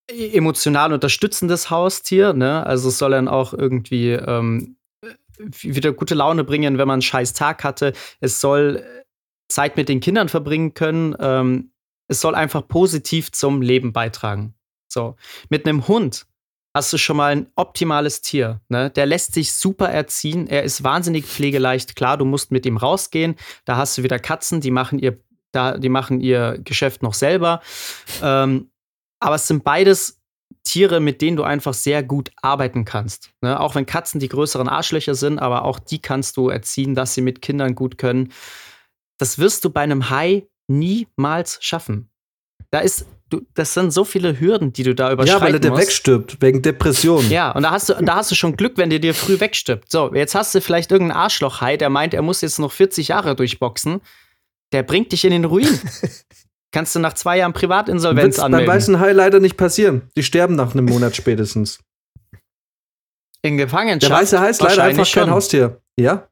emotional unterstützendes Haustier, ne? Also es soll dann auch irgendwie ähm, wieder gute Laune bringen, wenn man einen scheiß Tag hatte. Es soll Zeit mit den Kindern verbringen können. Ähm, es soll einfach positiv zum Leben beitragen. So. Mit einem Hund hast du schon mal ein optimales Tier. Ne? Der lässt sich super erziehen. Er ist wahnsinnig pflegeleicht. Klar, du musst mit ihm rausgehen. Da hast du wieder Katzen, die machen ihr, da, die machen ihr Geschäft noch selber. Ähm, aber es sind beides Tiere, mit denen du einfach sehr gut arbeiten kannst. Ne? Auch wenn Katzen die größeren Arschlöcher sind, aber auch die kannst du erziehen, dass sie mit Kindern gut können. Das wirst du bei einem Hai niemals schaffen. Da ist, du, das sind so viele Hürden, die du da überschreiten Ja, weil er der musst. wegstirbt, wegen Depression. Ja, und da hast du, da hast du schon Glück, wenn der dir früh wegstirbt. So, jetzt hast du vielleicht irgendeinen Arschlochhai, der meint, er muss jetzt noch 40 Jahre durchboxen. Der bringt dich in den Ruin. Kannst du nach zwei Jahren Privatinsolvenz beim anmelden. weißen Hai leider nicht passieren. Die sterben nach einem Monat spätestens. in Gefangenschaft. Der weiße Hai ist leider einfach kein schon. Haustier. Ja?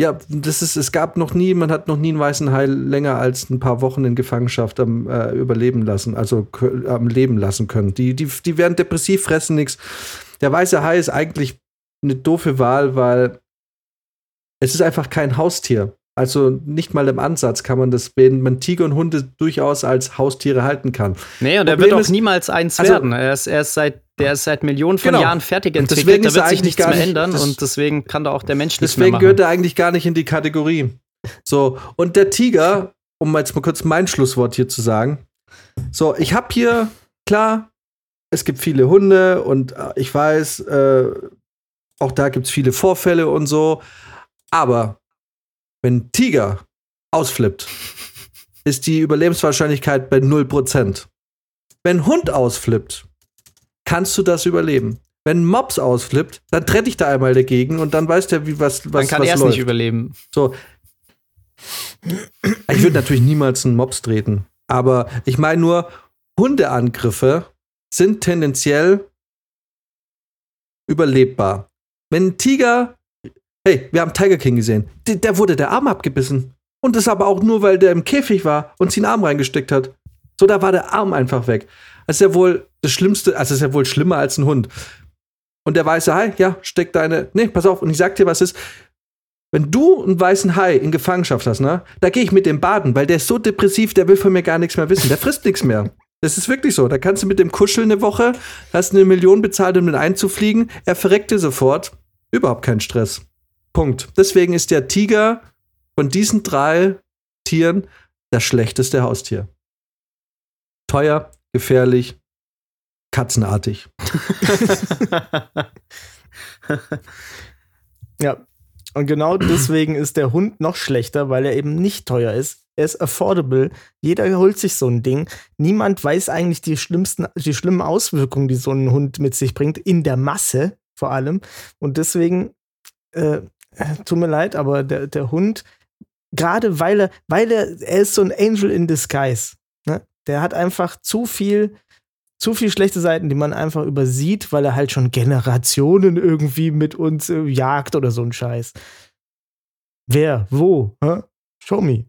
Ja, das ist, es gab noch nie, man hat noch nie einen weißen Hai länger als ein paar Wochen in Gefangenschaft am äh, überleben lassen, also am Leben lassen können. Die, die, die werden depressiv, fressen nichts. Der weiße Hai ist eigentlich eine doofe Wahl, weil es ist einfach kein Haustier. Also nicht mal im Ansatz kann man das, wenn man Tiger und Hunde durchaus als Haustiere halten kann. Nee, und er Problem wird auch ist- niemals eins also- werden. Er ist, er ist seit, der ist seit Millionen von Genau. Jahren fertig entwickelt. deswegen Da wird sich eigentlich nichts gar mehr nicht- ändern und deswegen kann da auch der Mensch nichts Deswegen mehr gehört machen. er eigentlich gar nicht in die Kategorie. So, und der Tiger, um jetzt mal kurz mein Schlusswort hier zu sagen. So, ich habe hier, klar, es gibt viele Hunde und äh, ich weiß, äh, auch da gibt es viele Vorfälle und so. Aber wenn ein Tiger ausflippt, ist die Überlebenswahrscheinlichkeit bei 0%. Wenn ein Hund ausflippt, kannst du das überleben. Wenn Mops ausflippt, dann trete ich da einmal dagegen und dann weiß der, wie was, was, Man kann erst läuft. nicht überleben. So. Ich würde natürlich niemals einen Mops treten. Aber ich meine nur, Hundeangriffe sind tendenziell überlebbar. Wenn ein Tiger, hey, wir haben Tiger King gesehen, der, der wurde der Arm abgebissen. Und das aber auch nur, weil der im Käfig war und sie einen Arm reingesteckt hat. So, da war der Arm einfach weg. Ist ja wohl das Schlimmste, also ist ja wohl schlimmer als ein Hund. Und der weiße Hai, ja, steck deine, nee, pass auf, und ich sag dir, was ist, wenn du einen weißen Hai in Gefangenschaft hast, ne, da gehe ich mit dem baden, weil der ist so depressiv, der will von mir gar nichts mehr wissen. Der frisst nichts mehr. Das ist wirklich so. Da kannst du mit dem kuscheln eine Woche, hast eine Million bezahlt, um den einzufliegen. Er verreckt dir sofort. Überhaupt kein Stress. Punkt. Deswegen ist der Tiger von diesen drei Tieren das schlechteste Haustier. Teuer, gefährlich, katzenartig. Ja. Und genau deswegen ist der Hund noch schlechter, weil er eben nicht teuer ist. Er ist affordable. Jeder holt sich so ein Ding. Niemand weiß eigentlich die schlimmsten, die schlimmen Auswirkungen, die so ein Hund mit sich bringt, in der Masse vor allem. Und deswegen, äh, tut mir leid, aber der, der Hund, gerade weil er, weil er, er ist so ein Angel in Disguise. Ne? Der hat einfach zu viel, zu viel schlechte Seiten, die man einfach übersieht, weil er halt schon Generationen irgendwie mit uns äh, jagt oder so ein Scheiß. Wer? Wo? Hä? Show me.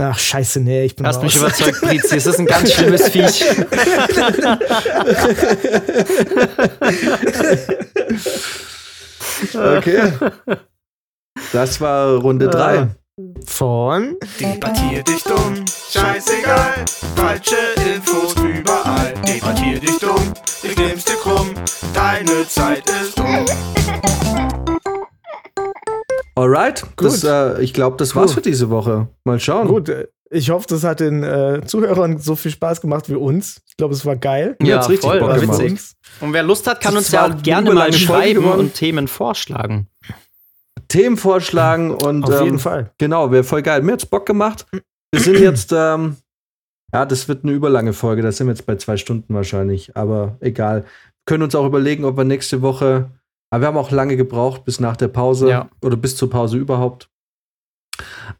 Ach, scheiße, nee, ich bin Hast mich raus. überzeugt, Brizi. Es ist ein ganz schlimmes Viech. Okay. Das war Runde 3. Von Debattier dich dumm, scheißegal. Falsche Infos Deine Zeit ist um. Alright, das, Gut. äh, ich glaube, das war's Cool. für diese Woche. Mal schauen. Gut, äh, ich hoffe, das hat den äh, Zuhörern so viel Spaß gemacht wie uns. Ich glaube, es war geil. Mir hat's richtig Bock War gemacht. witzig. Und wer Lust hat, kann Das uns ja auch gerne mal schreiben und Themen vorschlagen. Themen vorschlagen und Auf ähm, jeden Fall. Genau, wäre voll geil. Mir hat's Bock gemacht. Wir sind jetzt, ähm, ja, das wird eine überlange Folge. Da sind wir jetzt bei zwei Stunden wahrscheinlich. Aber egal. Können uns auch überlegen, ob wir nächste Woche. Aber wir haben auch lange gebraucht bis nach der Pause Ja. oder bis zur Pause überhaupt.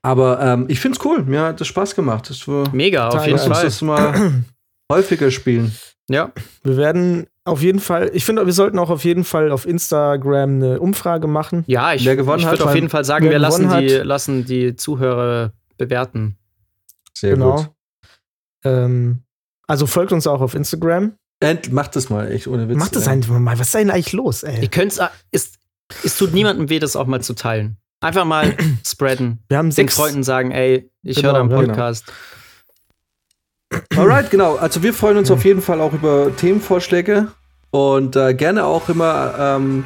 Aber ähm, ich find's cool. Mir hat das Spaß gemacht. Das war, Mega, auf jeden lass uns Fall. das mal häufiger spielen. Ja, Wir werden auf jeden Fall, ich finde, wir sollten auch auf jeden Fall auf Instagram eine Umfrage machen. ja ich, ich würde auf jeden Fall sagen, wir lassen die, lassen die Zuhörer bewerten. Sehr genau. gut. Ähm, also folgt uns auch auf Instagram. End, mach das mal, echt ohne Witz. Macht das einfach mal. Was ist denn eigentlich los, ey? Ihr könnt's, es, es tut niemandem weh, das auch mal zu teilen. Einfach mal spreaden. wir haben Den sechs. Freunden sagen, ey, ich Genau, höre deinen genau. Podcast. Alright, genau. Also wir freuen uns auf jeden Fall auch über Themenvorschläge und äh, gerne auch immer, ähm,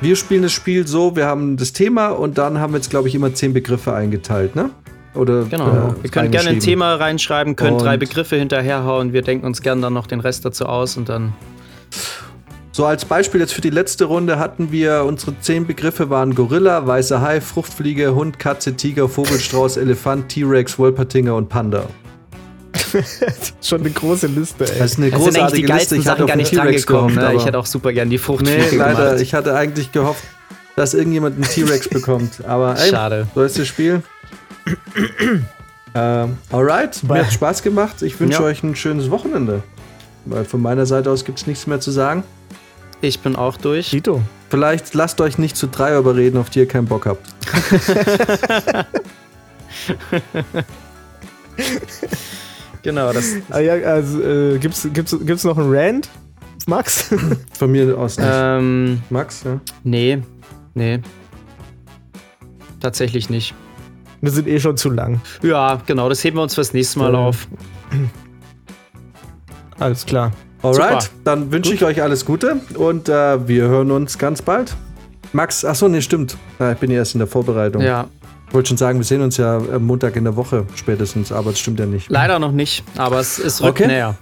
wir spielen das Spiel so, wir haben das Thema und dann haben wir jetzt, glaube ich, immer zehn Begriffe eingeteilt, ne? Oder Genau. äh, Ihr könnt gerne ein. Thema reinschreiben, könnt drei Und- Begriffe hinterherhauen. Wir denken uns gerne dann noch den Rest dazu aus und dann. So als Beispiel jetzt für die letzte Runde hatten wir, unsere zehn Begriffe waren Gorilla, weißer Hai, Fruchtfliege, Hund, Katze, Tiger, Vogelstrauß, Elefant, T-Rex, Wolpertinger und Panda. Schon eine große Liste, ey. Das ist eine Das sind eigentlich großartige die geilsten Liste. Ich hatte gar nicht T-Rex drangekommen. gehofft, Ne? Ich hätte auch super gern die Nee, Fruchtfliege leider. gemacht. Ich hatte eigentlich gehofft, dass irgendjemand einen T-Rex bekommt. Aber ey, Schade. so ist das Spiel. ähm, alright, mir hat Spaß gemacht. Ich wünsche Ja. euch ein schönes Wochenende. Weil von meiner Seite aus gibt es nichts mehr zu sagen. Ich bin auch durch. Tito. Vielleicht lasst euch nicht zu drei überreden, auf die ihr keinen Bock habt. Genau, das. Ah, ja, also, äh, gibt's, gibt's, gibt's noch einen Rand, Max? Von mir aus nicht. Ähm, Max, ja? nee. Nee. Tatsächlich nicht. Wir sind eh schon zu lang. Ja, genau, das heben wir uns fürs nächste Mal Ja. auf. Alles klar. Alright, Super. dann wünsche ich euch alles Gute und äh, wir hören uns ganz bald. Max, achso, nee, stimmt. Ah, ich bin ja erst in der Vorbereitung. Ja, Ich wollte schon sagen, wir sehen uns ja am Montag in der Woche spätestens, aber es stimmt ja nicht. leider noch nicht, aber es, es rückt Okay. näher.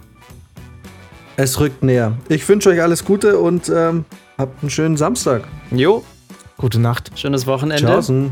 Es rückt näher. Ich wünsche euch alles Gute und ähm, habt einen schönen Samstag. Jo, Gute Nacht. schönes Wochenende Tschaußen.